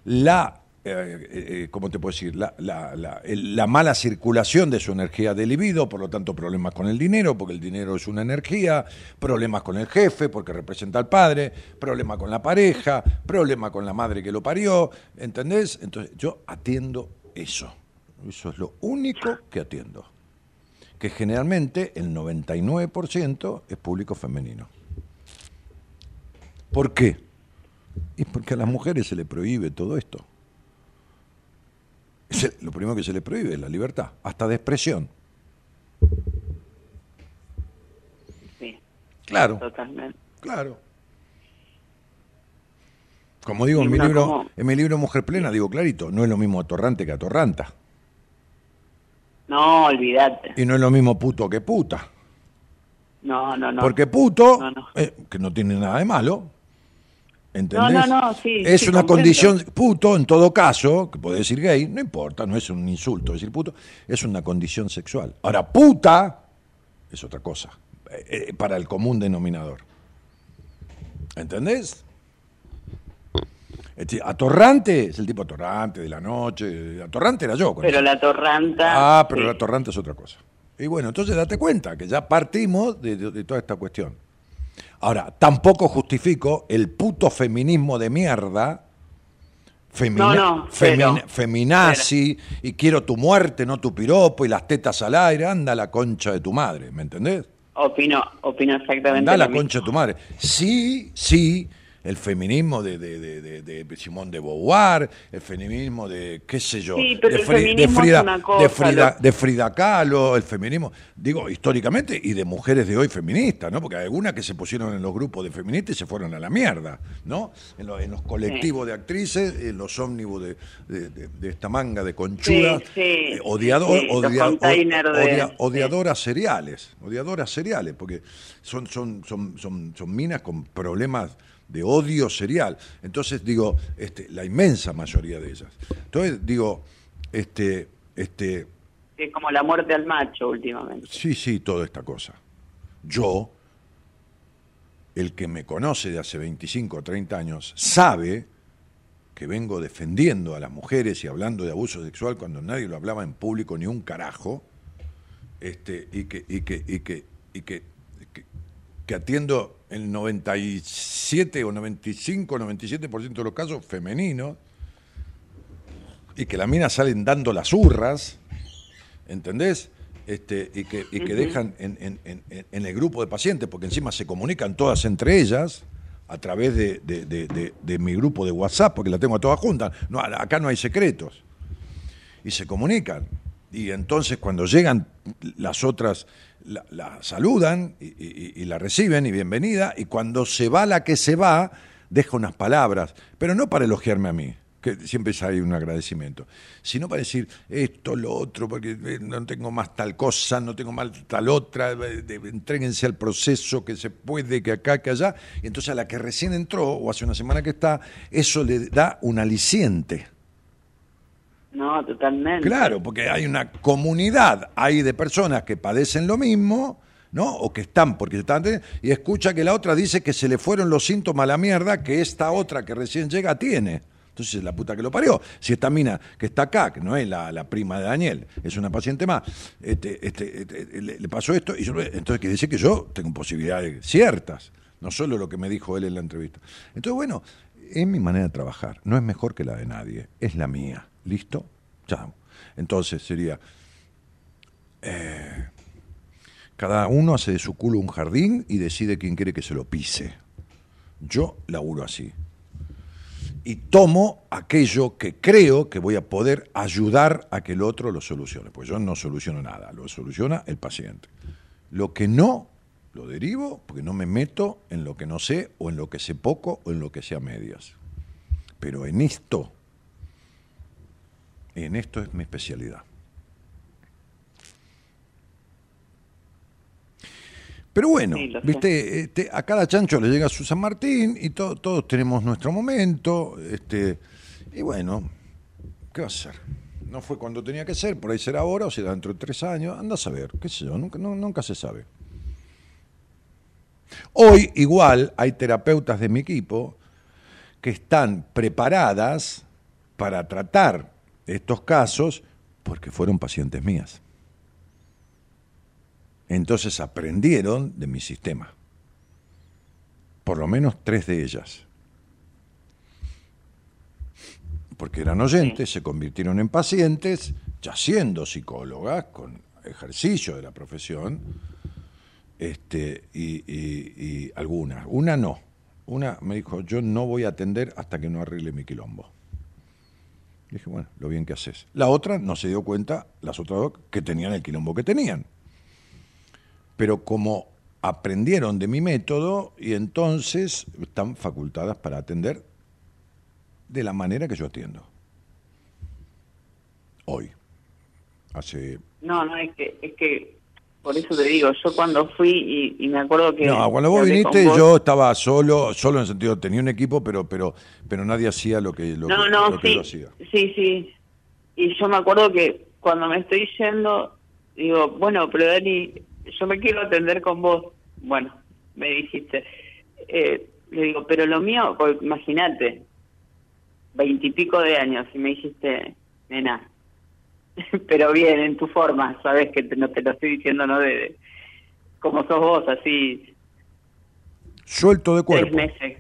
la, eh, eh, eh, ¿cómo te puedo decir? La, la- la- el- la mala circulación de su energía de libido, por lo tanto problemas con el dinero, porque el dinero es una energía, problemas con el jefe, porque representa al padre, problemas con la pareja, problemas con la madre que lo parió, ¿entendés? Entonces yo atiendo eso. Eso es lo único que atiendo. Que generalmente el 99% es público femenino. ¿Por qué? Y porque a las mujeres se le prohíbe todo esto. Lo primero que se le prohíbe es la libertad, hasta de expresión. Sí, Claro, totalmente. claro. Como digo en mi libro, como- en mi libro Mujer Plena, digo clarito, no es lo mismo atorrante que atorranta. No, olvídate. Y no es lo mismo puto que puta. No, no, no. Porque puto, No, no. eh, que no tiene nada de malo, ¿entendés? No, no, no, sí, Es sí, una comprendo. condición, puto, en todo caso, que puede decir gay, no importa, no es un insulto decir puto, es una condición sexual. Ahora, puta es otra cosa, eh, eh, para el común denominador. ¿Entendés? Este, Atorrante es el tipo atorrante de la noche, atorrante era yo. con Pero eso. la torranta. Ah, pero sí. la torrante es otra cosa. Y bueno, entonces date cuenta que ya partimos de, de- de toda esta cuestión. Ahora, tampoco justifico el puto feminismo de mierda, femina- No, no, femin- cero. feminazi, y quiero tu muerte, no tu piropo, y las tetas al aire, anda la concha de tu madre, ¿me entendés? Opino, opino exactamente. Anda la mismo. concha de tu madre. Sí, sí, el feminismo de, de, de, de, de Simón de Beauvoir, el feminismo de, qué sé yo, Sí, pero de, el Frida, cosa, de, Frida, lo- de Frida Kahlo, el feminismo, digo, históricamente, y de mujeres de hoy feministas, ¿no? Porque hay algunas que se pusieron en los grupos de feministas y se fueron a la mierda, ¿no? En, lo- en los colectivos de actrices, en los ómnibus de, de- de- de esta manga de conchudas, Sí, sí, eh, odiador- odia- sí. odiadoras seriales, odiadoras seriales, porque son, son, son, son, son minas con problemas de odio serial. Entonces digo, este, la inmensa mayoría de ellas. Entonces digo, este, este, es como la muerte al macho últimamente. Sí, sí, toda esta cosa. Yo, el que me conoce de hace 25 o 30 años, sabe que vengo defendiendo a las mujeres y hablando de abuso sexual cuando nadie lo hablaba en público ni un carajo, este, y que, y que, y que, y que, que, que atiendo el 97 o 95 o 97% de los casos femeninos, y que las minas salen dando las hurras, ¿entendés? Este, y que, y que dejan en, en- en- en el grupo de pacientes, porque encima se comunican todas entre ellas a través de, de- de- de- de mi grupo de WhatsApp, porque la tengo a todas juntas. No, acá no hay secretos. Y se comunican. Y entonces cuando llegan las otras, la, saludan y, la reciben y bienvenida, y cuando se va la que se va, deja unas palabras, pero no para elogiarme a mí, que siempre hay un agradecimiento, sino para decir esto, lo otro, porque eh, no tengo más tal cosa, no tengo más tal otra, eh, entréguense al proceso que se puede, que acá, que allá, y entonces a la que recién entró, o hace una semana que está, eso le da un aliciente. No, totalmente. Claro, porque hay una comunidad ahí de personas que padecen lo mismo, ¿no? O que están, porque están, y escucha que la otra dice que se le fueron los síntomas a la mierda que esta otra que recién llega tiene. Entonces, la puta que lo parió. Si esta mina que está acá, que no es la, la prima de Daniel, es una paciente más, este, este, este, le, pasó esto, y yo, entonces quiere decir que yo tengo posibilidades ciertas, no solo lo que me dijo él en la entrevista. Entonces, bueno, es mi manera de trabajar, no es mejor que la de nadie, es la mía. ¿Listo? Chao. Entonces sería, eh, cada uno hace de su culo un jardín y decide quién quiere que se lo pise. Yo laburo así. Y tomo aquello que creo que voy a poder ayudar a que el otro lo solucione. Pues yo no soluciono nada, lo soluciona el paciente. Lo que no, lo derivo porque no me meto en lo que no sé o en lo que sé poco o en lo que sé a medias. Pero en esto, en esto es mi especialidad. Pero bueno, Sí, viste, este, a cada chancho le llega su San Martín y to- todos tenemos nuestro momento, este, y bueno, ¿qué va a ser? No fue cuando tenía que ser, por ahí será ahora o será dentro de tres años, anda a saber, qué sé yo, nunca, no- nunca se sabe. Hoy igual hay terapeutas de mi equipo que están preparadas para tratar estos casos porque fueron pacientes mías. Entonces aprendieron de mi sistema. Por lo menos tres de ellas. Porque eran oyentes, se convirtieron en pacientes, ya siendo psicólogas, con ejercicio de la profesión, este, y, y- y algunas. Una no. Una me dijo, yo no voy a atender hasta que no arregle mi quilombo. Dije, bueno, lo bien que haces. La otra no se dio cuenta, las otras dos, que tenían el quilombo que tenían. Pero como aprendieron de mi método y entonces están facultadas para atender de la manera que yo atiendo. Hoy. Hace No, no, es que, es que, por eso te digo, yo cuando fui y, y me acuerdo que... No, cuando vos viniste vos- yo estaba solo, solo en el sentido, tenía un equipo, pero pero pero nadie hacía lo que, lo no, que, no, lo que sí, yo hacía. sí, sí. Y yo me acuerdo que cuando me estoy yendo, digo, bueno, pero Dani, yo me quiero atender con vos. Bueno, me dijiste. Eh, le digo, pero lo mío, pues, imagínate, veintipico de años, y me dijiste, nena, pero bien, en tu forma, sabes que te, no te lo estoy diciendo, ¿no? De, de- como sos vos, así, Suelto de tres cuerpo. meses,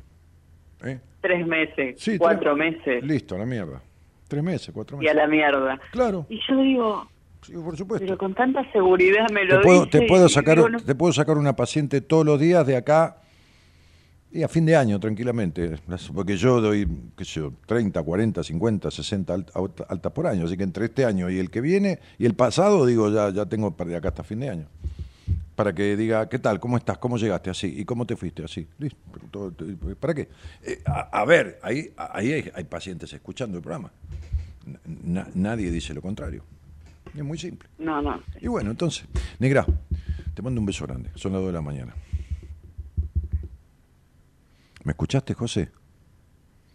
¿eh? tres meses, Sí, cuatro tres- meses, Listo, a la mierda. Tres meses, cuatro y a meses. la mierda. Claro, Y yo digo, sí, por supuesto. pero con tanta seguridad me te lo puedo, dice te puedo sacar digo, no- te puedo sacar una paciente todos los días de acá y a fin de año tranquilamente porque yo doy qué sé yo 30 40 50 60 alt- alt- altas por año. Así que entre este año y el que viene y el pasado digo ya ya tengo para de acá hasta fin de año. Para que diga qué tal cómo estás cómo llegaste así y cómo te fuiste así listo todo- para qué Eh, a, a ver ahí ahí hay, hay pacientes escuchando el programa. Na- nadie dice lo contrario. Es muy simple. No, no. y bueno, entonces, Negra, te mando un beso grande. Son las 2 de la mañana. ¿Me escuchaste, José?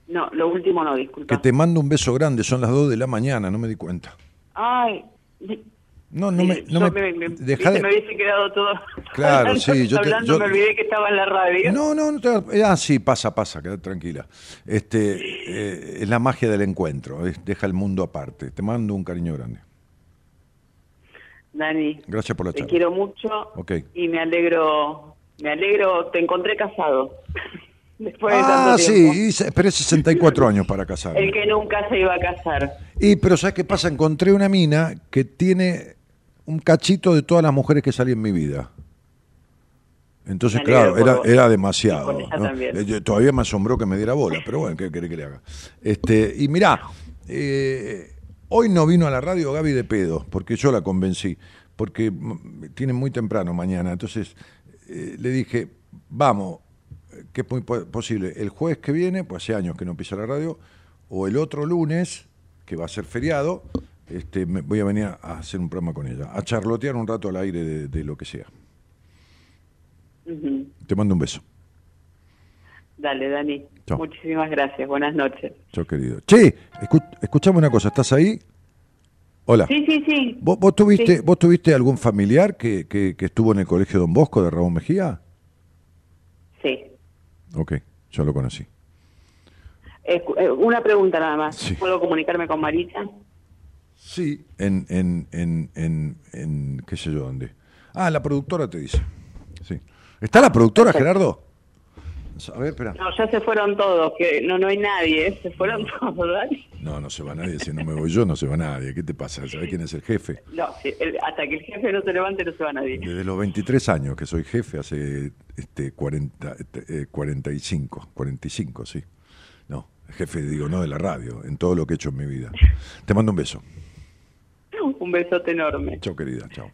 No, lo último no, disculpa. Que te mando un beso grande. Son las 2 de la mañana, no me di cuenta. Ay, me- No, no me, no Yo me, me, dejá de- me hubiese quedado todo. Claro, hablando, sí, yo te- hablando, yo- me olvidé que estaba en la radio. No, no, no te- ah, sí, pasa, pasa, quédate tranquila. Este, eh, es la magia del encuentro, es- deja el mundo aparte. Te mando un cariño grande. Dani, Gracias por la te charla. quiero mucho Ok. y me alegro, me alegro, te encontré casado. Después de Ah, sí, y esperé 64 años para casarme. El que nunca se iba a casar. Y, pero ¿sabes qué pasa? Encontré una mina que tiene un cachito de todas las mujeres que salí en mi vida. Entonces, claro, era, demasiado. Eh, yo- todavía me asombró que me diera bola, pero bueno, ¿qué querés que le haga? Este, y mirá, eh, hoy no vino a la radio Gaby de pedo, porque yo la convencí, porque tiene muy temprano mañana. Entonces eh, le dije, vamos, que es muy po- posible, el jueves que viene, pues hace años que no pisa la radio, o el otro lunes, que va a ser feriado, este, me, voy a venir a hacer un programa con ella, a charlotear un rato al aire de, de lo que sea. Te mando un beso. Dale, Dani. Chao. Muchísimas gracias. Buenas noches. Chao, querido. Che, escu escuchame una cosa, ¿estás ahí? Hola. Sí, sí, sí. ¿Vos, vos tuviste, Sí. ¿Vos tuviste algún familiar que, que, que estuvo en el colegio Don Bosco de Raúl Mejía? Sí. Ok, yo lo conocí. Eh, una pregunta nada más. Sí. ¿Puedo comunicarme con Marisa? Sí. En, en, en, en, en qué sé yo dónde. Ah, la productora te dice. Sí. ¿Está la productora, Gerardo? A ver, espera. No, ya se fueron todos, que no no hay nadie, ¿eh? se fueron todos, Dani. No, no se va nadie. Si no me voy yo, no se va nadie. ¿Qué te pasa? ¿Sabés quién es el jefe? No, si el- hasta que el jefe no se levante no se va nadie. Desde los 23 años que soy jefe, hace este 40, eh, 45, 45, sí. No, jefe, digo, no de la radio, en todo lo que he hecho en mi vida. Te mando un beso. Un besote enorme. Chao, querida, chao.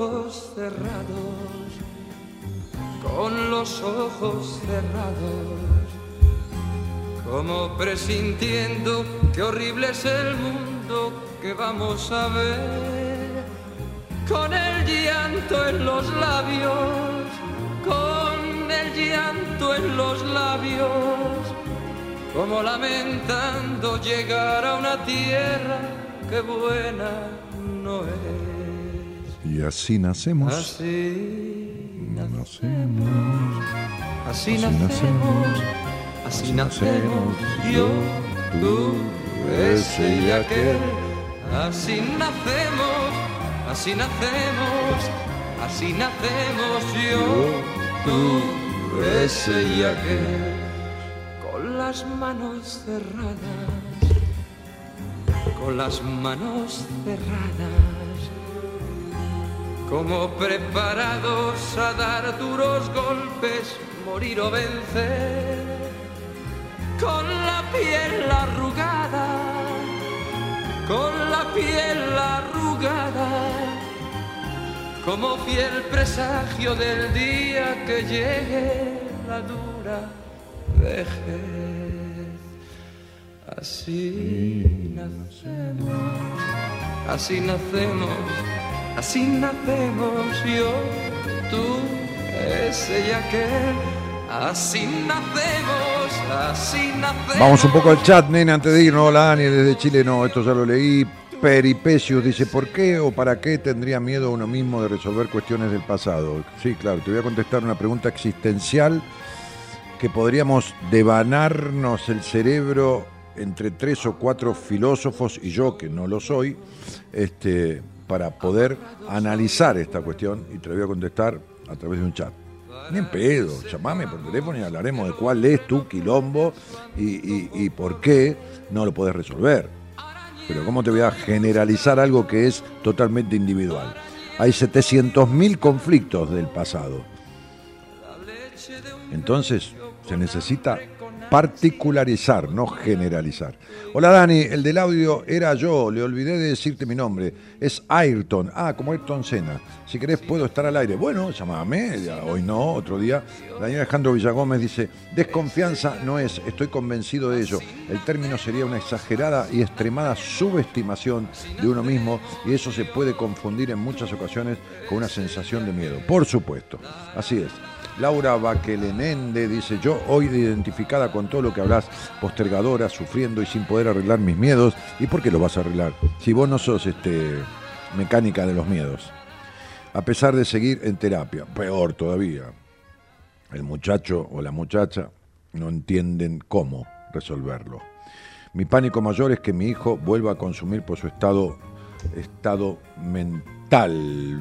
Cerrados, con los ojos cerrados, como presintiendo que horrible es el mundo que vamos a ver, con el llanto en los labios, con el llanto en los labios, como lamentando llegar a una tierra que buena no es. Y así nacemos. Así nacemos. Así Así nacemos, nacemos, así nacemos, yo, tú, ese y aquel. Así nacemos, así nacemos, así nacemos, yo, tú, ese y aquel. Con las manos cerradas, con las manos cerradas como preparados a dar duros golpes, morir o vencer, con la piel arrugada, con la piel arrugada, como fiel presagio del día que llegue la dura vejez. Así nacemos, así nacemos, así nacemos yo, tú, ese y aquel. Así nacemos, así nacemos. Vamos un poco al chat, nene, antes de irnos. Hola, Dani, desde Chile. No, esto ya lo leí. Peripecius dice, ¿por qué o para qué tendría miedo uno mismo de resolver cuestiones del pasado? Sí, claro, te voy a contestar una pregunta existencial que podríamos devanarnos el cerebro entre tres o cuatro filósofos y yo, que no lo soy, este, para poder analizar esta cuestión y te la voy a contestar a través de un chat. Ni en pedo, llamame por teléfono y hablaremos de cuál es tu quilombo y, por qué no lo podés resolver. Pero ¿cómo te voy a generalizar algo que es totalmente individual? Hay 700.000 conflictos del pasado. Entonces se necesita particularizar, no generalizar. Hola Dani, el del audio era yo, le olvidé de decirte mi nombre. Es Ayrton. Ah, como Ayrton Senna. Si querés puedo estar al aire. Bueno, llámame, ya, hoy no, otro día. Daniel Alejandro Villagómez dice, desconfianza no es, estoy convencido de ello. El término sería una exagerada y extremada subestimación de uno mismo y eso se puede confundir en muchas ocasiones con una sensación de miedo. Por supuesto, así es. Laura Baquelenende dice, yo hoy identificada con todo lo que hablas, postergadora, sufriendo y sin poder arreglar mis miedos. ¿Y por qué lo vas a arreglar? Si vos no sos este, mecánica de los miedos. A pesar de seguir en terapia, peor todavía. El muchacho o la muchacha no entienden cómo resolverlo. Mi pánico mayor es que mi hijo vuelva a consumir por su estado, estado mental.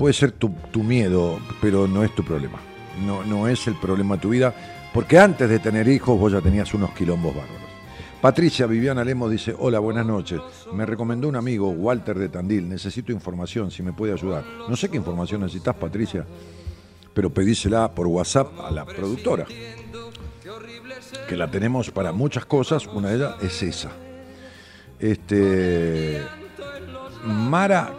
Puede ser tu, miedo, pero no es tu problema. No, no es el problema de tu vida, porque antes de tener hijos vos ya tenías unos quilombos bárbaros. Patricia Viviana Lemos dice, hola, buenas noches. Me recomendó un amigo, Walter de Tandil, necesito información, si me puede ayudar. No sé qué información necesitas, Patricia, pero pedísela por WhatsApp a la productora, que la tenemos para muchas cosas, una de ellas es esa. Este, Mara,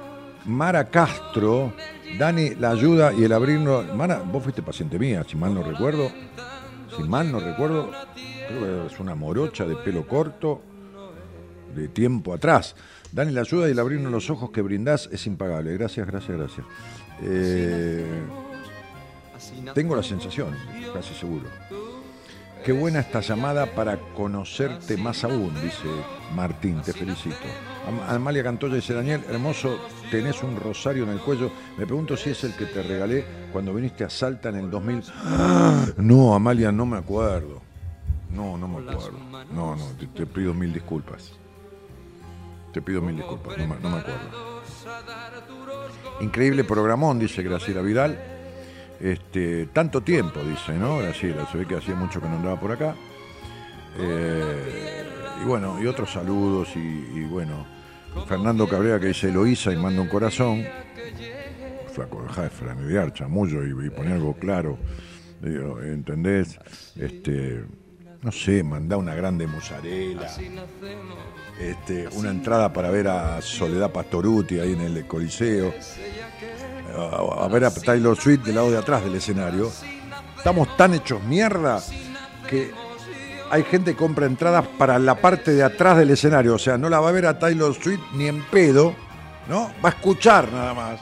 Mara Castro, Dani, la ayuda y el abrirnos. Mara, vos fuiste paciente mía, si mal no recuerdo. Si mal no recuerdo, creo que es una morocha de pelo corto, de tiempo atrás. Dani, la ayuda y el abrirnos los ojos que brindás es impagable. Gracias, gracias, gracias. Eh, tengo la sensación, casi seguro. Qué buena esta llamada para conocerte más aún, dice Martín, te felicito. Am- Amalia Cantoya dice, Daniel, hermoso, tenés un rosario en el cuello. Me pregunto si es el que te regalé cuando viniste a Salta en el 2000. ¡Ah! No, Amalia, no me acuerdo. No, no me acuerdo. No, no, te, pido mil disculpas. Te pido mil disculpas, no me acuerdo. Increíble programón, dice Graciela Vidal. Este, tanto tiempo, dice, ¿no? Graciela, se ve que hacía mucho que no andaba por acá. Eh, y bueno, y otros saludos, y, bueno, Fernando Cabrera que dice Eloísa y manda un corazón. Flaco, dejá de franear, chamullo, y, y poner algo claro. Digo, ¿Entendés? Este, no sé, mandá una grande mozzarella. Este, una entrada para ver a Soledad Pastoruti ahí en el Coliseo. A, ver a Taylor Swift del lado de atrás del escenario. Estamos tan hechos mierda que hay gente que compra entradas para la parte de atrás del escenario. O sea, no la va a ver a Taylor Swift ni en pedo, ¿no? Va a escuchar nada más.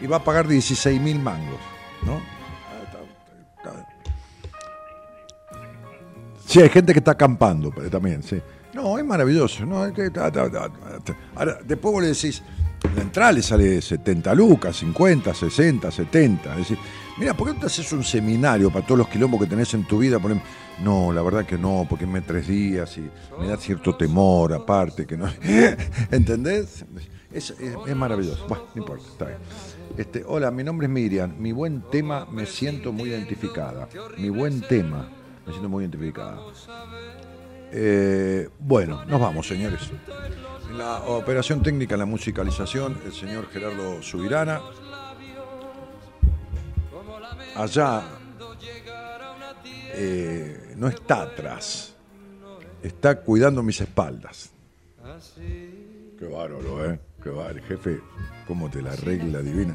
Y va a pagar 16 mil mangos, ¿no? Sí, hay gente que está acampando también, sí. No, es maravilloso. No, Ahora, después vos le decís, la entrada le sale 70 lucas, 50, 60, 70. Decís, mira, ¿por qué no te haces un seminario para todos los quilombos que tenés en tu vida? Ejemplo, no, la verdad que no, porque me tres días y me da cierto temor aparte, que no. ¿Entendés? Es, es- es maravilloso. Bueno, no importa, está bien. Este, hola, mi nombre es Miriam. Mi buen tema me siento muy identificada. Mi buen tema me siento muy identificada. Eh, bueno, nos vamos, señores. En la operación técnica, la musicalización, el señor Gerardo Subirana. Allá eh, no está atrás, está cuidando mis espaldas. Qué bárbaro, ¿eh? Qué bárbaro, jefe. ¿Cómo te la arregla divina?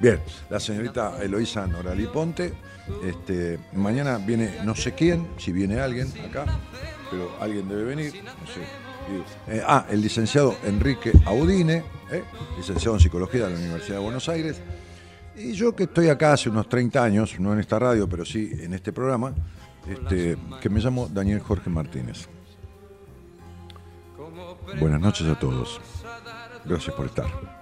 Bien, la señorita Eloísa Norali Ponte. Este, mañana viene no sé quién, si viene alguien acá, pero alguien debe venir, no sé. Eh, ah, el licenciado Enrique Audine, ¿eh? licenciado en Psicología de la Universidad de Buenos Aires. Y yo que estoy acá hace unos 30 años, no en esta radio, pero sí en este programa, este, que me llamo Daniel Jorge Martínez. Buenas noches a todos. Gracias por estar.